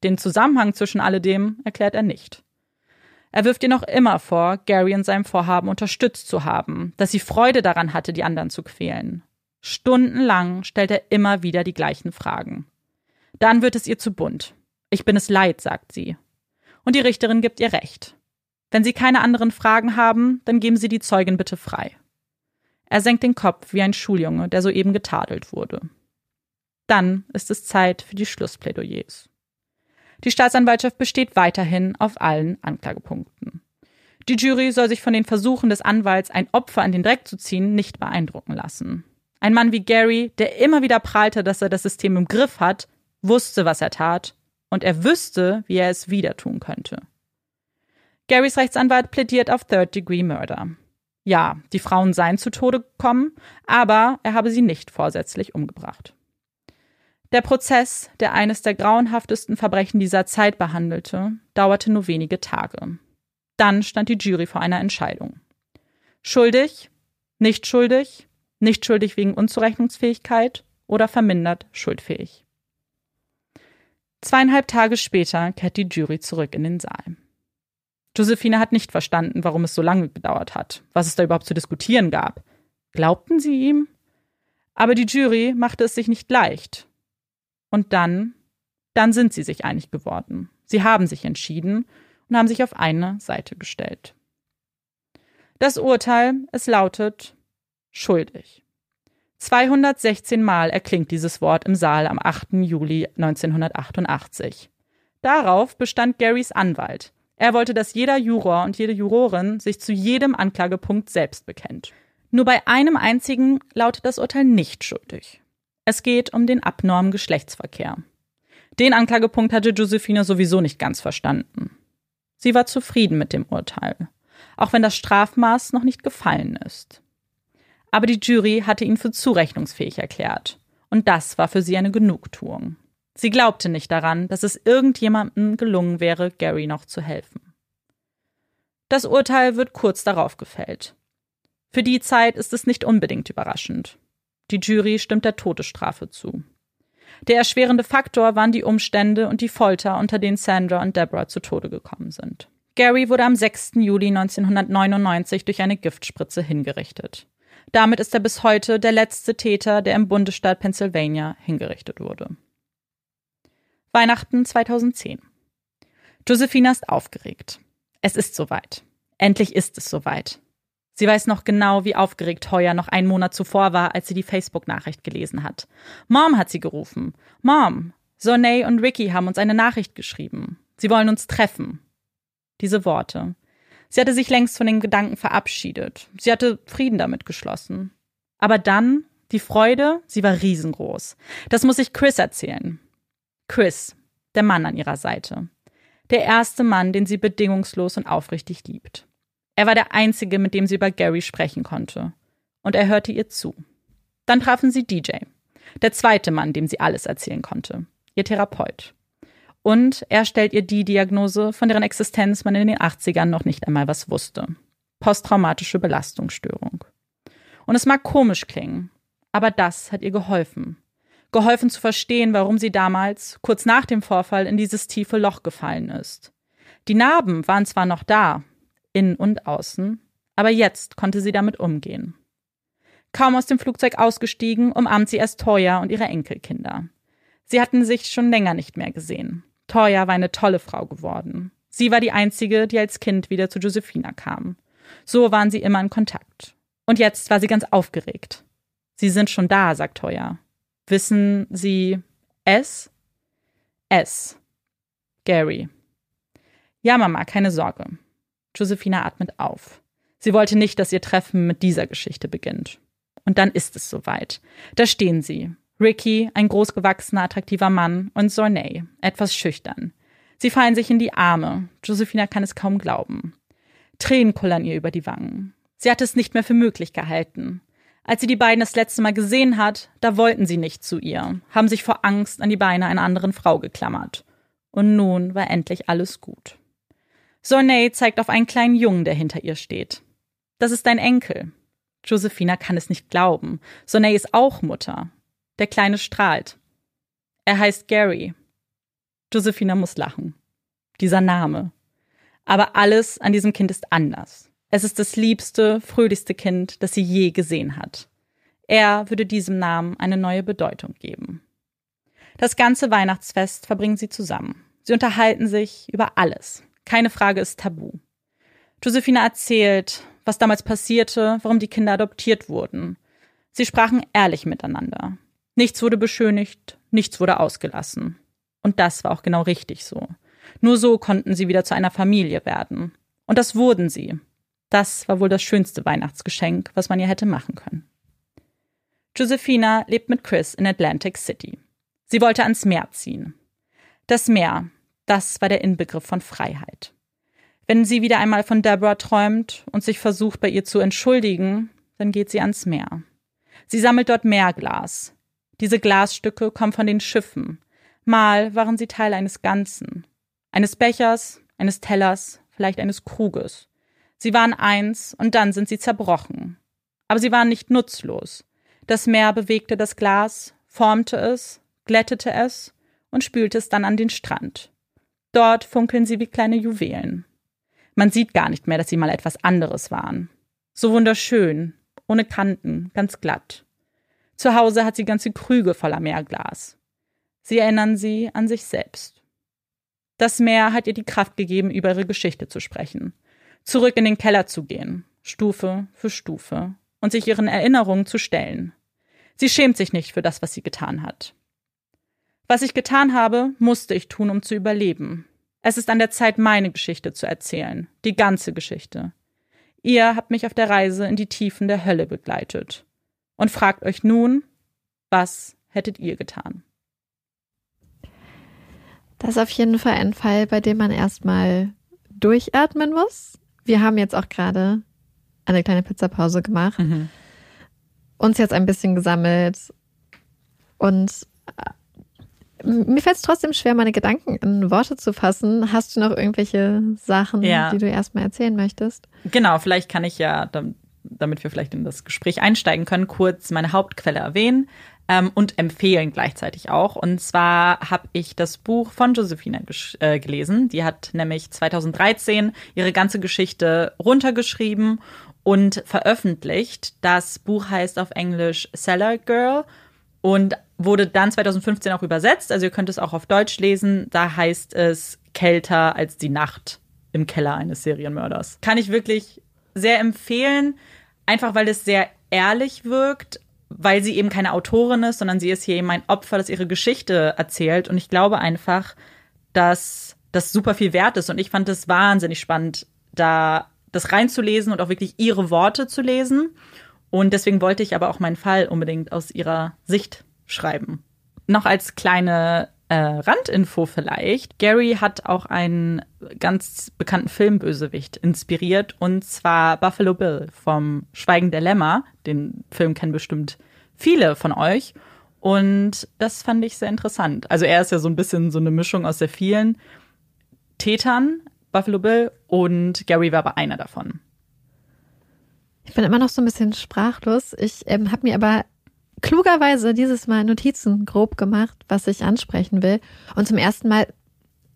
Den Zusammenhang zwischen alledem erklärt er nicht. Er wirft ihr noch immer vor, Gary in seinem Vorhaben unterstützt zu haben, dass sie Freude daran hatte, die anderen zu quälen. Stundenlang stellt er immer wieder die gleichen Fragen. Dann wird es ihr zu bunt. Ich bin es leid, sagt sie. Und die Richterin gibt ihr recht. Wenn Sie keine anderen Fragen haben, dann geben Sie die Zeugin bitte frei. Er senkt den Kopf wie ein Schuljunge, der soeben getadelt wurde. Dann ist es Zeit für die Schlussplädoyers. Die Staatsanwaltschaft besteht weiterhin auf allen Anklagepunkten. Die Jury soll sich von den Versuchen des Anwalts, ein Opfer an den Dreck zu ziehen, nicht beeindrucken lassen. Ein Mann wie Gary, der immer wieder prahlte, dass er das System im Griff hat, wusste, was er tat, und er wüsste, wie er es wieder tun könnte. Garys Rechtsanwalt plädiert auf Third-Degree-Murder. Ja, die Frauen seien zu Tode gekommen, aber er habe sie nicht vorsätzlich umgebracht. Der Prozess, der eines der grauenhaftesten Verbrechen dieser Zeit behandelte, dauerte nur wenige Tage. Dann stand die Jury vor einer Entscheidung. Schuldig, nicht schuldig, nicht schuldig wegen Unzurechnungsfähigkeit oder vermindert schuldfähig. Zweieinhalb Tage später kehrt die Jury zurück in den Saal. Josephine hat nicht verstanden, warum es so lange gedauert hat, was es da überhaupt zu diskutieren gab. Glaubten sie ihm? Aber die Jury machte es sich nicht leicht. Und dann, dann sind sie sich einig geworden. Sie haben sich entschieden und haben sich auf eine Seite gestellt. Das Urteil, es lautet schuldig. 216 Mal erklingt dieses Wort im Saal am 8. Juli 1988. Darauf bestand Garys Anwalt, er wollte, dass jeder Juror und jede Jurorin sich zu jedem Anklagepunkt selbst bekennt. Nur bei einem einzigen lautet das Urteil nicht schuldig. Es geht um den abnormen Geschlechtsverkehr. Den Anklagepunkt hatte Josephine sowieso nicht ganz verstanden. Sie war zufrieden mit dem Urteil, auch wenn das Strafmaß noch nicht gefallen ist. Aber die Jury hatte ihn für zurechnungsfähig erklärt, und das war für sie eine Genugtuung. Sie glaubte nicht daran, dass es irgendjemandem gelungen wäre, Gary noch zu helfen. Das Urteil wird kurz darauf gefällt. Für die Zeit ist es nicht unbedingt überraschend. Die Jury stimmt der Todesstrafe zu. Der erschwerende Faktor waren die Umstände und die Folter, unter denen Sandra und Deborah zu Tode gekommen sind. Gary wurde am 6. Juli 1999 durch eine Giftspritze hingerichtet. Damit ist er bis heute der letzte Täter, der im Bundesstaat Pennsylvania hingerichtet wurde. Weihnachten 2010. Josephina ist aufgeregt. Es ist soweit. Endlich ist es soweit. Sie weiß noch genau, wie aufgeregt Heuer noch einen Monat zuvor war, als sie die Facebook-Nachricht gelesen hat. Mom hat sie gerufen. Mom, Sonay und Ricky haben uns eine Nachricht geschrieben. Sie wollen uns treffen. Diese Worte. Sie hatte sich längst von den Gedanken verabschiedet. Sie hatte Frieden damit geschlossen. Aber dann, die Freude, sie war riesengroß. Das muss ich Chris erzählen. Chris, der Mann an ihrer Seite. Der erste Mann, den sie bedingungslos und aufrichtig liebt. Er war der einzige, mit dem sie über Gary sprechen konnte. Und er hörte ihr zu. Dann trafen sie DJ, der zweite Mann, dem sie alles erzählen konnte, ihr Therapeut. Und er stellt ihr die Diagnose, von deren Existenz man in den 80ern noch nicht einmal was wusste. Posttraumatische Belastungsstörung. Und es mag komisch klingen, aber das hat ihr geholfen geholfen zu verstehen, warum sie damals, kurz nach dem Vorfall, in dieses tiefe Loch gefallen ist. Die Narben waren zwar noch da, innen und außen, aber jetzt konnte sie damit umgehen. Kaum aus dem Flugzeug ausgestiegen, umarmt sie erst Toya und ihre Enkelkinder. Sie hatten sich schon länger nicht mehr gesehen. Toya war eine tolle Frau geworden. Sie war die einzige, die als Kind wieder zu Josephina kam. So waren sie immer in Kontakt. Und jetzt war sie ganz aufgeregt. Sie sind schon da, sagt Toya. Wissen Sie es? S. Gary. Ja, Mama, keine Sorge. Josephina atmet auf. Sie wollte nicht, dass ihr Treffen mit dieser Geschichte beginnt. Und dann ist es soweit. Da stehen sie. Ricky, ein großgewachsener, attraktiver Mann, und Sornay, etwas schüchtern. Sie fallen sich in die Arme. Josephina kann es kaum glauben. Tränen kullern ihr über die Wangen. Sie hat es nicht mehr für möglich gehalten. Als sie die beiden das letzte Mal gesehen hat, da wollten sie nicht zu ihr, haben sich vor Angst an die Beine einer anderen Frau geklammert. Und nun war endlich alles gut. Sornay zeigt auf einen kleinen Jungen, der hinter ihr steht. Das ist dein Enkel. Josephina kann es nicht glauben. Sornay ist auch Mutter. Der Kleine strahlt. Er heißt Gary. Josephina muss lachen. Dieser Name. Aber alles an diesem Kind ist anders. Es ist das liebste, fröhlichste Kind, das sie je gesehen hat. Er würde diesem Namen eine neue Bedeutung geben. Das ganze Weihnachtsfest verbringen sie zusammen. Sie unterhalten sich über alles. Keine Frage ist tabu. Josephina erzählt, was damals passierte, warum die Kinder adoptiert wurden. Sie sprachen ehrlich miteinander. Nichts wurde beschönigt, nichts wurde ausgelassen. Und das war auch genau richtig so. Nur so konnten sie wieder zu einer Familie werden. Und das wurden sie. Das war wohl das schönste Weihnachtsgeschenk, was man ihr hätte machen können. Josephina lebt mit Chris in Atlantic City. Sie wollte ans Meer ziehen. Das Meer, das war der Inbegriff von Freiheit. Wenn sie wieder einmal von Deborah träumt und sich versucht, bei ihr zu entschuldigen, dann geht sie ans Meer. Sie sammelt dort Meerglas. Diese Glasstücke kommen von den Schiffen. Mal waren sie Teil eines Ganzen. Eines Bechers, eines Tellers, vielleicht eines Kruges. Sie waren eins und dann sind sie zerbrochen. Aber sie waren nicht nutzlos. Das Meer bewegte das Glas, formte es, glättete es und spülte es dann an den Strand. Dort funkeln sie wie kleine Juwelen. Man sieht gar nicht mehr, dass sie mal etwas anderes waren. So wunderschön, ohne Kanten, ganz glatt. Zu Hause hat sie ganze Krüge voller Meerglas. Sie erinnern sie an sich selbst. Das Meer hat ihr die Kraft gegeben, über ihre Geschichte zu sprechen, zurück in den Keller zu gehen, Stufe für Stufe, und sich ihren Erinnerungen zu stellen. Sie schämt sich nicht für das, was sie getan hat. Was ich getan habe, musste ich tun, um zu überleben. Es ist an der Zeit, meine Geschichte zu erzählen, die ganze Geschichte. Ihr habt mich auf der Reise in die Tiefen der Hölle begleitet. Und fragt euch nun, was hättet ihr getan? Das ist auf jeden Fall ein Fall, bei dem man erstmal durchatmen muss. Wir haben jetzt auch gerade eine kleine Pizzapause gemacht, mhm. uns jetzt ein bisschen gesammelt und mir fällt es trotzdem schwer, meine Gedanken in Worte zu fassen. Hast du noch irgendwelche Sachen, ja. die du erstmal erzählen möchtest? Genau, vielleicht kann ich ja, damit wir vielleicht in das Gespräch einsteigen können, kurz meine Hauptquelle erwähnen ähm, und empfehlen gleichzeitig auch. Und zwar habe ich das Buch von Josephina äh, gelesen. Die hat nämlich 2013 ihre ganze Geschichte runtergeschrieben und veröffentlicht. Das Buch heißt auf Englisch Cellar Girl und wurde dann 2015 auch übersetzt. Also ihr könnt es auch auf Deutsch lesen. Da heißt es kälter als die Nacht im Keller eines Serienmörders. Kann ich wirklich sehr empfehlen, einfach weil es sehr ehrlich wirkt, weil sie eben keine Autorin ist, sondern sie ist hier eben ein Opfer, das ihre Geschichte erzählt. Und ich glaube einfach, dass das super viel wert ist. Und ich fand es wahnsinnig spannend, da das reinzulesen und auch wirklich ihre Worte zu lesen. Und deswegen wollte ich aber auch meinen Fall unbedingt aus ihrer Sicht schreiben. Noch als kleine äh, Randinfo vielleicht. Gary hat auch einen ganz bekannten Filmbösewicht inspiriert und zwar Buffalo Bill vom Schweigen der Lämmer. Den Film kennen bestimmt viele von euch. Und das fand ich sehr interessant. Also er ist ja so ein bisschen so eine Mischung aus sehr vielen Tätern, Buffalo Bill, und Gary war aber einer davon. Ich bin immer noch so ein bisschen sprachlos. Ich ähm, habe mir aber klugerweise dieses Mal Notizen grob gemacht, was ich ansprechen will. Und zum ersten Mal,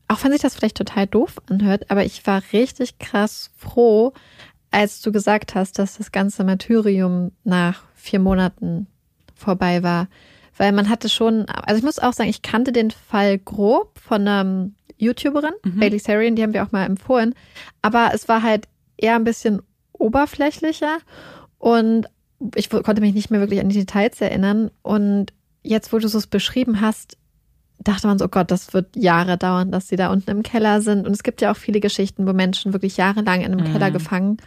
auch wenn sich das vielleicht total doof anhört, aber ich war richtig krass froh, als du gesagt hast, dass das ganze Martyrium nach vier Monaten vorbei war. Weil man hatte schon, also ich muss auch sagen, ich kannte den Fall grob von einem YouTuberin, mhm. Bailey Sarian, die haben wir auch mal empfohlen. Aber es war halt eher ein bisschen oberflächlicher und ich konnte mich nicht mehr wirklich an die Details erinnern. Und jetzt, wo du es beschrieben hast, dachte man so, oh Gott, das wird Jahre dauern, dass sie da unten im Keller sind. Und es gibt ja auch viele Geschichten, wo Menschen wirklich jahrelang in einem mhm. Keller gefangen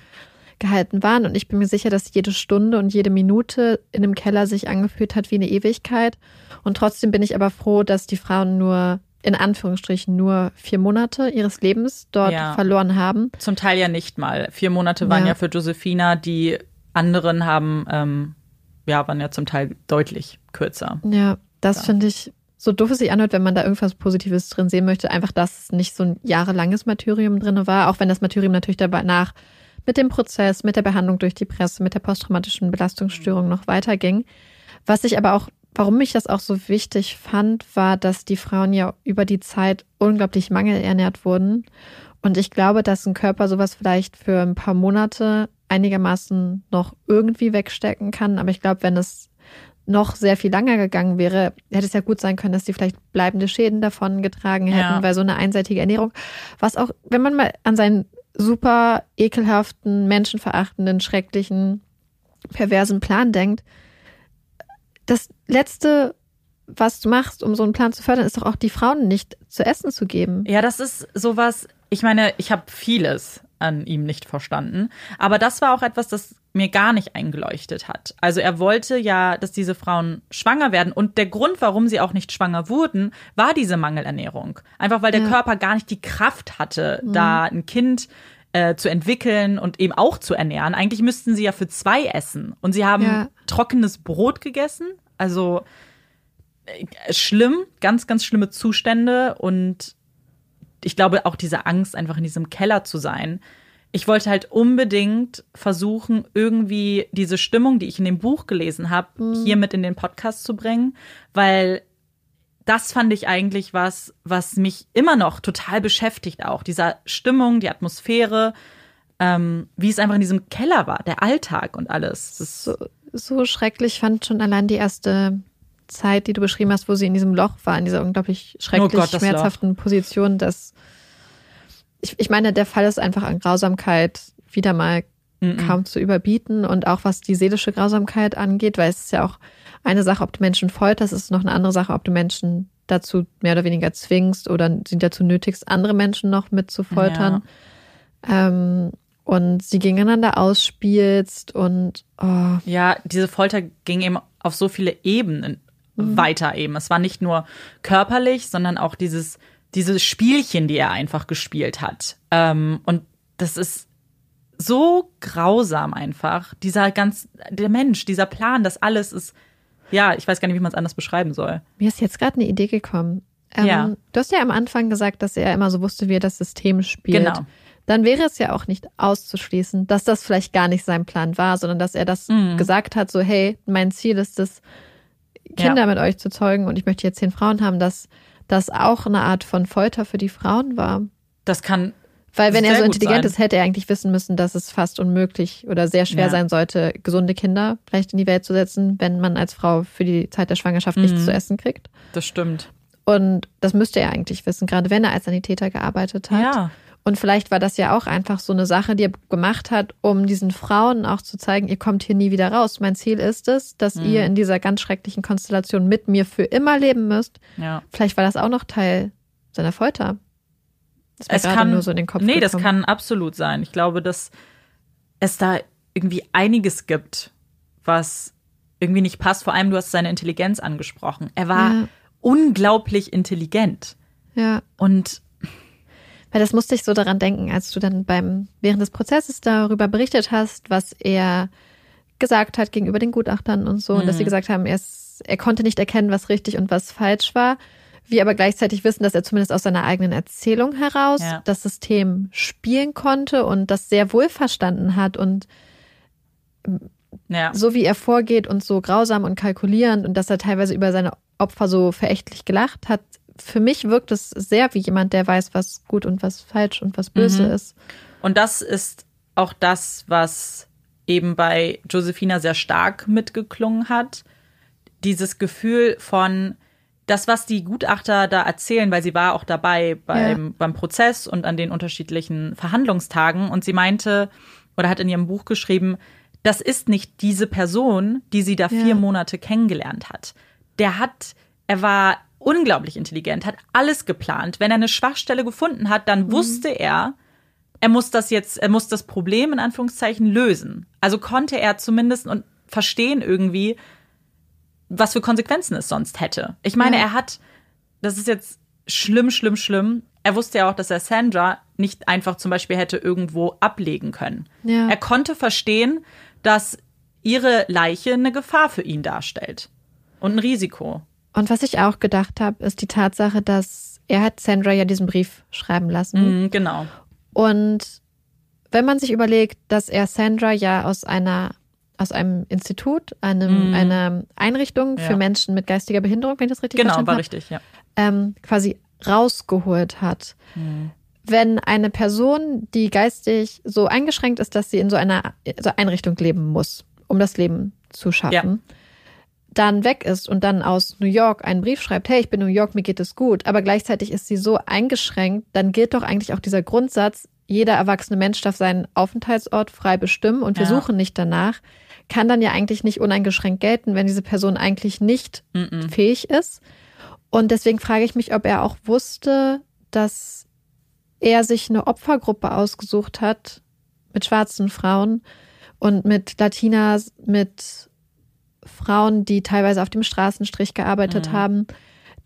gehalten waren. Und ich bin mir sicher, dass jede Stunde und jede Minute in einem Keller sich angefühlt hat wie eine Ewigkeit. Und trotzdem bin ich aber froh, dass die Frauen nur in Anführungsstrichen nur vier Monate ihres Lebens dort ja. verloren haben. Zum Teil ja nicht mal. Vier Monate waren ja, ja für Josephina, die anderen haben, ähm, ja, waren ja zum Teil deutlich kürzer. Ja, das ja. finde ich so doof es sich anhört, wenn man da irgendwas Positives drin sehen möchte, einfach, dass es nicht so ein jahrelanges Martyrium drin war, auch wenn das Martyrium natürlich danach mit dem Prozess, mit der Behandlung durch die Presse, mit der posttraumatischen Belastungsstörung noch weiterging. Was ich aber auch, warum ich das auch so wichtig fand, war, dass die Frauen ja über die Zeit unglaublich mangelernährt wurden. Und ich glaube, dass ein Körper sowas vielleicht für ein paar Monate einigermaßen noch irgendwie wegstecken kann. Aber ich glaube, wenn es noch sehr viel länger gegangen wäre, hätte es ja gut sein können, dass die vielleicht bleibende Schäden davon getragen hätten, ja. weil so eine einseitige Ernährung, was auch, wenn man mal an seinen super ekelhaften, menschenverachtenden, schrecklichen, perversen Plan denkt, das letzte, was du machst, um so einen Plan zu fördern, ist doch auch die Frauen nicht zu essen zu geben. Ja, das ist sowas, ich meine, ich habe vieles an ihm nicht verstanden. Aber das war auch etwas, das mir gar nicht eingeleuchtet hat. Also er wollte ja, dass diese Frauen schwanger werden. Und der Grund, warum sie auch nicht schwanger wurden, war diese Mangelernährung. Einfach weil der ja. Körper gar nicht die Kraft hatte, mhm. da ein Kind äh, zu entwickeln und eben auch zu ernähren. Eigentlich müssten sie ja für zwei essen. Und sie haben ja. trockenes Brot gegessen. Also äh, schlimm, ganz, ganz schlimme Zustände. Und ich glaube auch diese Angst, einfach in diesem Keller zu sein. Ich wollte halt unbedingt versuchen, irgendwie diese Stimmung, die ich in dem Buch gelesen habe, mhm. hier mit in den Podcast zu bringen, weil das fand ich eigentlich was, was mich immer noch total beschäftigt auch. Dieser Stimmung, die Atmosphäre, ähm, wie es einfach in diesem Keller war, der Alltag und alles. So, so schrecklich fand schon allein die erste Zeit, die du beschrieben hast, wo sie in diesem Loch war, in dieser unglaublich schrecklich oh Gott, schmerzhaften Loch. Position, dass ich, ich meine, der Fall ist einfach an Grausamkeit wieder mal mm -mm. kaum zu überbieten und auch was die seelische Grausamkeit angeht, weil es ist ja auch eine Sache, ob du Menschen folterst, es ist noch eine andere Sache, ob du Menschen dazu mehr oder weniger zwingst oder sie dazu nötigst, andere Menschen noch mit zu foltern. Ja. Ähm, und sie gegeneinander ausspielst und oh. ja, diese Folter ging eben auf so viele Ebenen mhm. weiter eben. Es war nicht nur körperlich, sondern auch dieses, dieses Spielchen, die er einfach gespielt hat. Ähm, und das ist so grausam einfach. Dieser ganz, der Mensch, dieser Plan, das alles ist, ja, ich weiß gar nicht, wie man es anders beschreiben soll. Mir ist jetzt gerade eine Idee gekommen. Ähm, ja. Du hast ja am Anfang gesagt, dass er immer so wusste, wie er das System spielt. Genau. Dann wäre es ja auch nicht auszuschließen, dass das vielleicht gar nicht sein Plan war, sondern dass er das mhm. gesagt hat, so, hey, mein Ziel ist es, Kinder ja. mit euch zu zeugen und ich möchte jetzt zehn Frauen haben, dass das auch eine Art von Folter für die Frauen war. Das kann. Weil wenn er so intelligent ist, hätte er eigentlich wissen müssen, dass es fast unmöglich oder sehr schwer ja. sein sollte, gesunde Kinder vielleicht in die Welt zu setzen, wenn man als Frau für die Zeit der Schwangerschaft mhm. nichts zu essen kriegt. Das stimmt. Und das müsste er eigentlich wissen, gerade wenn er als Sanitäter gearbeitet hat. Ja. Und vielleicht war das ja auch einfach so eine Sache, die er gemacht hat, um diesen Frauen auch zu zeigen, ihr kommt hier nie wieder raus. Mein Ziel ist es, dass mhm. ihr in dieser ganz schrecklichen Konstellation mit mir für immer leben müsst. Ja. Vielleicht war das auch noch Teil seiner Folter. Das es kann nur so in den Kopf. Nee, gekommen. das kann absolut sein. Ich glaube, dass es da irgendwie einiges gibt, was irgendwie nicht passt. Vor allem, du hast seine Intelligenz angesprochen. Er war ja. unglaublich intelligent. Ja. Und weil das musste ich so daran denken, als du dann beim, während des Prozesses darüber berichtet hast, was er gesagt hat gegenüber den Gutachtern und so, mhm. und dass sie mhm. gesagt haben, er, ist, er konnte nicht erkennen, was richtig und was falsch war. Wir aber gleichzeitig wissen, dass er zumindest aus seiner eigenen Erzählung heraus ja. das System spielen konnte und das sehr wohl verstanden hat und ja. so wie er vorgeht und so grausam und kalkulierend und dass er teilweise über seine Opfer so verächtlich gelacht hat, für mich wirkt es sehr wie jemand, der weiß, was gut und was falsch und was böse mhm. ist. Und das ist auch das, was eben bei Josephina sehr stark mitgeklungen hat. Dieses Gefühl von, das, was die Gutachter da erzählen, weil sie war auch dabei beim, ja. beim Prozess und an den unterschiedlichen Verhandlungstagen und sie meinte oder hat in ihrem Buch geschrieben, das ist nicht diese Person, die sie da ja. vier Monate kennengelernt hat. Der hat, er war unglaublich intelligent, hat alles geplant. Wenn er eine Schwachstelle gefunden hat, dann mhm. wusste er, er muss das jetzt, er muss das Problem in Anführungszeichen lösen. Also konnte er zumindest und verstehen irgendwie, was für Konsequenzen es sonst hätte. Ich meine, ja. er hat, das ist jetzt schlimm, schlimm, schlimm. Er wusste ja auch, dass er Sandra nicht einfach zum Beispiel hätte irgendwo ablegen können. Ja. Er konnte verstehen, dass ihre Leiche eine Gefahr für ihn darstellt und ein Risiko. Und was ich auch gedacht habe, ist die Tatsache, dass er hat Sandra ja diesen Brief schreiben lassen. Mm, genau. Und wenn man sich überlegt, dass er Sandra ja aus einer aus einem Institut, einem, mm. einer Einrichtung für ja. Menschen mit geistiger Behinderung, wenn ich das richtig genau, verstanden habe. Genau, war richtig, ja. Ähm, quasi rausgeholt hat. Mm. Wenn eine Person, die geistig so eingeschränkt ist, dass sie in so einer Einrichtung leben muss, um das Leben zu schaffen, ja. Dann weg ist und dann aus New York einen Brief schreibt, hey, ich bin in New York, mir geht es gut, aber gleichzeitig ist sie so eingeschränkt, dann gilt doch eigentlich auch dieser Grundsatz, jeder erwachsene Mensch darf seinen Aufenthaltsort frei bestimmen und wir ja. suchen nicht danach kann dann ja eigentlich nicht uneingeschränkt gelten, wenn diese Person eigentlich nicht mm -mm. fähig ist. Und deswegen frage ich mich, ob er auch wusste, dass er sich eine Opfergruppe ausgesucht hat mit schwarzen Frauen und mit Latinas, mit Frauen, die teilweise auf dem Straßenstrich gearbeitet mhm. haben,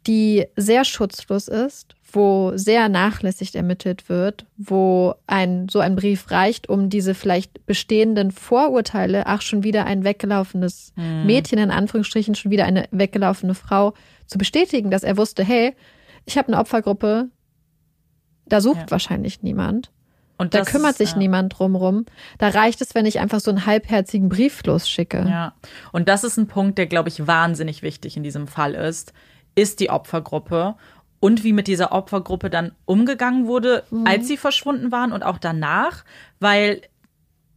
die sehr schutzlos ist, wo sehr nachlässig ermittelt wird, wo ein so ein Brief reicht, um diese vielleicht bestehenden Vorurteile, ach schon wieder ein weggelaufenes mhm. Mädchen in Anführungsstrichen, schon wieder eine weggelaufene Frau zu bestätigen, dass er wusste, hey, ich habe eine Opfergruppe, da sucht ja. wahrscheinlich niemand. Und da kümmert sich ja. niemand drumrum. Da reicht es, wenn ich einfach so einen halbherzigen Brief losschicke. Ja. Und das ist ein Punkt, der, glaube ich, wahnsinnig wichtig in diesem Fall ist, ist die Opfergruppe und wie mit dieser Opfergruppe dann umgegangen wurde, mhm. als sie verschwunden waren und auch danach, weil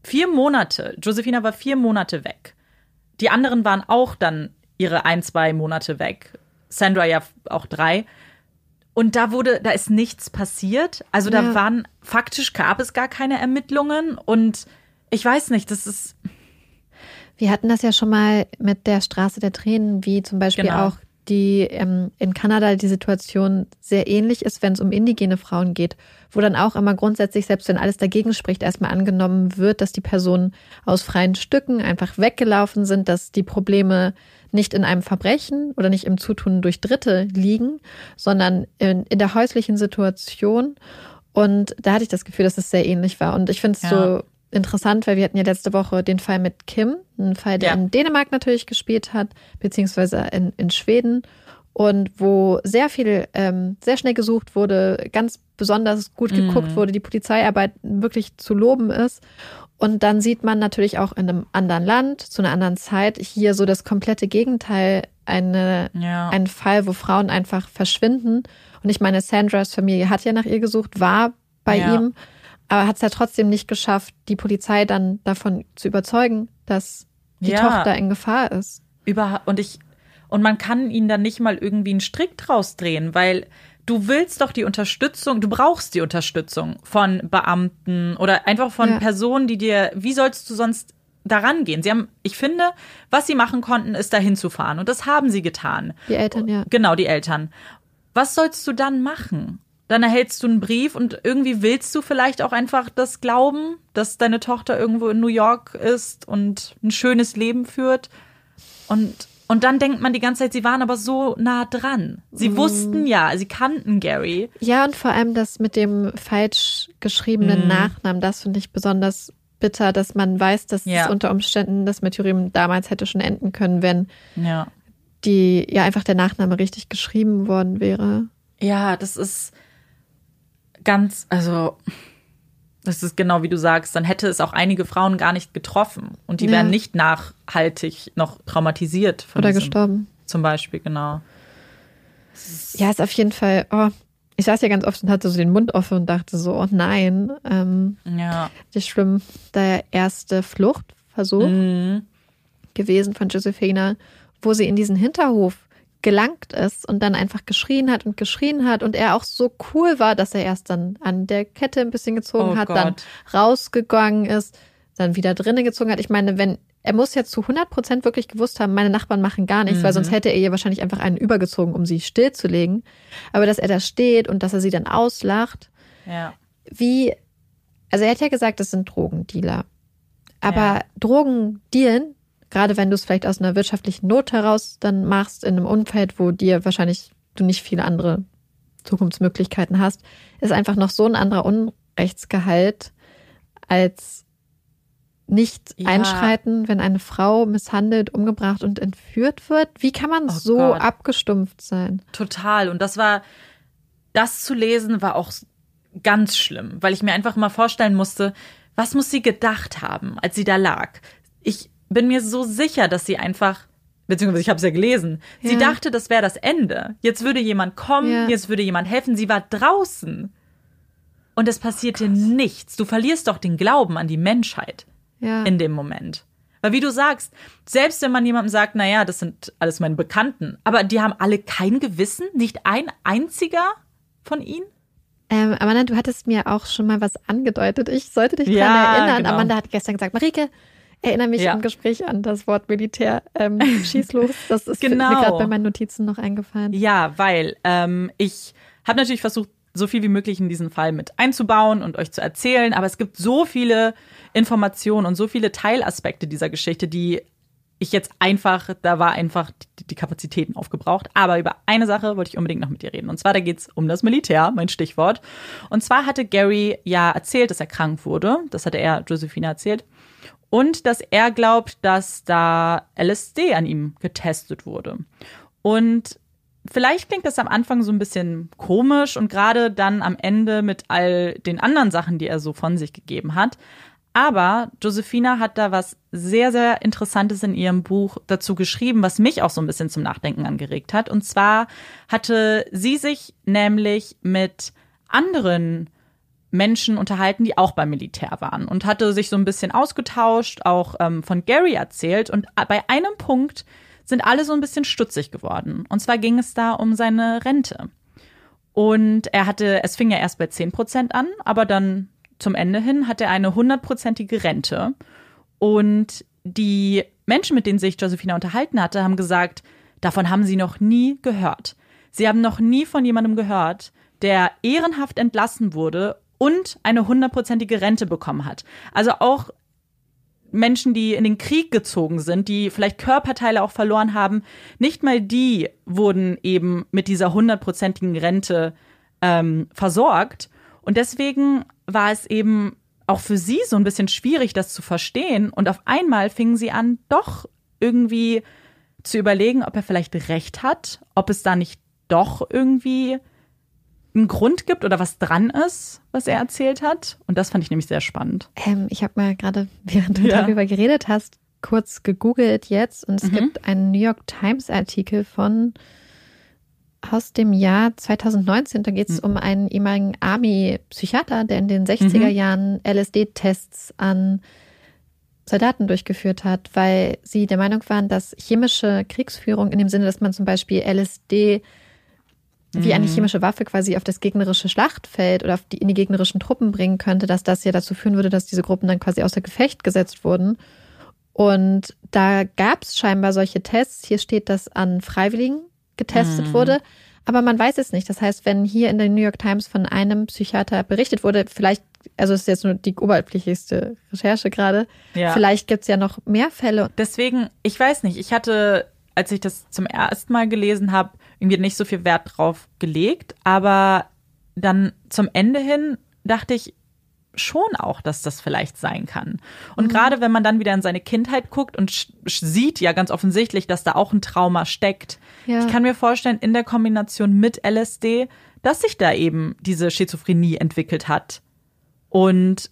vier Monate, Josephina war vier Monate weg. Die anderen waren auch dann ihre ein, zwei Monate weg. Sandra ja auch drei. Und da wurde, da ist nichts passiert. Also da ja. waren, faktisch gab es gar keine Ermittlungen und ich weiß nicht, das ist. Wir hatten das ja schon mal mit der Straße der Tränen, wie zum Beispiel genau. auch die ähm, in Kanada die Situation sehr ähnlich ist, wenn es um indigene Frauen geht, wo dann auch immer grundsätzlich, selbst wenn alles dagegen spricht, erstmal angenommen wird, dass die Personen aus freien Stücken einfach weggelaufen sind, dass die Probleme nicht in einem Verbrechen oder nicht im Zutun durch Dritte liegen, sondern in, in der häuslichen Situation. Und da hatte ich das Gefühl, dass es sehr ähnlich war. Und ich finde es ja. so interessant, weil wir hatten ja letzte Woche den Fall mit Kim, einen Fall, der ja. in Dänemark natürlich gespielt hat, beziehungsweise in, in Schweden und wo sehr viel, ähm, sehr schnell gesucht wurde, ganz besonders gut geguckt mhm. wurde, die Polizeiarbeit wirklich zu loben ist. Und dann sieht man natürlich auch in einem anderen Land, zu einer anderen Zeit, hier so das komplette Gegenteil, eine, ja. ein Fall, wo Frauen einfach verschwinden. Und ich meine, Sandras Familie hat ja nach ihr gesucht, war bei ja. ihm aber hat es ja trotzdem nicht geschafft, die Polizei dann davon zu überzeugen, dass die ja. Tochter in Gefahr ist. Über und ich und man kann ihnen dann nicht mal irgendwie einen Strick draus drehen, weil du willst doch die Unterstützung, du brauchst die Unterstützung von Beamten oder einfach von ja. Personen, die dir, wie sollst du sonst daran gehen? Sie haben, ich finde, was sie machen konnten, ist dahin zu fahren und das haben sie getan. Die Eltern, ja. Genau, die Eltern. Was sollst du dann machen? dann erhältst du einen Brief und irgendwie willst du vielleicht auch einfach das glauben, dass deine Tochter irgendwo in New York ist und ein schönes Leben führt. Und, und dann denkt man die ganze Zeit, sie waren aber so nah dran. Sie mm. wussten ja, sie kannten Gary. Ja, und vor allem das mit dem falsch geschriebenen mm. Nachnamen, das finde ich besonders bitter, dass man weiß, dass ja. es unter Umständen das Meteorium damals hätte schon enden können, wenn ja. die ja einfach der Nachname richtig geschrieben worden wäre. Ja, das ist ganz, also das ist genau wie du sagst, dann hätte es auch einige Frauen gar nicht getroffen und die ja. wären nicht nachhaltig noch traumatisiert. Oder diesem, gestorben. Zum Beispiel, genau. Ja, ist auf jeden Fall, oh, ich saß ja ganz oft und hatte so den Mund offen und dachte so, oh nein. Ähm, ja. Das schlimm, der erste Fluchtversuch mhm. gewesen von Josephina, wo sie in diesen Hinterhof gelangt ist und dann einfach geschrien hat und geschrien hat und er auch so cool war, dass er erst dann an der Kette ein bisschen gezogen Oh hat, Gott. dann rausgegangen ist, dann wieder drinnen gezogen hat. Ich meine, wenn er muss ja zu 100 Prozent wirklich gewusst haben, meine Nachbarn machen gar nichts, weil Mhm. sonst hätte er ihr wahrscheinlich einfach einen übergezogen, um sie stillzulegen. Aber dass er da steht und dass er sie dann auslacht, Ja. wie, also er hat ja gesagt, das sind Drogendealer. Aber Ja. Drogen dealen, gerade wenn du es vielleicht aus einer wirtschaftlichen Not heraus dann machst, in einem Umfeld, wo dir wahrscheinlich du nicht viele andere Zukunftsmöglichkeiten hast, ist einfach noch so ein anderer Unrechtsgehalt als nicht Ja. einschreiten, wenn eine Frau misshandelt, umgebracht und entführt wird. Wie kann man Oh so Gott. abgestumpft sein? Total. Und das war, das zu lesen war auch ganz schlimm, weil ich mir einfach mal vorstellen musste, was muss sie gedacht haben, als sie da lag. Ich bin mir so sicher, dass sie einfach, beziehungsweise ich habe es ja gelesen, sie Ja. dachte, das wäre das Ende. Jetzt würde jemand kommen, Ja. jetzt würde jemand helfen. Sie war draußen. Und es passierte nichts. Du verlierst doch den Glauben an die Menschheit Ja. in dem Moment. Weil wie du sagst, selbst wenn man jemandem sagt, naja, das sind alles meine Bekannten, aber die haben alle kein Gewissen, nicht ein einziger von ihnen? Ähm, Amanda, du hattest mir auch schon mal was angedeutet. Ich sollte dich Ja, daran erinnern. genau. Amanda hat gestern gesagt, Marike, erinnere mich Ja. im Gespräch an das Wort Militär. Ähm, schieß los. Das ist Genau. mir gerade bei meinen Notizen noch eingefallen. Ja, weil ähm, ich habe natürlich versucht, so viel wie möglich in diesen Fall mit einzubauen und euch zu erzählen, aber es gibt so viele Informationen und so viele Teilaspekte dieser Geschichte, die ich jetzt einfach, da war einfach die, die Kapazitäten aufgebraucht. Aber über eine Sache wollte ich unbedingt noch mit dir reden. Und zwar, da geht's um das Militär, mein Stichwort. Und zwar hatte Gary ja erzählt, dass er krank wurde. Das hatte er Josephine erzählt. Und dass er glaubt, dass da LSD an ihm getestet wurde. Und vielleicht klingt das am Anfang so ein bisschen komisch und gerade dann am Ende mit all den anderen Sachen, die er so von sich gegeben hat. Aber Josephina hat da was sehr, sehr Interessantes in ihrem Buch dazu geschrieben, was mich auch so ein bisschen zum Nachdenken angeregt hat. Und zwar hatte sie sich nämlich mit anderen Menschen unterhalten, die auch beim Militär waren und hatte sich so ein bisschen ausgetauscht, auch ähm, von Gary erzählt. Und bei einem Punkt sind alle so ein bisschen stutzig geworden. Und zwar ging es da um seine Rente. Und er hatte, es fing ja erst bei 10 Prozent an, aber dann zum Ende hin hat er eine hundertprozentige Rente. Und die Menschen, mit denen sich Josephina unterhalten hatte, haben gesagt, davon haben sie noch nie gehört. Sie haben noch nie von jemandem gehört, der ehrenhaft entlassen wurde und eine hundertprozentige Rente bekommen hat. Also auch Menschen, die in den Krieg gezogen sind, die vielleicht Körperteile auch verloren haben, nicht mal die wurden eben mit dieser hundertprozentigen Rente ähm, versorgt. Und deswegen war es eben auch für sie so ein bisschen schwierig, das zu verstehen. Und auf einmal fingen sie an, doch irgendwie zu überlegen, ob er vielleicht recht hat, ob es da nicht doch irgendwie einen Grund gibt oder was dran ist, was er erzählt hat. Und das fand ich nämlich sehr spannend. Ähm, ich habe mal gerade, während du Ja. darüber geredet hast, kurz gegoogelt jetzt und es Mhm. gibt einen New York Times Artikel von aus dem Jahr 2019. Da geht es Mhm. um einen ehemaligen Army-Psychiater, der in den 60er Mhm. Jahren LSD-Tests an Soldaten durchgeführt hat, weil sie der Meinung waren, dass chemische Kriegsführung in dem Sinne, dass man zum Beispiel LSD wie eine Mhm. chemische Waffe quasi auf das gegnerische Schlachtfeld oder auf die, in die gegnerischen Truppen bringen könnte, dass das ja dazu führen würde, dass diese Gruppen dann quasi außer Gefecht gesetzt wurden. Und da gab es scheinbar solche Tests. Hier steht, dass an Freiwilligen getestet Mhm. wurde. Aber man weiß es nicht. Das heißt, wenn hier in der New York Times von einem Psychiater berichtet wurde, vielleicht, also es ist jetzt nur die oberflächlichste Recherche gerade, Ja. vielleicht gibt es ja noch mehr Fälle. Deswegen, ich weiß nicht, ich hatte, als ich das zum ersten Mal gelesen habe, irgendwie nicht so viel Wert drauf gelegt, aber dann zum Ende hin dachte ich schon auch, dass das vielleicht sein kann. Und gerade wenn man dann wieder in seine Kindheit guckt und sieht ja ganz offensichtlich, dass da auch ein Trauma steckt. Ja. Ich kann mir vorstellen, in der Kombination mit LSD, dass sich da eben diese Schizophrenie entwickelt hat. Und,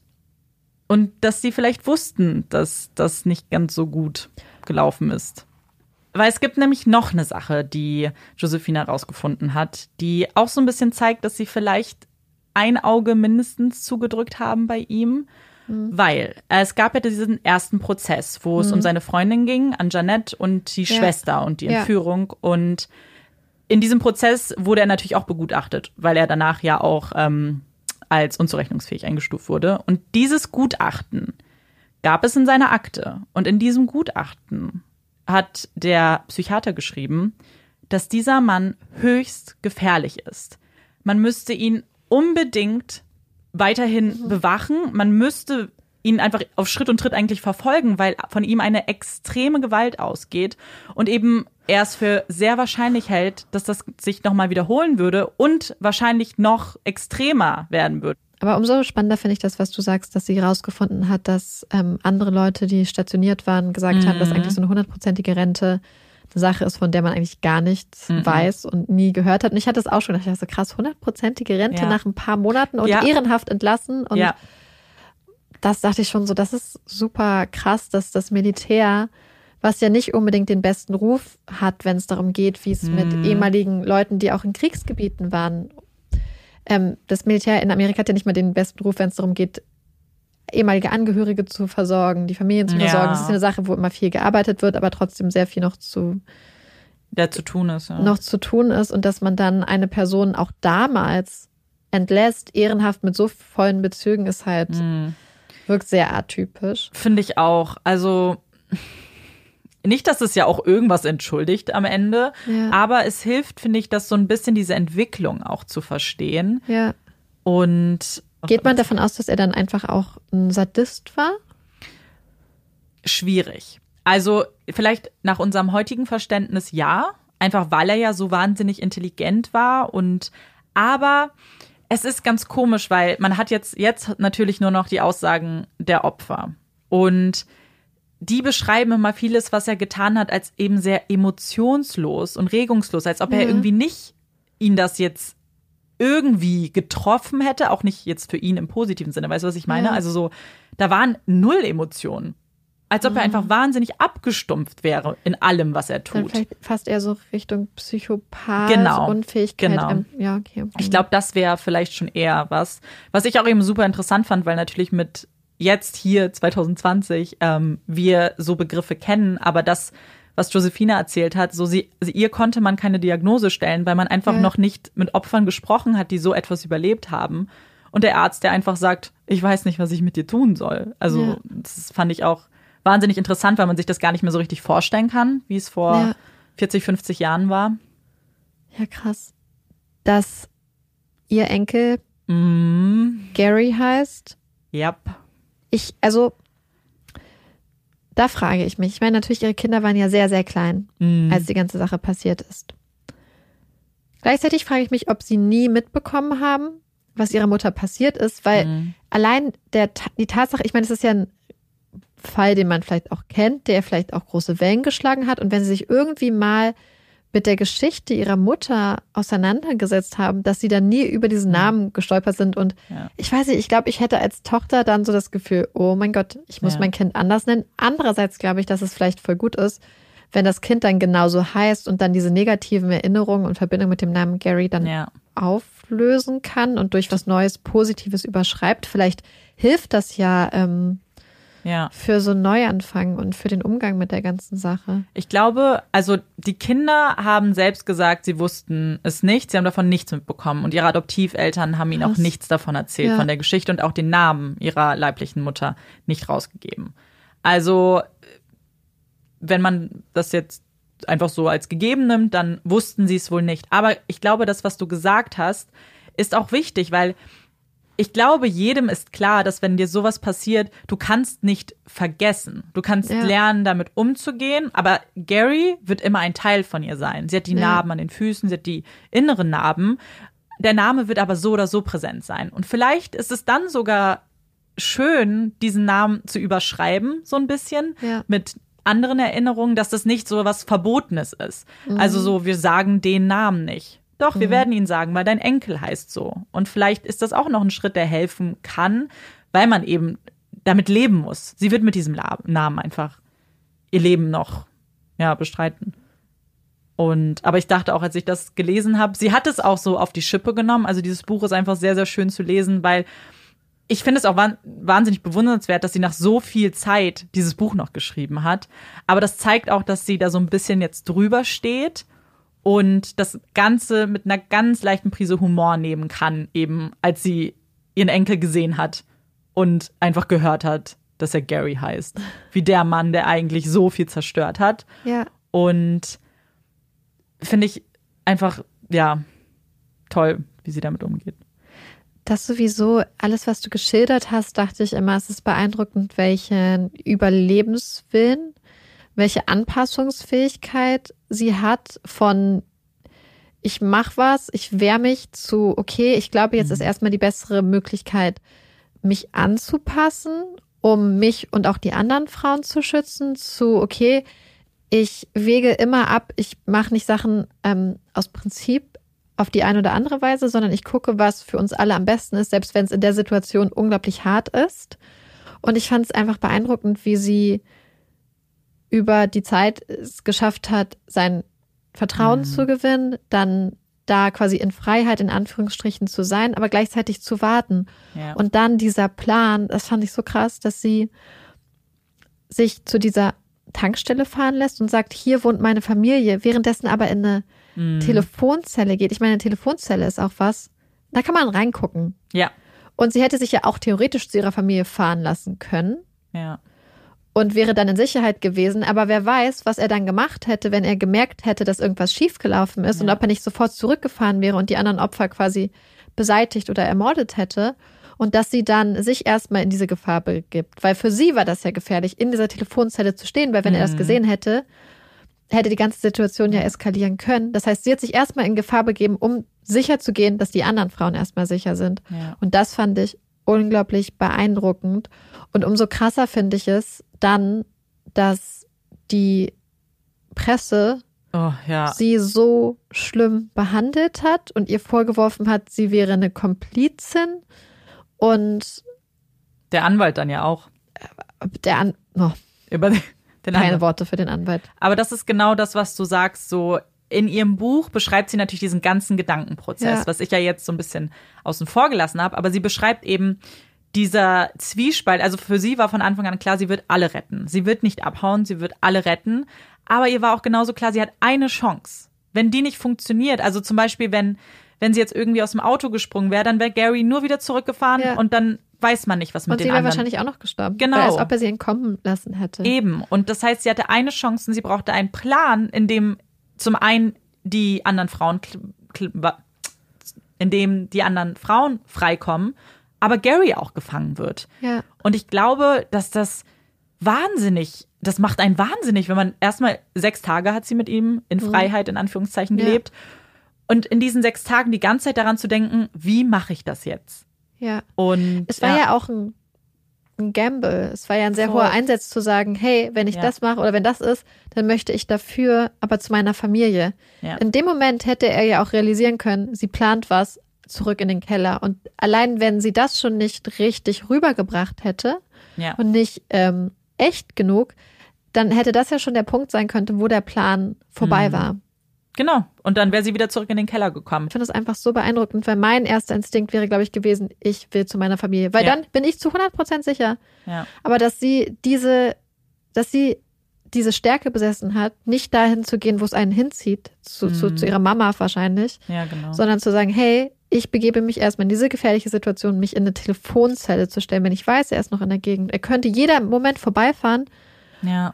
und dass sie vielleicht wussten, dass das nicht ganz so gut gelaufen ist. Weil es gibt nämlich noch eine Sache, die Josephina rausgefunden hat, die auch so ein bisschen zeigt, dass sie vielleicht ein Auge mindestens zugedrückt haben bei ihm. Weil äh, es gab ja diesen ersten Prozess, wo es um seine Freundin ging, an Jeanette und die Ja. Schwester und die Ja. Entführung. Und in diesem Prozess wurde er natürlich auch begutachtet, weil er danach ja auch ähm, als unzurechnungsfähig eingestuft wurde. Und dieses Gutachten gab es in seiner Akte. Und in diesem Gutachten hat der Psychiater geschrieben, dass dieser Mann höchst gefährlich ist. Man müsste ihn unbedingt weiterhin bewachen. Man müsste ihn einfach auf Schritt und Tritt eigentlich verfolgen, weil von ihm eine extreme Gewalt ausgeht und eben er es für sehr wahrscheinlich hält, dass das sich nochmal wiederholen würde und wahrscheinlich noch extremer werden würde. Aber umso spannender finde ich das, was du sagst, dass sie herausgefunden hat, dass ähm, andere Leute, die stationiert waren, gesagt mhm. haben, dass mhm. eigentlich so eine hundertprozentige Rente eine Sache ist, von der man eigentlich gar nichts mhm. weiß und nie gehört hat. Und ich hatte es auch schon, ich dachte so krass, hundertprozentige Rente ja. nach ein paar Monaten und ja. ehrenhaft entlassen. Und ja. das dachte ich schon so, das ist super krass, dass das Militär was ja nicht unbedingt den besten Ruf hat, wenn es darum geht, wie es mhm. mit ehemaligen Leuten, die auch in Kriegsgebieten waren. Ähm, das Militär in Amerika hat ja nicht mal den besten Ruf, wenn es darum geht, ehemalige Angehörige zu versorgen, die Familien zu versorgen. Ja. Das ist eine Sache, wo immer viel gearbeitet wird, aber trotzdem sehr viel noch zu der zu tun ist. Ja. Noch zu tun ist und dass man dann eine Person auch damals entlässt, ehrenhaft mit so vollen Bezügen, ist halt, mhm. wirkt sehr atypisch. Finde ich auch. Also nicht, dass es ja auch irgendwas entschuldigt am Ende, ja. aber es hilft, finde ich, das so ein bisschen diese Entwicklung auch zu verstehen. Ja. Und geht man davon aus, dass er dann einfach auch ein Sadist war? Schwierig. Also vielleicht nach unserem heutigen Verständnis ja, einfach weil er ja so wahnsinnig intelligent war und aber es ist ganz komisch, weil man hat jetzt jetzt natürlich nur noch die Aussagen der Opfer und die beschreiben immer vieles, was er getan hat, als eben sehr emotionslos und regungslos, als ob er irgendwie nicht ihn das jetzt irgendwie getroffen hätte, auch nicht jetzt für ihn im positiven Sinne, weißt du, was ich meine? Ja. Also so, da waren null Emotionen. Als ob er einfach wahnsinnig abgestumpft wäre in allem, was er tut. Dann vielleicht fast eher so Richtung Psychopath, genau, Unfähigkeit. Genau. Ähm, ja, okay. Ich glaube, das wäre vielleicht schon eher was. Was ich auch eben super interessant fand, weil natürlich mit jetzt hier 2020 ähm, wir so Begriffe kennen, aber das, was Josephina erzählt hat, so sie, also ihr konnte man keine Diagnose stellen, weil man einfach ja. noch nicht mit Opfern gesprochen hat, die so etwas überlebt haben. Und der Arzt, der einfach sagt, ich weiß nicht, was ich mit dir tun soll. Also ja. das fand ich auch wahnsinnig interessant, weil man sich das gar nicht mehr so richtig vorstellen kann, wie es vor ja. 40, 50 Jahren war. Ja, krass. Dass ihr Enkel mm. Gary heißt. Yep ich, also, da frage ich mich. Ich meine, natürlich, ihre Kinder waren ja sehr, sehr klein, mhm. als die ganze Sache passiert ist. Gleichzeitig frage ich mich, ob sie nie mitbekommen haben, was ihrer Mutter passiert ist, weil mhm. allein der, die Tatsache, ich meine, es ist ja ein Fall, den man vielleicht auch kennt, der vielleicht auch große Wellen geschlagen hat. Und wenn sie sich irgendwie mal mit der Geschichte ihrer Mutter auseinandergesetzt haben, dass sie dann nie über diesen Namen gestolpert sind. Und ja. ich weiß nicht, ich glaube, ich hätte als Tochter dann so das Gefühl, oh mein Gott, ich muss ja. mein Kind anders nennen. Andererseits glaube ich, dass es vielleicht voll gut ist, wenn das Kind dann genauso heißt und dann diese negativen Erinnerungen und Verbindung mit dem Namen Gary dann ja. auflösen kann und durch was Neues, Positives überschreibt. Vielleicht hilft das ja, ähm, ja. für so einen Neuanfang und für den Umgang mit der ganzen Sache. Ich glaube, also die Kinder haben selbst gesagt, sie wussten es nicht, sie haben davon nichts mitbekommen und ihre Adoptiveltern haben ihnen auch nichts davon erzählt, ja. von der Geschichte und auch den Namen ihrer leiblichen Mutter nicht rausgegeben. Also, wenn man das jetzt einfach so als gegeben nimmt, dann wussten sie es wohl nicht. Aber ich glaube, das, was du gesagt hast, ist auch wichtig, weil ich glaube, jedem ist klar, dass wenn dir sowas passiert, du kannst nicht vergessen. Du kannst ja. lernen, damit umzugehen. Aber Gary wird immer ein Teil von ihr sein. Sie hat die ja. Narben an den Füßen, sie hat die inneren Narben. Der Name wird aber so oder so präsent sein. Und vielleicht ist es dann sogar schön, diesen Namen zu überschreiben, so ein bisschen, ja. mit anderen Erinnerungen, dass das nicht so was Verbotenes ist. Mhm. Also so, wir sagen den Namen nicht. Doch, wir mhm. werden ihn sagen, weil dein Enkel heißt so. Und vielleicht ist das auch noch ein Schritt, der helfen kann, weil man eben damit leben muss. Sie wird mit diesem Namen einfach ihr Leben noch ja, bestreiten. Und, aber ich dachte auch, als ich das gelesen habe, sie hat es auch so auf die Schippe genommen. Also dieses Buch ist einfach sehr, sehr schön zu lesen, weil ich finde es auch wahnsinnig bewundernswert, dass sie nach so viel Zeit dieses Buch noch geschrieben hat. Aber das zeigt auch, dass sie da so ein bisschen jetzt drüber steht und das Ganze mit einer ganz leichten Prise Humor nehmen kann, eben als sie ihren Enkel gesehen hat und einfach gehört hat, dass er Gary heißt. Wie der Mann, der eigentlich so viel zerstört hat. Ja. Und finde ich einfach, ja, toll, wie sie damit umgeht. Das sowieso, alles, was du geschildert hast, dachte ich immer, es ist beeindruckend, welchen Überlebenswillen, welche Anpassungsfähigkeit sie hat von ich mach was, ich wehre mich zu, okay, ich glaube, jetzt ist erstmal die bessere Möglichkeit, mich anzupassen, um mich und auch die anderen Frauen zu schützen, zu, okay, ich wege immer ab, ich mache nicht Sachen ähm, aus Prinzip auf die eine oder andere Weise, sondern ich gucke, was für uns alle am besten ist, selbst wenn es in der Situation unglaublich hart ist. Und ich fand es einfach beeindruckend, wie sie über die Zeit es geschafft hat, sein Vertrauen Mhm. zu gewinnen, dann da quasi in Freiheit in Anführungsstrichen zu sein, aber gleichzeitig zu warten. Ja. Und dann dieser Plan, das fand ich so krass, dass sie sich zu dieser Tankstelle fahren lässt und sagt, hier wohnt meine Familie, währenddessen aber in eine Mhm. Telefonzelle geht. Ich meine, eine Telefonzelle ist auch was, da kann man reingucken. ja, Und sie hätte sich ja auch theoretisch zu ihrer Familie fahren lassen können ja. Und wäre dann in Sicherheit gewesen. Aber wer weiß, was er dann gemacht hätte, wenn er gemerkt hätte, dass irgendwas schiefgelaufen ist und Ja. ob er nicht sofort zurückgefahren wäre und die anderen Opfer quasi beseitigt oder ermordet hätte. Und dass sie dann sich erstmal in diese Gefahr begibt. Weil für sie war das ja gefährlich, in dieser Telefonzelle zu stehen, weil wenn er das Mhm. gesehen hätte, hätte die ganze Situation ja eskalieren können. Das heißt, sie hat sich erstmal in Gefahr begeben, um sicher zu gehen, dass die anderen Frauen erstmal sicher sind. ja. Und das fand ich unglaublich beeindruckend. Und umso krasser finde ich es dann, dass die Presse Oh, ja. sie so schlimm behandelt hat und ihr vorgeworfen hat, sie wäre eine Komplizin. Und Der Anwalt dann ja auch. der An oh, Über den keine Anwalt. Worte für den Anwalt. Aber das ist genau das, was du sagst. So in ihrem Buch beschreibt sie natürlich diesen ganzen Gedankenprozess, Ja. was ich ja jetzt so ein bisschen außen vor gelassen habe. Aber sie beschreibt eben dieser Zwiespalt. Also für sie war von Anfang an klar, sie wird alle retten. Sie wird nicht abhauen, sie wird alle retten. Aber ihr war auch genauso klar, sie hat eine Chance. Wenn die nicht funktioniert, also zum Beispiel, wenn, wenn sie jetzt irgendwie aus dem Auto gesprungen wäre, dann wäre Gary nur wieder zurückgefahren Ja. und dann weiß man nicht, was mit Und den sie wäre anderen wahrscheinlich auch noch gestorben. Genau. Als ob er sie entkommen lassen hätte. Eben. Und das heißt, sie hatte eine Chance und sie brauchte einen Plan, in dem zum einen die anderen Frauen, kl- kl- in dem die anderen Frauen freikommen, aber Gary auch gefangen wird. Ja. Und ich glaube, dass das wahnsinnig, das macht einen wahnsinnig, wenn man erstmal sechs Tage hat sie mit ihm in Freiheit in Anführungszeichen Ja. gelebt. Und in diesen sechs Tagen die ganze Zeit daran zu denken, wie mache ich das jetzt? Ja. Und Es war ja, auch ein, ein Gamble. Es war ja ein sehr Voll. hoher Einsatz zu sagen, hey, wenn ich Ja. das mache oder wenn das ist, dann möchte ich dafür aber zu meiner Familie. Ja. In dem Moment hätte er ja auch realisieren können, sie plant was zurück in den Keller. Und allein wenn sie das schon nicht richtig rübergebracht hätte ja. und nicht ähm, echt genug, dann hätte das ja schon der Punkt sein können, wo der Plan vorbei Mhm. war. Genau. Und dann wäre sie wieder zurück in den Keller gekommen. Ich finde das einfach so beeindruckend, weil mein erster Instinkt wäre, glaube ich, gewesen, ich will zu meiner Familie. Weil Ja. dann bin ich zu 100% sicher. Ja. Aber dass sie diese, dass sie diese Stärke besessen hat, nicht dahin zu gehen, wo es einen hinzieht, zu, zu, Mhm. zu ihrer Mama wahrscheinlich, Ja, genau. sondern zu sagen, hey, ich begebe mich erstmal in diese gefährliche Situation, mich in eine Telefonzelle zu stellen, wenn ich weiß, er ist noch in der Gegend. Er könnte jeder Moment vorbeifahren. Ja.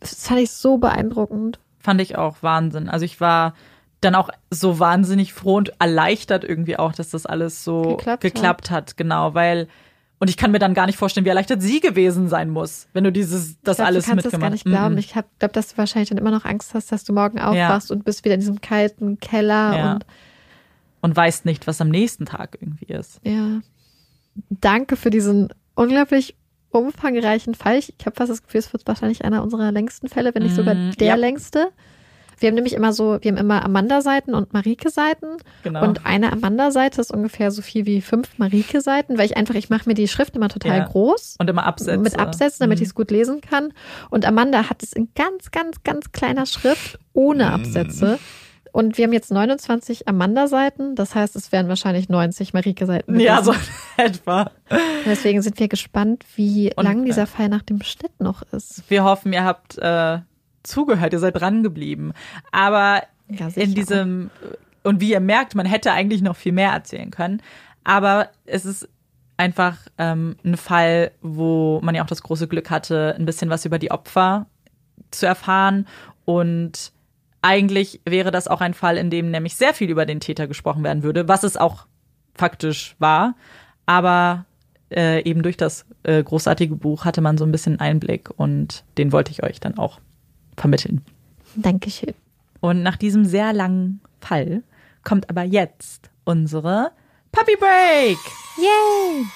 Das fand ich so beeindruckend. Fand ich auch Wahnsinn. Also ich war dann auch so wahnsinnig froh und erleichtert irgendwie auch, dass das alles so Geklappt geklappt, hat. Genau, weil und ich kann mir dann gar nicht vorstellen, wie erleichtert sie gewesen sein muss, wenn du dieses das ich glaub, alles du kannst das mitgemacht gar nicht glauben. Mhm. Ich glaube, dass du wahrscheinlich dann immer noch Angst hast, dass du morgen aufwachst und bist wieder in diesem kalten Keller Ja. und Und weißt nicht, was am nächsten Tag irgendwie ist. Ja. Danke für diesen unglaublich umfangreichen Fall. Ich, ich habe fast das Gefühl, es wird wahrscheinlich einer unserer längsten Fälle, wenn nicht sogar Mm, der ja. längste. Wir haben nämlich immer so, wir haben immer Amanda-Seiten und Marike-Seiten. Genau. Und eine Amanda-Seite ist ungefähr so viel wie fünf Marike-Seiten, weil ich einfach, ich mache mir die Schrift immer total Ja. groß. Und immer Absätze. Mit Absätzen, damit Mhm. ich es gut lesen kann. Und Amanda hat es in ganz, ganz, ganz kleiner Schrift ohne Absätze. Und wir haben jetzt 29 Amanda-Seiten. Das heißt, es wären wahrscheinlich 90 Marike-Seiten. Ja, so etwa. Deswegen sind wir gespannt, wie Und, lang äh, dieser Fall nach dem Schnitt noch ist. Wir hoffen, ihr habt äh, zugehört, ihr seid dran geblieben. Aber Ja, in diesem, und wie ihr merkt, man hätte eigentlich noch viel mehr erzählen können. Aber es ist einfach ähm, ein Fall, wo man ja auch das große Glück hatte, ein bisschen was über die Opfer zu erfahren. Und eigentlich wäre das auch ein Fall, in dem nämlich sehr viel über den Täter gesprochen werden würde, was es auch faktisch war. Aber äh, eben durch das äh, großartige Buch hatte man so ein bisschen Einblick und den wollte ich euch dann auch vermitteln. Dankeschön. Und nach diesem sehr langen Fall kommt aber jetzt unsere Puppy Break. Yay!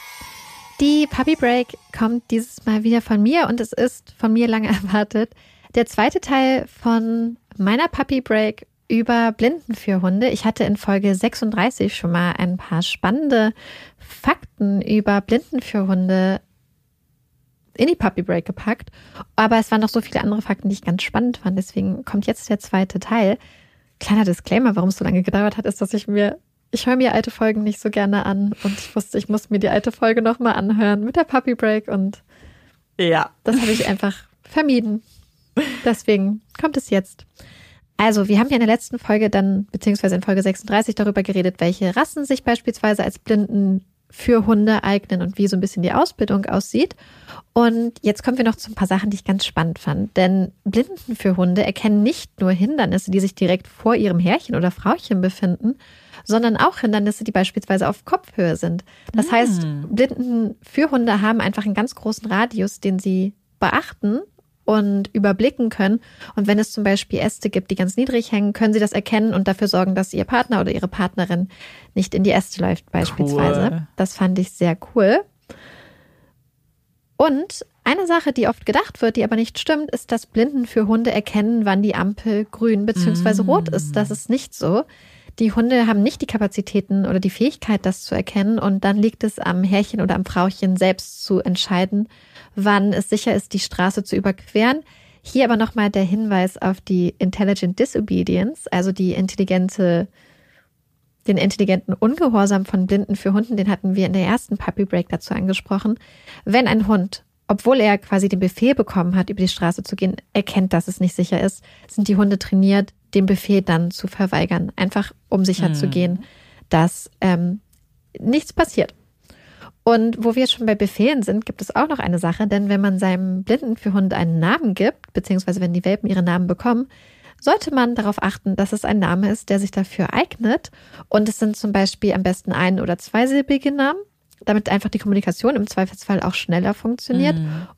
Die Puppy Break kommt dieses Mal wieder von mir und es ist von mir lange erwartet. Der zweite Teil von meiner Puppy Break über Blinden für Hunde. Ich hatte in Folge 36 schon mal ein paar spannende Fakten über Blinden für Hunde in die Puppy Break gepackt. Aber es waren noch so viele andere Fakten, die ich ganz spannend fand. Deswegen kommt jetzt der zweite Teil. Kleiner Disclaimer, warum es so lange gedauert hat, ist, dass ich mir, ich höre mir alte Folgen nicht so gerne an und ich wusste, ich muss mir die alte Folge nochmal anhören mit der Puppy Break und Ja. das habe ich einfach vermieden. Deswegen kommt es jetzt. Also, wir haben ja in der letzten Folge dann, beziehungsweise in Folge 36 darüber geredet, welche Rassen sich beispielsweise als Blinden für Hunde eignen und wie so ein bisschen die Ausbildung aussieht. Und jetzt kommen wir noch zu ein paar Sachen, die ich ganz spannend fand. Denn Blinden für Hunde erkennen nicht nur Hindernisse, die sich direkt vor ihrem Herrchen oder Frauchen befinden, sondern auch Hindernisse, die beispielsweise auf Kopfhöhe sind. Das heißt, Blinden für Hunde haben einfach einen ganz großen Radius, den sie beachten und überblicken können. Und wenn es zum Beispiel Äste gibt, die ganz niedrig hängen, können sie das erkennen und dafür sorgen, dass ihr Partner oder ihre Partnerin nicht in die Äste läuft beispielsweise. Cool. Das fand ich sehr cool. Und eine Sache, die oft gedacht wird, die aber nicht stimmt, ist, dass Blinden für Hunde erkennen, wann die Ampel grün bzw. rot ist. Das ist nicht so. Die Hunde haben nicht die Kapazitäten oder die Fähigkeit, das zu erkennen. Und dann liegt es am Herrchen oder am Frauchen selbst zu entscheiden, wann es sicher ist, die Straße zu überqueren. Hier aber nochmal der Hinweis auf die Intelligent Disobedience, also die intelligente, den intelligenten Ungehorsam von Blinden für Hunden, den hatten wir in der ersten Puppy Break dazu angesprochen. Wenn ein Hund, obwohl er quasi den Befehl bekommen hat, über die Straße zu gehen, erkennt, dass es nicht sicher ist, sind die Hunde trainiert, den Befehl dann zu verweigern, einfach um sicher zu gehen, dass ähm, nichts passiert. Und wo wir schon bei Befehlen sind, gibt es auch noch eine Sache, denn wenn man seinem Blinden für Hund einen Namen gibt, beziehungsweise wenn die Welpen ihre Namen bekommen, sollte man darauf achten, dass es ein Name ist, der sich dafür eignet. Und es sind zum Beispiel am besten ein- oder zweisilbige Namen, damit einfach die Kommunikation im Zweifelsfall auch schneller funktioniert.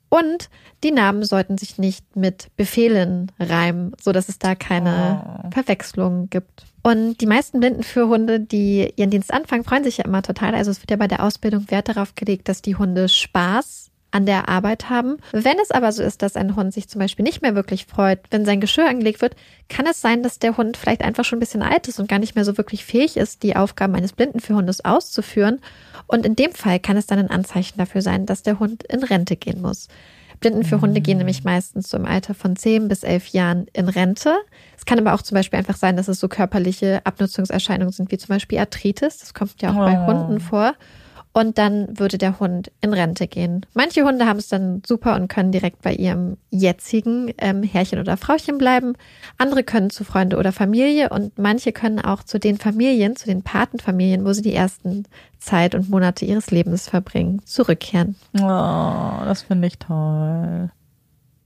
Und die Namen sollten sich nicht mit Befehlen reimen, so dass es da keine Verwechslung gibt. Und die meisten Blinden für Hunde, die ihren Dienst anfangen, freuen sich ja immer total. Also es wird ja bei der Ausbildung Wert darauf gelegt, dass die Hunde Spaß an der Arbeit haben. Wenn es aber so ist, dass ein Hund sich zum Beispiel nicht mehr wirklich freut, wenn sein Geschirr angelegt wird, kann es sein, dass der Hund vielleicht einfach schon ein bisschen alt ist und gar nicht mehr so wirklich fähig ist, die Aufgaben eines Blinden für Hundes auszuführen. Und in dem Fall kann es dann ein Anzeichen dafür sein, dass der Hund in Rente gehen muss. Blinden für Hunde gehen nämlich meistens so im Alter von 10 bis 11 Jahren in Rente. Es kann aber auch zum Beispiel einfach sein, dass es so körperliche Abnutzungserscheinungen sind, wie zum Beispiel Arthritis. Das kommt ja auch bei Oh. Hunden vor. Und dann würde der Hund in Rente gehen. Manche Hunde haben es dann super und können direkt bei ihrem jetzigen ähm, Herrchen oder Frauchen bleiben. Andere können zu Freunde oder Familie und manche können auch zu den Familien, zu den Patenfamilien, wo sie die ersten Zeit und Monate ihres Lebens verbringen, zurückkehren. Oh, das finde ich toll.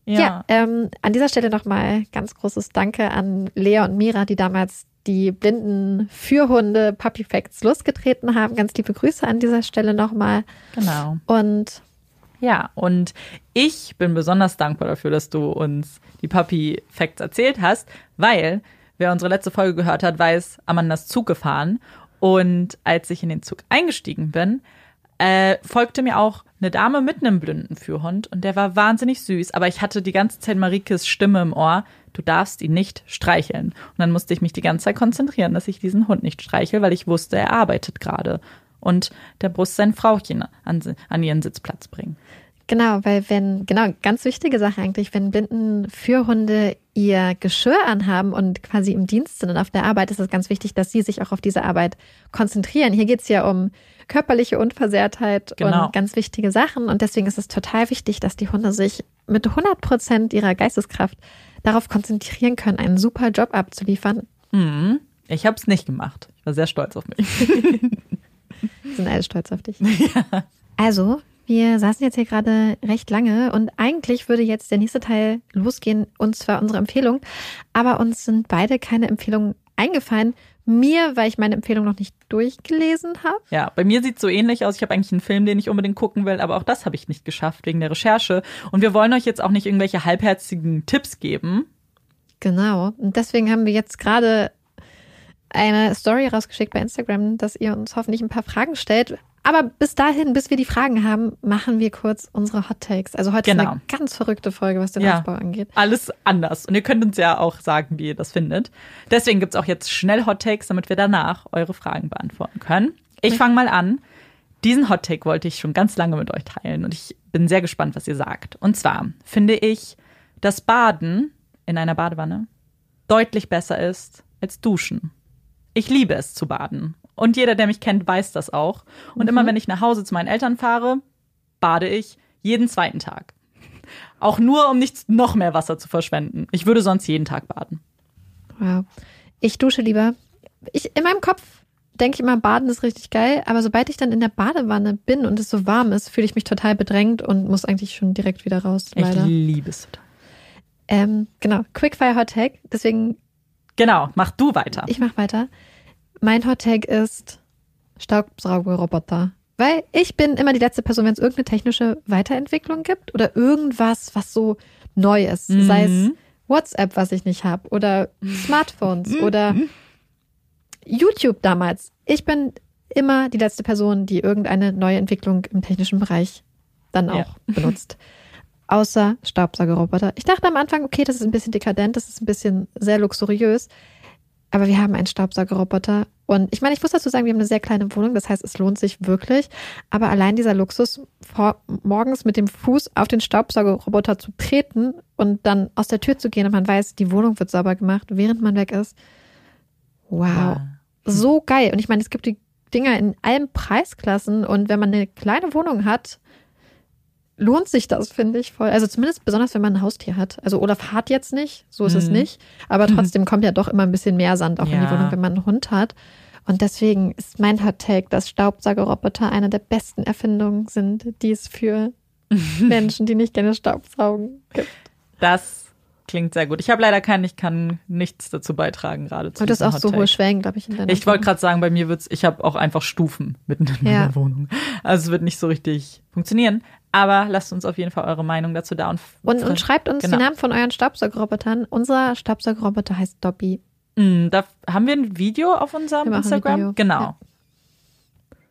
Ja. Ja, ähm, an dieser Stelle nochmal ganz großes Danke an Lea und Mira, die damals die blinden Fürhunde Puppy Facts losgetreten haben. Ganz liebe Grüße an dieser Stelle nochmal. genau. Und Ja, und ich bin besonders dankbar dafür, dass du uns die Puppy Facts erzählt hast, weil wer unsere letzte Folge gehört hat, weiß, Amanda ist Zug gefahren. Und als ich in den Zug eingestiegen bin, äh, folgte mir auch eine Dame mit einem blinden Führhund und der war wahnsinnig süß, aber ich hatte die ganze Zeit Marikes Stimme im Ohr. Du darfst ihn nicht streicheln. Und dann musste ich mich die ganze Zeit konzentrieren, dass ich diesen Hund nicht streichel, weil ich wusste, er arbeitet gerade. Und der muss sein Frauchen an, an ihren Sitzplatz bringen. genau, weil wenn, genau, ganz wichtige Sache eigentlich, wenn blinden Fürhunde ihr Geschirr anhaben und quasi im Dienst sind und auf der Arbeit, ist es ganz wichtig, dass sie sich auch auf diese Arbeit konzentrieren. Hier geht es ja um körperliche Unversehrtheit Genau. und ganz wichtige Sachen. Und deswegen ist es total wichtig, dass die Hunde sich mit 100 Prozent ihrer Geisteskraft darauf konzentrieren können, einen super Job abzuliefern. Mhm. Ich habe es nicht gemacht. Ich war sehr stolz auf mich. Wir sind alle stolz auf dich. Ja. Also, wir saßen jetzt hier gerade recht lange und eigentlich würde jetzt der nächste Teil losgehen, und zwar unsere Empfehlung. Aber uns sind beide keine Empfehlungen eingefallen. Mir, weil ich meine Empfehlung noch nicht durchgelesen habe. Ja, bei mir sieht es so ähnlich aus. Ich habe eigentlich einen Film, den ich unbedingt gucken will, aber auch das habe ich nicht geschafft wegen der Recherche. Und wir wollen euch jetzt auch nicht irgendwelche halbherzigen Tipps geben. Genau. Und deswegen haben wir jetzt gerade eine Story rausgeschickt bei Instagram, dass ihr uns hoffentlich ein paar Fragen stellt. Aber bis dahin, bis wir die Fragen haben, machen wir kurz unsere Hot Takes. Also heute genau. ist eine ganz verrückte Folge, was den ja, Aufbau angeht. Alles anders. Und ihr könnt uns ja auch sagen, wie ihr das findet. Deswegen gibt's auch jetzt schnell Hot Takes, damit wir danach eure Fragen beantworten können. Ich fange mal an. Diesen Hot Take wollte ich schon ganz lange mit euch teilen und ich bin sehr gespannt, was ihr sagt. Und zwar finde ich, dass Baden in einer Badewanne deutlich besser ist als Duschen. Ich liebe es zu baden. Und jeder, der mich kennt, weiß das auch. Und mhm. immer wenn ich nach Hause zu meinen Eltern fahre, bade ich jeden zweiten Tag. Auch nur, um nicht noch mehr Wasser zu verschwenden. Ich würde sonst jeden Tag baden. Wow. Ich dusche lieber. Ich, in meinem Kopf denke ich immer, Baden ist richtig geil, aber sobald ich dann in der Badewanne bin und es so warm ist, fühle ich mich total bedrängt und muss eigentlich schon direkt wieder raus. Leider. Ich liebe es total. Ähm, genau, Quickfire Hot Tag. Deswegen Genau, mach du weiter. Ich mach weiter. Mein Hot Take ist Staubsaugerroboter. Weil ich bin immer die letzte Person, wenn es irgendeine technische Weiterentwicklung gibt oder irgendwas, was so neu ist. Mhm. Sei es WhatsApp, was ich nicht habe, oder Smartphones mhm. oder YouTube damals. Ich bin immer die letzte Person, die irgendeine neue Entwicklung im technischen Bereich dann auch ja. benutzt außer Staubsaugerroboter. Ich dachte am Anfang, okay, das ist ein bisschen dekadent, das ist ein bisschen sehr luxuriös. Aber wir haben einen Staubsaugerroboter. Und ich meine, ich muss dazu sagen, wir haben eine sehr kleine Wohnung. Das heißt, es lohnt sich wirklich. Aber allein dieser Luxus, vor, morgens mit dem Fuß auf den Staubsaugerroboter zu treten und dann aus der Tür zu gehen und man weiß, die Wohnung wird sauber gemacht, während man weg ist. Wow. Ja. So geil. Und ich meine, es gibt die Dinger in allen Preisklassen. Und wenn man eine kleine Wohnung hat, lohnt sich das, finde ich voll. Also zumindest besonders, wenn man ein Haustier hat. Also Olaf hat jetzt nicht, so ist mhm. es nicht. Aber trotzdem kommt ja doch immer ein bisschen mehr Sand auch ja. in die Wohnung, wenn man einen Hund hat. Und deswegen ist mein Hot Take, dass Staubsaugerroboter eine der besten Erfindungen sind, die es für Menschen, die nicht gerne Staubsaugen gibt. Das klingt sehr gut. Ich habe leider keinen, ich kann nichts dazu beitragen gerade zu Und das auch so hohe Schwellen, glaube ich, in deiner Ich wollte gerade sagen, bei mir wird's, ich habe auch einfach Stufen mitten in ja. meiner Wohnung. Also es wird nicht so richtig funktionieren. Aber lasst uns auf jeden Fall eure Meinung dazu da. Und, und, und schreibt uns genau. die Namen von euren Staubsaugerrobotern. Unser Staubsaugerroboter heißt Dobby. Mm, da haben wir ein Video auf unserem Instagram. Genau. Ja.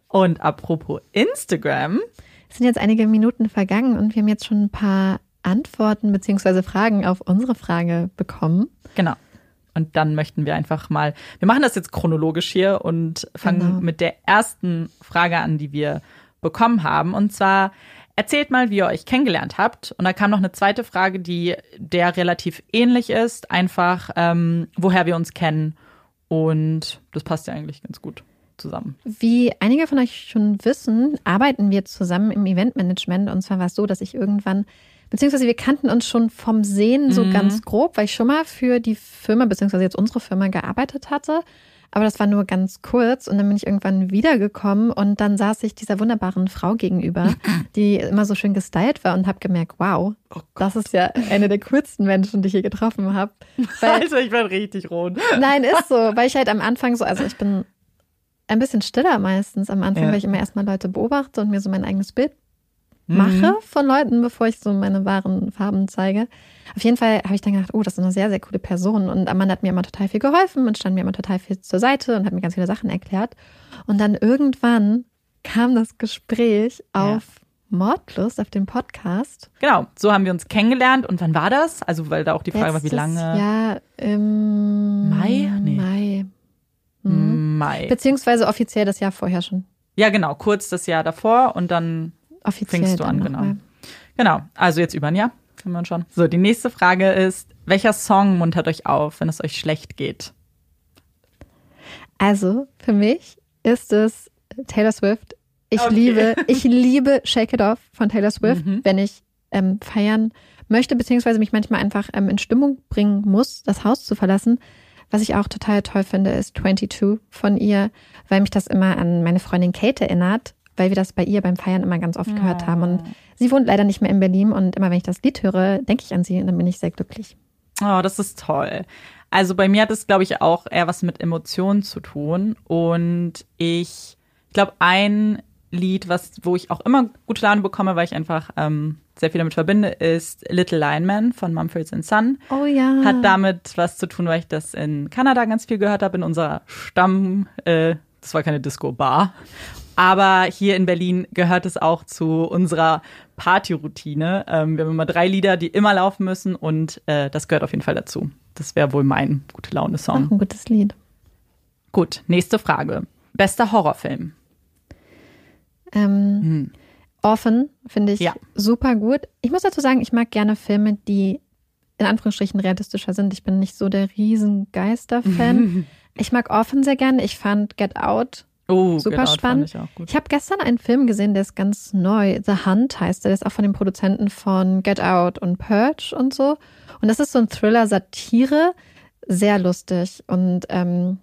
Und apropos Instagram. Es sind jetzt einige Minuten vergangen und wir haben jetzt schon ein paar Antworten bzw. Fragen auf unsere Frage bekommen. Genau. Und dann möchten wir einfach mal, wir machen das jetzt chronologisch hier und fangen genau. mit der ersten Frage an, die wir bekommen haben. Und zwar, Erzählt mal, wie ihr euch kennengelernt habt. Und da kam noch eine zweite Frage, die der relativ ähnlich ist. Einfach, ähm, woher wir uns kennen. Und das passt ja eigentlich ganz gut zusammen. Wie einige von euch schon wissen, arbeiten wir zusammen im Eventmanagement. Und zwar war es so, dass ich irgendwann, beziehungsweise wir kannten uns schon vom Sehen so mhm. ganz grob, weil ich schon mal für die Firma, beziehungsweise jetzt unsere Firma gearbeitet hatte. Aber das war nur ganz kurz und dann bin ich irgendwann wiedergekommen und dann saß ich dieser wunderbaren Frau gegenüber, die immer so schön gestylt war und habe gemerkt, wow, oh das ist ja eine der coolsten Menschen, die ich je getroffen habe. Also ich bin richtig rot. Nein, ist so, weil ich halt am Anfang so, also ich bin ein bisschen stiller meistens am Anfang, ja. weil ich immer erstmal Leute beobachte und mir so mein eigenes Bild mache mhm. von Leuten, bevor ich so meine wahren Farben zeige. Auf jeden Fall habe ich dann gedacht, oh, das ist eine sehr, sehr coole Person. Und Amanda hat mir immer total viel geholfen und stand mir immer total viel zur Seite und hat mir ganz viele Sachen erklärt. Und dann irgendwann kam das Gespräch auf ja. Mordlust, auf dem Podcast. Genau, so haben wir uns kennengelernt. Und wann war das? Also, weil da auch die Frage Letztes war, wie lange? Ja, im Mai? Nee. Mai. Mhm. Mai. Beziehungsweise offiziell das Jahr vorher schon. Ja, genau, kurz das Jahr davor und dann offiziell fängst du an, genau. Mal. Genau, also jetzt über ein Jahr. Kann man schon. So, die nächste Frage ist, welcher Song muntert euch auf, wenn es euch schlecht geht? Also, für mich ist es Taylor Swift. Ich okay. liebe, ich liebe Shake It Off von Taylor Swift, mhm. wenn ich ähm, feiern möchte, beziehungsweise mich manchmal einfach ähm, in Stimmung bringen muss, das Haus zu verlassen, Was ich auch total toll finde, ist 22 von ihr, weil mich das immer an meine Freundin Kate erinnert, weil wir das bei ihr beim Feiern immer ganz oft gehört haben. Und sie wohnt leider nicht mehr in Berlin und immer wenn ich das Lied höre, denke ich an sie und dann bin ich sehr glücklich. Oh, das ist toll. Also bei mir hat es, glaube ich, auch eher was mit Emotionen zu tun. Und ich glaube, ein Lied, was, wo ich auch immer gute Laune bekomme, weil ich einfach ähm, sehr viel damit verbinde, ist Little Lion Man von Mumford Son. Oh ja. Hat damit was zu tun, weil ich das in Kanada ganz viel gehört habe, in unserer Stamm, äh, das war keine Disco-Bar. Aber hier in Berlin gehört es auch zu unserer Partyroutine. Ähm, wir haben immer drei Lieder, die immer laufen müssen und äh, das gehört auf jeden Fall dazu. Das wäre wohl mein gute Laune-Song. Auch ein gutes Lied. Gut, nächste Frage. Bester Horrorfilm? Ähm, Hm. Orphan finde ich Ja. super gut. Ich muss dazu sagen, ich mag gerne Filme, die in Anführungsstrichen realistischer sind. Ich bin nicht so der Riesengeister-Fan. ich mag Orphan sehr gerne. Ich fand Get Out Oh, Super Get Out spannend. Ich. Ich habe gestern einen Film gesehen, der ist ganz neu. The Hunt heißt der. Der ist auch von den Produzenten von Get Out und Purge und so. Und das ist so ein Thriller-Satire. Sehr lustig und ähm,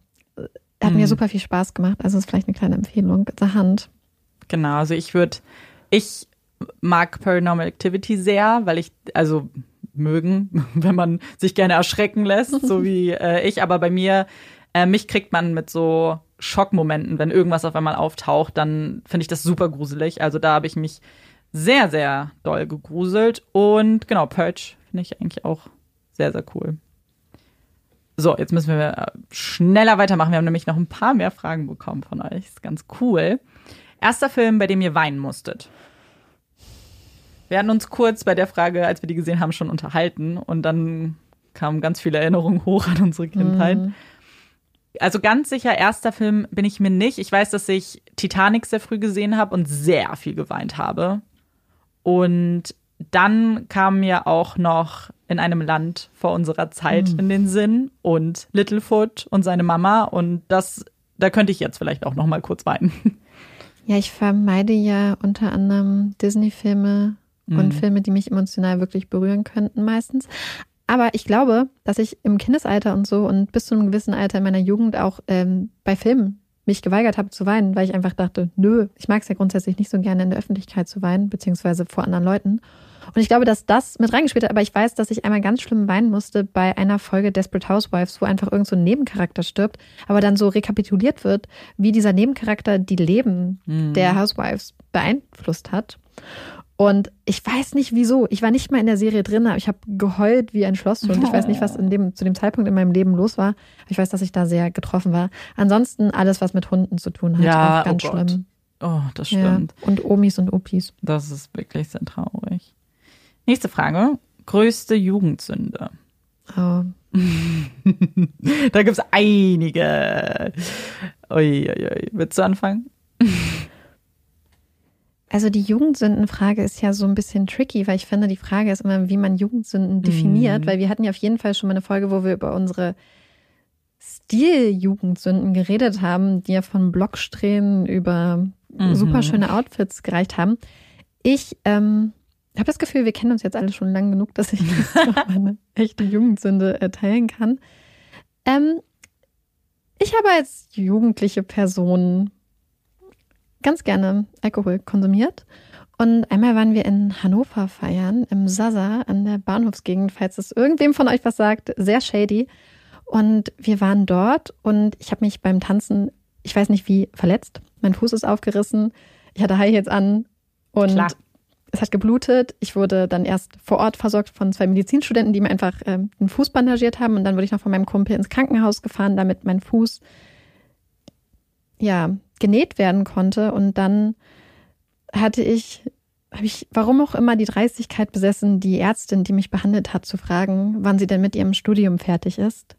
hat mir Mhm. super viel Spaß gemacht. Also ist vielleicht eine kleine Empfehlung. The Hunt. Genau, also ich würde, ich mag Paranormal Activity sehr, weil ich, also mögen, wenn man sich gerne erschrecken lässt, so wie äh, ich, aber bei mir, äh, mich kriegt man mit so Schockmomenten, wenn irgendwas auf einmal auftaucht, dann finde ich das super gruselig. Also da habe ich mich sehr, sehr doll gegruselt. Und genau, Purge finde ich eigentlich auch sehr, sehr cool. So, jetzt müssen wir äh, schneller weitermachen. Wir haben nämlich noch ein paar mehr Fragen bekommen von euch. Ist ganz cool. Erster Film, bei dem ihr weinen musstet. Wir hatten uns kurz bei der Frage, als wir die gesehen haben, schon unterhalten und dann kamen ganz viele Erinnerungen hoch an unsere Kindheit. Mhm. Also ganz sicher, erster Film bin ich mir nicht. Ich weiß, dass ich Titanic sehr früh gesehen habe und sehr viel geweint habe. Und dann kam mir auch noch in einem Land vor unserer Zeit in den Sinn und Littlefoot und seine Mama und das, da könnte ich jetzt vielleicht auch noch mal kurz weinen. Ja, ich vermeide ja unter anderem Disney-Filme Mhm. und Filme, die mich emotional wirklich berühren könnten meistens. Aber ich glaube, dass ich im Kindesalter und so und bis zu einem gewissen Alter in meiner Jugend auch ähm, bei Filmen mich geweigert habe zu weinen, weil ich einfach dachte, nö, ich mag es ja grundsätzlich nicht so gerne in der Öffentlichkeit zu weinen, beziehungsweise vor anderen Leuten. Und ich glaube, dass das mit reingespielt hat, aber ich weiß, dass ich einmal ganz schlimm weinen musste bei einer Folge Desperate Housewives, wo einfach irgend so ein Nebencharakter stirbt, aber dann so rekapituliert wird, wie dieser Nebencharakter die Leben der Housewives beeinflusst hat. Und ich weiß nicht wieso. Ich war nicht mal in der Serie drin, aber ich habe geheult wie ein Schlosshund. Ich weiß nicht, was in dem, zu dem Zeitpunkt in meinem Leben los war. Ich weiß, dass ich da sehr getroffen war. Ansonsten alles, was mit Hunden zu tun hat, Ja, auch ganz oh schlimm. Oh, das Ja. stimmt. Und Omis und Opis. Das ist wirklich sehr traurig. Nächste Frage. Größte Jugendsünde. Oh. Da gibt es einige. Ui, ui, ui. Willst du anfangen? Also die Jugendsündenfrage ist ja so ein bisschen tricky, weil ich finde, die Frage ist immer, wie man Jugendsünden definiert, Mhm. weil wir hatten ja auf jeden Fall schon mal eine Folge, wo wir über unsere Stil-Jugendsünden geredet haben, die ja von Blocksträhnen über Mhm. super schöne Outfits gereicht haben. Ich ähm, habe das Gefühl, wir kennen uns jetzt alle schon lang genug, dass ich meine echte Jugendsünde äh, teilen kann. Ähm, ich habe als jugendliche Person ganz gerne Alkohol konsumiert. Und einmal waren wir in Hannover feiern, im Sasa an der Bahnhofsgegend, falls es irgendwem von euch was sagt, sehr shady. Und wir waren dort und ich habe mich beim Tanzen, ich weiß nicht wie, verletzt. Mein Fuß ist aufgerissen. Ich hatte High Heels an und Klar. es hat geblutet. Ich wurde dann erst vor Ort versorgt von zwei Medizinstudenten, die mir einfach ähm, den Fuß bandagiert haben. Und dann wurde ich noch von meinem Kumpel ins Krankenhaus gefahren, damit mein Fuß ja genäht werden konnte. Und dann hatte ich, habe ich, warum auch immer, die Dreistigkeit besessen, die Ärztin, die mich behandelt hat, zu fragen, wann sie denn mit ihrem Studium fertig ist.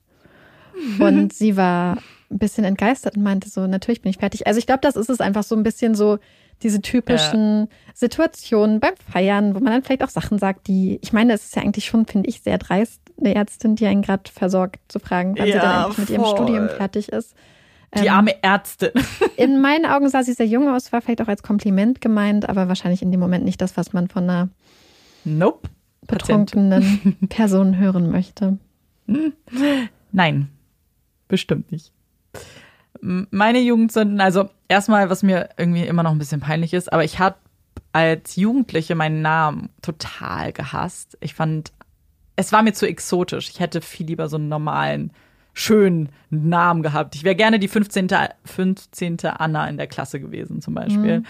Und sie war ein bisschen entgeistert und meinte so, natürlich bin ich fertig. Also ich glaube, das ist es einfach so ein bisschen so, diese typischen Situationen beim Feiern, wo man dann vielleicht auch Sachen sagt, die, ich meine, es ist ja eigentlich schon, finde ich, sehr dreist, eine Ärztin, die einen gerade versorgt, zu fragen, wann sie Ja, dann endlich mit ihrem voll. Studium fertig ist. Die Ähm, arme Ärztin. in meinen Augen sah sie sehr jung aus, war vielleicht auch als Kompliment gemeint, aber wahrscheinlich in dem Moment nicht das, was man von einer Nope. Betrunkenen Person hören möchte. Nein. bestimmt nicht. Meine Jugendsünden, also erstmal, was mir irgendwie immer noch ein bisschen peinlich ist, aber ich habe als Jugendliche meinen Namen total gehasst. Ich fand, es war mir zu exotisch. Ich hätte viel lieber so einen normalen, schönen Namen gehabt. Ich wäre gerne die 15. 15. Anna in der Klasse gewesen, zum Beispiel. Mhm.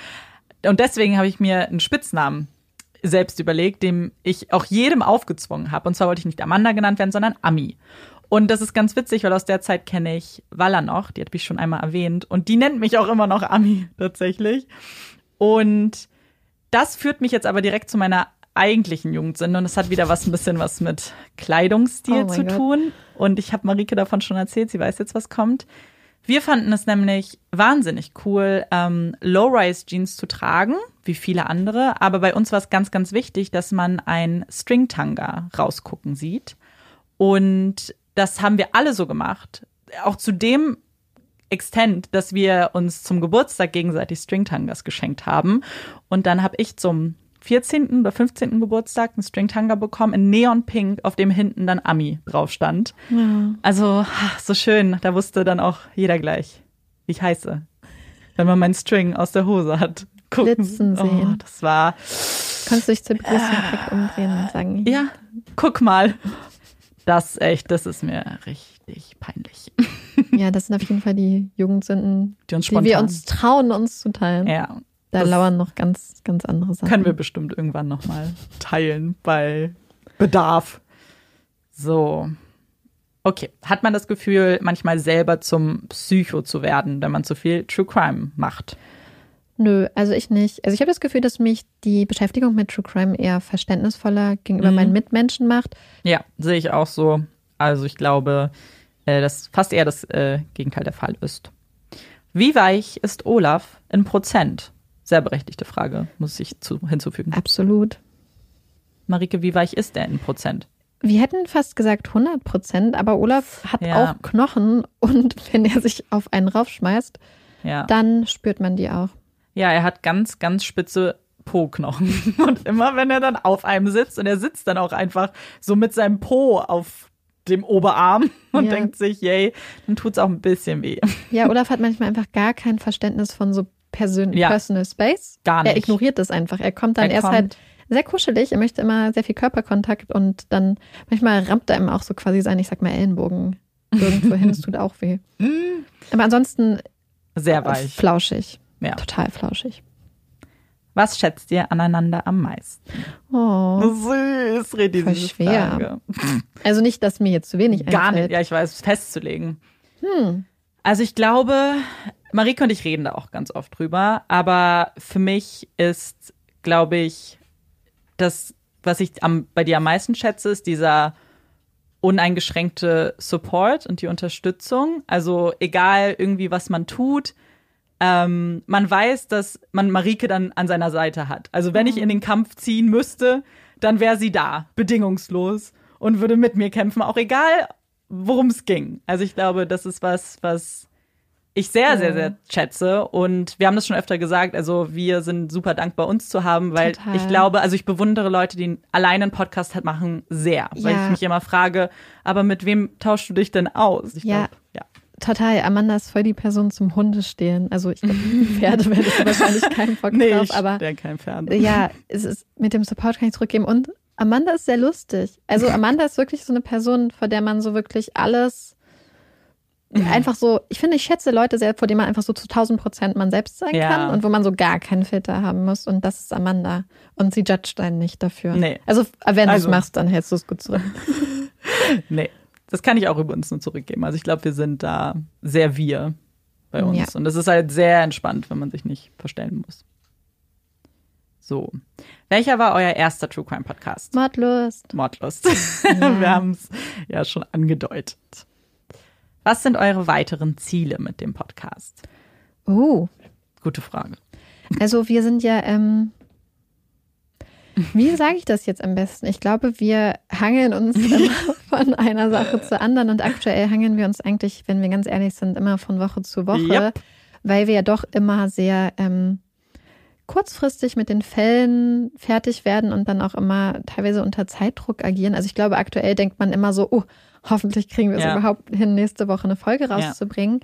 Und deswegen habe ich mir einen Spitznamen selbst überlegt, dem ich auch jedem aufgezwungen habe. Und zwar wollte ich nicht Amanda genannt werden, sondern Ami. Und das ist ganz witzig, weil aus der Zeit kenne ich Walla noch, die hat mich schon einmal erwähnt. Und die nennt mich auch immer noch Ami tatsächlich. Und das führt mich jetzt aber direkt zu meiner eigentlichen Jugendsünde und es hat wieder was ein bisschen was mit Kleidungsstil oh zu God. tun. Und ich habe Marike davon schon erzählt, sie weiß jetzt, was kommt. Wir fanden es nämlich wahnsinnig cool, ähm, Low-Rise-Jeans zu tragen, wie viele andere. Aber bei uns war es ganz, ganz wichtig, dass man ein String-Tanga rausgucken sieht. Und das haben wir alle so gemacht. Auch zu dem Extent, dass wir uns zum Geburtstag gegenseitig Stringtangas geschenkt haben. Und dann habe ich zum 14. oder 15. Geburtstag einen Stringtanga bekommen in Neon-Pink, auf dem hinten dann Ami drauf stand. Ja. Also, so schön. Da wusste dann auch jeder gleich, wie ich heiße. Wenn man meinen String aus der Hose hat. Gucken. Blitzen sehen. Oh, das war. Kannst du dich zur Begrüßung direkt umdrehen und sagen? Ja, guck mal. Das echt, das ist mir richtig peinlich. Ja, das sind auf jeden Fall die Jugendsünden, die, uns die wir uns trauen, uns zu teilen. Ja. Da lauern noch ganz, ganz andere Sachen. Können wir bestimmt irgendwann nochmal teilen bei Bedarf. So. Okay. Hat man das Gefühl, manchmal selber zum Psycho zu werden, wenn man zu viel True Crime macht? Nö, also ich nicht. Also ich habe das Gefühl, dass mich die Beschäftigung mit True Crime eher verständnisvoller gegenüber mhm. meinen Mitmenschen macht. Ja, sehe ich auch so. Also ich glaube, äh, dass fast eher das äh, Gegenteil der Fall ist. Wie weich ist Olaf in Prozent? Sehr berechtigte Frage, muss ich zu, hinzufügen. Absolut. Marike, wie weich ist der in Prozent? Wir hätten fast gesagt 100 Prozent, aber Olaf hat ja. auch Knochen und wenn er sich auf einen raufschmeißt, ja. dann spürt man die auch. Ja, er hat ganz, ganz spitze Po-Knochen. Und immer wenn er dann auf einem sitzt und er sitzt dann auch einfach so mit seinem Po auf dem Oberarm und ja. denkt sich, yay, dann tut es auch ein bisschen weh. Ja, Olaf hat manchmal einfach gar kein Verständnis von so Persön ja. Personal Space. Gar nicht. Er ignoriert das einfach. Er kommt dann, er, er ist halt sehr kuschelig, er möchte immer sehr viel Körperkontakt und dann manchmal rammt er ihm auch so quasi sein, ich sag mal, Ellenbogen irgendwo hin. Es tut auch weh. Aber ansonsten sehr weich. Flauschig. Ja. Total flauschig. Was schätzt ihr aneinander am meisten? Oh. Süß, Redi, Voll schwer. Frage. Also nicht, dass mir jetzt zu wenig Gar einfällt. nicht, ja, ich weiß, festzulegen. Hm. Also ich glaube, Marike und ich reden da auch ganz oft drüber, aber für mich ist, glaube ich, das, was ich am, bei dir am meisten schätze, ist dieser uneingeschränkte Support und die Unterstützung. Also egal irgendwie, was man tut, ähm, man weiß, dass man Marike dann an seiner Seite hat. Also wenn ich in den Kampf ziehen müsste, dann wäre sie da, bedingungslos und würde mit mir kämpfen, auch egal, worum es ging. Also ich glaube, das ist was, was ich sehr, sehr, sehr schätze. Und wir haben das schon öfter gesagt. Also wir sind super dankbar, uns zu haben, weil Total. ich glaube, also ich bewundere Leute, die alleine einen Podcast halt machen, sehr. Weil ja. ich mich immer frage, aber mit wem tauschst du dich denn aus? Ich ja. Glaub, ja. Total. Amanda ist voll die Person zum Hundestehlen. Also ich glaube, Pferde werden du wahrscheinlich keinen Bock nee, drauf. Ich aber kein Pferd. Ja, es ist, mit dem Support kann ich zurückgeben. Und Amanda ist sehr lustig. Also Amanda ist wirklich so eine Person, vor der man so wirklich alles einfach so, ich finde, ich schätze Leute sehr, vor denen man einfach so zu 1000 Prozent man selbst sein ja. kann und wo man so gar keinen Filter haben muss. Und das ist Amanda. Und sie judgt einen nicht dafür. Nee. Also, wenn du es also. machst, dann hältst du es gut zurück. nee. Das kann ich auch über uns nur zurückgeben. Also ich glaube, wir sind da sehr wir bei uns. Ja. Und das ist halt sehr entspannt, wenn man sich nicht verstellen muss. So. Welcher war euer erster True Crime Podcast? Mordlust. Mordlust. Ja. Wir haben es ja schon angedeutet. Was sind eure weiteren Ziele mit dem Podcast? Oh. Gute Frage. Also wir sind ja ähm, wie sage ich das jetzt am besten? Ich glaube, wir hangeln uns immer von einer Sache zur anderen und aktuell hangeln wir uns eigentlich, wenn wir ganz ehrlich sind, immer von Woche zu Woche, yep. weil wir ja doch immer sehr ähm, kurzfristig mit den Fällen fertig werden und dann auch immer teilweise unter Zeitdruck agieren. Also ich glaube, aktuell denkt man immer so, oh, hoffentlich kriegen wir es Ja. überhaupt hin, nächste Woche eine Folge rauszubringen.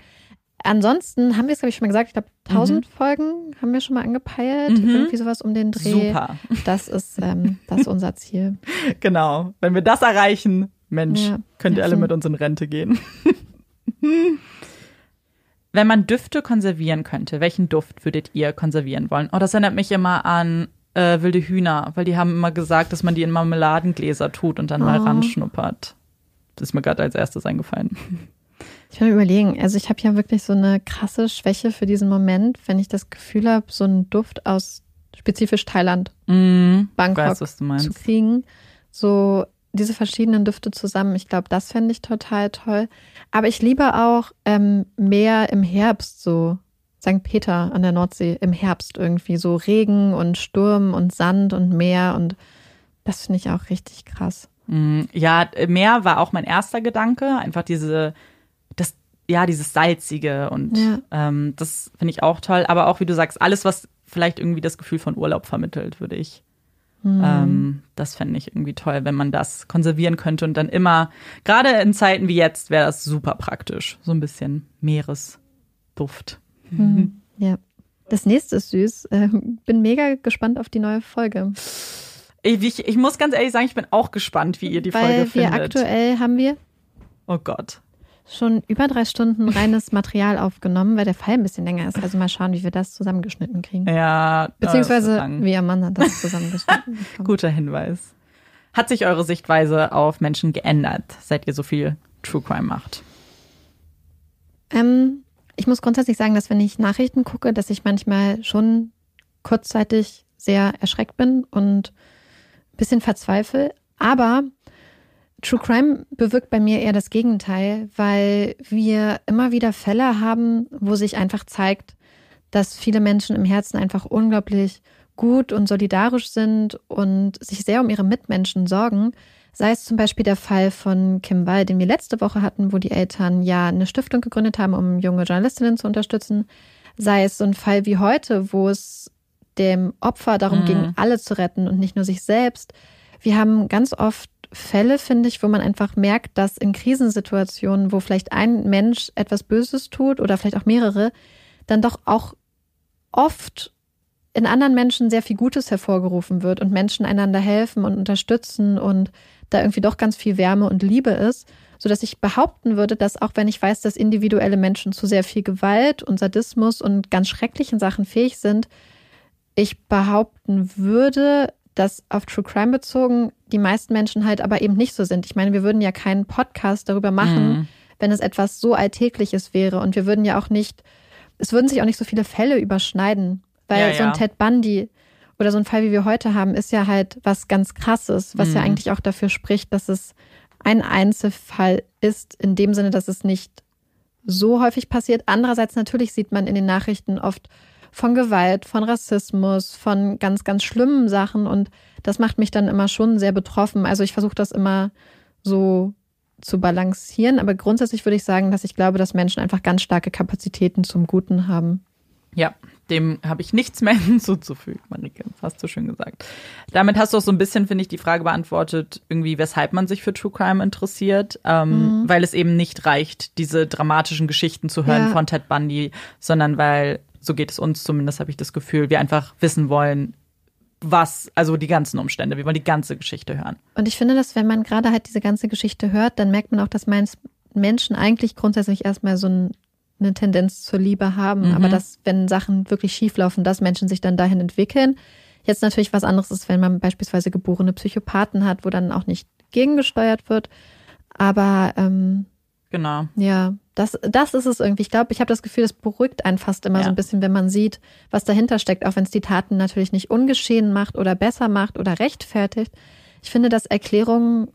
Ansonsten haben wir es, glaube ich, schon mal gesagt, ich glaube, 1000 Folgen haben wir schon mal angepeilt. Mhm. Irgendwie sowas um den Dreh. Super. Das ist, ähm, das ist unser Ziel. Genau. Wenn wir das erreichen, Mensch, Ja. könnt ihr alle mit uns in Rente gehen. Wenn man Düfte konservieren könnte, welchen Duft würdet ihr konservieren wollen? Oh, das erinnert mich immer an äh, wilde Hühner, weil die haben immer gesagt, dass man die in Marmeladengläser tut und dann mal Oh. ranschnuppert. Das ist mir gerade als erstes eingefallen. Ich will überlegen, also ich habe ja wirklich so eine krasse Schwäche für diesen Moment, wenn ich das Gefühl habe, so einen Duft aus spezifisch Thailand, Mm, Bangkok weiß, zu kriegen. So diese verschiedenen Düfte zusammen. Ich glaube, das fände ich total toll. Aber ich liebe auch ähm, mehr im Herbst, so St. Peter an der Nordsee im Herbst irgendwie. So Regen und Sturm und Sand und Meer und das finde ich auch richtig krass. Mm, Ja, Meer war auch mein erster Gedanke. Einfach diese, das, ja, dieses Salzige und Ja. ähm, das finde ich auch toll. Aber auch, wie du sagst, alles, was vielleicht irgendwie das Gefühl von Urlaub vermittelt, würde ich. Hm. Ähm, das fände ich irgendwie toll, wenn man das konservieren könnte und dann immer, gerade in Zeiten wie jetzt, wäre das super praktisch. So ein bisschen Meeresduft. Hm. Ja. Das nächste ist süß. Äh, bin mega gespannt auf die neue Folge. Ich, ich, ich muss ganz ehrlich sagen, ich bin auch gespannt, wie ihr die Weil Folge wir findet. aktuell haben wir oh Gott. Schon über drei Stunden reines Material aufgenommen, weil der Fall ein bisschen länger ist. Also mal schauen, wie wir das zusammengeschnitten kriegen. Ja. Beziehungsweise wie Amanda das zusammengeschnitten bekommt. Guter Hinweis. Hat sich eure Sichtweise auf Menschen geändert, seit ihr so viel True Crime macht? Ähm, ich muss grundsätzlich sagen, dass wenn ich Nachrichten gucke, dass ich manchmal schon kurzzeitig sehr erschreckt bin und ein bisschen verzweifle. Aber True Crime bewirkt bei mir eher das Gegenteil, weil wir immer wieder Fälle haben, wo sich einfach zeigt, dass viele Menschen im Herzen einfach unglaublich gut und solidarisch sind und sich sehr um ihre Mitmenschen sorgen. Sei es zum Beispiel der Fall von Kim Wall, den wir letzte Woche hatten, wo die Eltern ja eine Stiftung gegründet haben, um junge Journalistinnen zu unterstützen. Sei es so ein Fall wie heute, wo es dem Opfer darum Mhm. ging, alle zu retten und nicht nur sich selbst. Wir haben ganz oft Fälle, finde ich, wo man einfach merkt, dass in Krisensituationen, wo vielleicht ein Mensch etwas Böses tut oder vielleicht auch mehrere, dann doch auch oft in anderen Menschen sehr viel Gutes hervorgerufen wird und Menschen einander helfen und unterstützen und da irgendwie doch ganz viel Wärme und Liebe ist, so dass ich behaupten würde, dass auch wenn ich weiß, dass individuelle Menschen zu sehr viel Gewalt und Sadismus und ganz schrecklichen Sachen fähig sind, ich behaupten würde, dass auf True Crime bezogen die meisten Menschen halt aber eben nicht so sind. Ich meine, wir würden ja keinen Podcast darüber machen, Mhm. wenn es etwas so Alltägliches wäre. Und wir würden ja auch nicht, es würden sich auch nicht so viele Fälle überschneiden. Weil Ja, so ein ja. Ted Bundy oder so ein Fall, wie wir heute haben, ist ja halt was ganz Krasses, was ja Mhm. eigentlich auch dafür spricht, dass es ein Einzelfall ist, in dem Sinne, dass es nicht so häufig passiert. Andererseits natürlich sieht man in den Nachrichten oft von Gewalt, von Rassismus, von ganz, ganz schlimmen Sachen und das macht mich dann immer schon sehr betroffen. Also ich versuche das immer so zu balancieren, aber grundsätzlich würde ich sagen, dass ich glaube, dass Menschen einfach ganz starke Kapazitäten zum Guten haben. Ja, dem habe ich nichts mehr hinzuzufügen, Marike. Hast du schön gesagt. Damit hast du auch so ein bisschen, finde ich, die Frage beantwortet, irgendwie, weshalb man sich für True Crime interessiert. Ähm, Mhm. Weil es eben nicht reicht, diese dramatischen Geschichten zu hören Ja. von Ted Bundy, sondern weil, so geht es uns zumindest, habe ich das Gefühl, wir einfach wissen wollen, was, also die ganzen Umstände. Wir wollen die ganze Geschichte hören. Und ich finde, dass wenn man gerade halt diese ganze Geschichte hört, dann merkt man auch, dass meins- Menschen eigentlich grundsätzlich erstmal so ein, eine Tendenz zur Liebe haben. Mhm. Aber dass, wenn Sachen wirklich schief laufen, dass Menschen sich dann dahin entwickeln. Jetzt natürlich was anderes ist, wenn man beispielsweise geborene Psychopathen hat, wo dann auch nicht gegengesteuert wird. Aber ähm, Genau. ja, das, das ist es irgendwie. Ich glaube, ich habe das Gefühl, es beruhigt einen fast immer Ja. so ein bisschen, wenn man sieht, was dahinter steckt, auch wenn es die Taten natürlich nicht ungeschehen macht oder besser macht oder rechtfertigt. Ich finde, dass Erklärungen,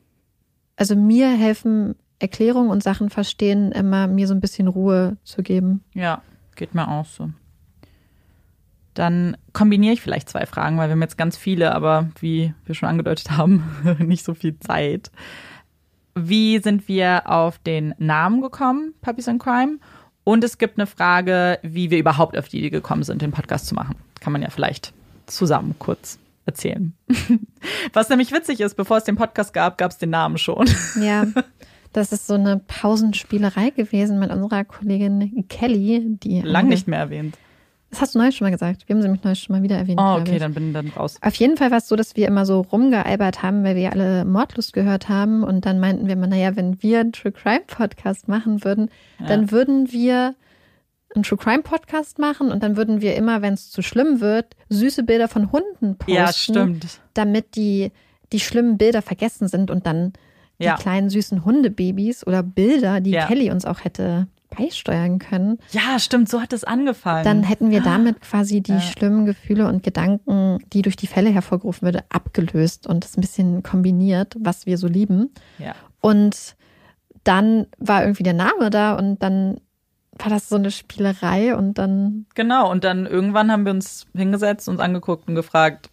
also mir helfen Erklärungen und Sachen verstehen, immer mir so ein bisschen Ruhe zu geben. Ja, geht mir auch so. Dann kombiniere ich vielleicht zwei Fragen, weil wir haben jetzt ganz viele, aber wie wir schon angedeutet haben, nicht so viel Zeit. Wie sind wir auf den Namen gekommen, Puppies and Crime? Und es gibt eine Frage, wie wir überhaupt auf die Idee gekommen sind, den Podcast zu machen. Kann man ja vielleicht zusammen kurz erzählen. Was nämlich witzig ist, bevor es den Podcast gab, gab es den Namen schon. Ja, das ist so eine Pausenspielerei gewesen mit unserer Kollegin Kelly, die Lang nicht mehr erwähnt. Das hast du neulich schon mal gesagt. Wir haben sie nämlich neulich schon mal wieder erwähnt. Oh, okay, dann bin ich dann raus. Auf jeden Fall war es so, dass wir immer so rumgealbert haben, weil wir alle Mordlust gehört haben. Und dann meinten wir immer, naja, wenn wir einen True Crime Podcast machen würden, dann würden wir einen True Crime Podcast machen und dann würden wir immer, wenn es zu schlimm wird, süße Bilder von Hunden posten. Ja, stimmt. Damit die, die schlimmen Bilder vergessen sind und dann die Ja. kleinen süßen Hundebabys oder Bilder, die Ja. Kelly uns auch hätte beisteuern können, Ja, stimmt, so hat es angefangen. dann hätten wir damit quasi die Ja. schlimmen Gefühle und Gedanken, die durch die Fälle hervorgerufen würde, abgelöst und das ein bisschen kombiniert, was wir so lieben. ja. Und dann war irgendwie der Name da und dann war das so eine Spielerei und dann, Genau, und dann irgendwann haben wir uns hingesetzt, uns angeguckt und gefragt,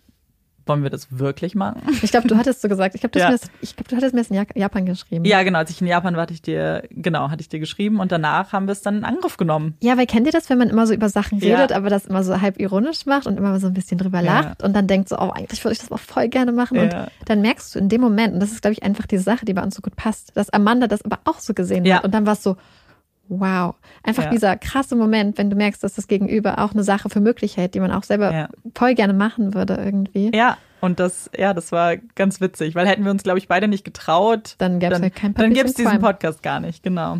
wollen wir das wirklich machen? ich glaube, du hattest so gesagt, ich glaube, Ja. ja. glaub, du hattest mir das in Japan geschrieben. Ja, genau, als ich in Japan war, hatte ich dir, genau, hatte ich dir geschrieben und danach haben wir es dann in Angriff genommen. Ja, weil kennt ihr das, wenn man immer so über Sachen Ja. redet, aber das immer so halb ironisch macht und immer so ein bisschen drüber Ja. lacht und dann denkt so, oh, eigentlich würde ich das auch voll gerne machen. Ja. Und dann merkst du in dem Moment, und das ist, glaube ich, einfach die Sache, die bei uns so gut passt, dass Amanda das aber auch so gesehen Ja. hat. Und dann war es so, wow. Einfach Ja. dieser krasse Moment, wenn du merkst, dass das Gegenüber auch eine Sache für möglich hält, die man auch selber Ja. voll gerne machen würde irgendwie. Ja, und das, ja, das war ganz witzig, weil hätten wir uns, glaube ich, beide nicht getraut, Dann gäbe es dann, halt kein dann gäbe es diesen. Podcast gar nicht, genau.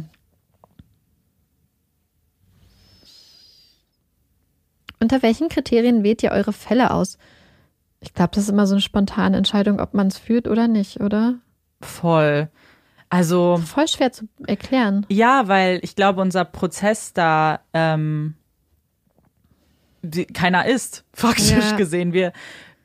Unter welchen Kriterien wählt ihr eure Fälle aus? Ich glaube, das ist immer so eine spontane Entscheidung, ob man es führt oder nicht, oder? Voll. Also, Voll schwer zu erklären. ja, weil ich glaube, unser Prozess da ähm, die, keiner ist, faktisch Ja. gesehen. Wir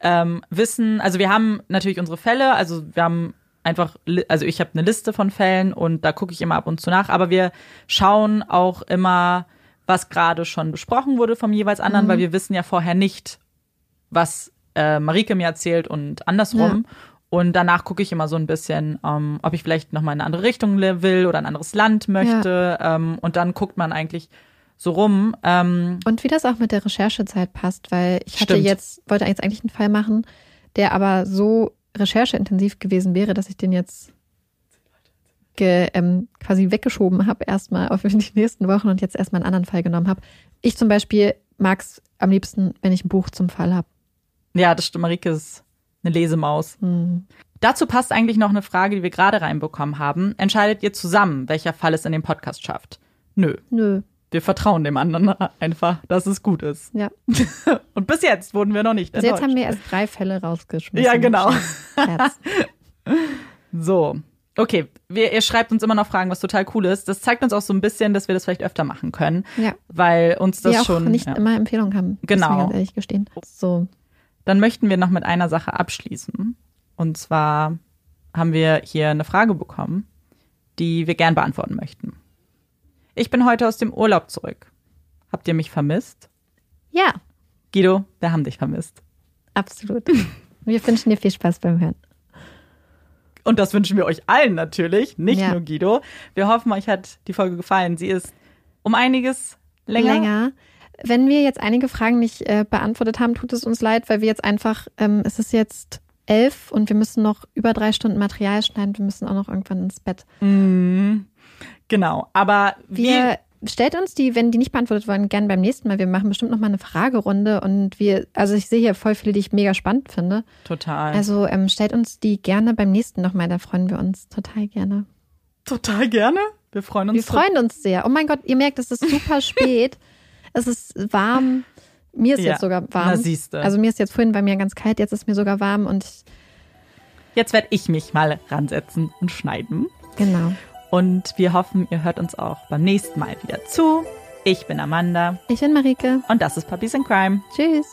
ähm, wissen, also wir haben natürlich unsere Fälle, also wir haben einfach, also ich habe eine Liste von Fällen und da gucke ich immer ab und zu nach, aber wir schauen auch immer, was gerade schon besprochen wurde vom jeweils anderen, weil wir wissen ja vorher nicht, was äh, Marike mir erzählt und andersrum. Und danach gucke ich immer so ein bisschen, ähm, ob ich vielleicht noch mal in eine andere Richtung will oder ein anderes Land möchte. Ähm, und dann guckt man eigentlich so rum. Ähm, Und wie das auch mit der Recherchezeit passt, weil ich hatte Stimmt. jetzt, wollte jetzt eigentlich einen Fall machen, der aber so rechercheintensiv gewesen wäre, dass ich den jetzt ge, ähm, quasi weggeschoben habe, erstmal auf die nächsten Wochen und jetzt erstmal einen anderen Fall genommen habe. Ich zum Beispiel mag es am liebsten, wenn ich ein Buch zum Fall habe. ja, das stimmt. Marike ist eine Lesemaus. Dazu passt eigentlich noch eine Frage, die wir gerade reinbekommen haben. Entscheidet ihr zusammen, welcher Fall es in den Podcast schafft? Nö. Nö, Wir vertrauen dem anderen einfach, dass es gut ist. ja. Und bis jetzt wurden wir noch nicht Also jetzt haben wir erst drei Fälle rausgeschmissen. Ja, genau. So. Okay, wir, ihr schreibt uns immer noch Fragen, was total cool ist. Das zeigt uns auch so ein bisschen, dass wir das vielleicht öfter machen können, Ja. weil uns das auch schon. nicht ja. immer Empfehlungen haben. muss Genau. man ganz ehrlich gestehen. So. Dann möchten wir noch mit einer Sache abschließen. Und zwar haben wir hier eine Frage bekommen, die wir gern beantworten möchten. Ich bin heute aus dem Urlaub zurück. Habt ihr mich vermisst? Ja, Guido, wir haben dich vermisst. absolut. Wir wünschen dir viel Spaß beim Hören. Und das wünschen wir euch allen natürlich, nicht Ja. nur Guido. Wir hoffen, euch hat die Folge gefallen. Sie ist um einiges länger. länger. Wenn wir jetzt einige Fragen nicht äh, beantwortet haben, tut es uns leid, weil wir jetzt einfach, ähm, es ist jetzt elf und wir müssen noch über drei Stunden Material schneiden. Wir müssen auch noch irgendwann ins Bett. Mhm. Genau, aber wir, Wir stellt uns die, wenn die nicht beantwortet werden, gerne beim nächsten Mal. Wir machen bestimmt noch mal eine Fragerunde und wir, also ich sehe hier voll viele, die ich mega spannend finde. total, Also ähm, stellt uns die gerne beim nächsten noch mal. Da freuen wir uns total gerne. total gerne. Wir freuen uns. Wir freuen uns sehr. Oh mein Gott, ihr merkt, es ist super spät. Es ist warm. Mir ist Ja, jetzt sogar warm. na. Also mir ist jetzt vorhin bei mir ganz kalt, jetzt ist mir sogar warm und Jetzt werde ich mich mal ransetzen und schneiden. genau. Und wir hoffen, ihr hört uns auch beim nächsten Mal wieder zu. Ich bin Amanda Ich bin Marike. und das ist Puppies in Crime. Tschüss.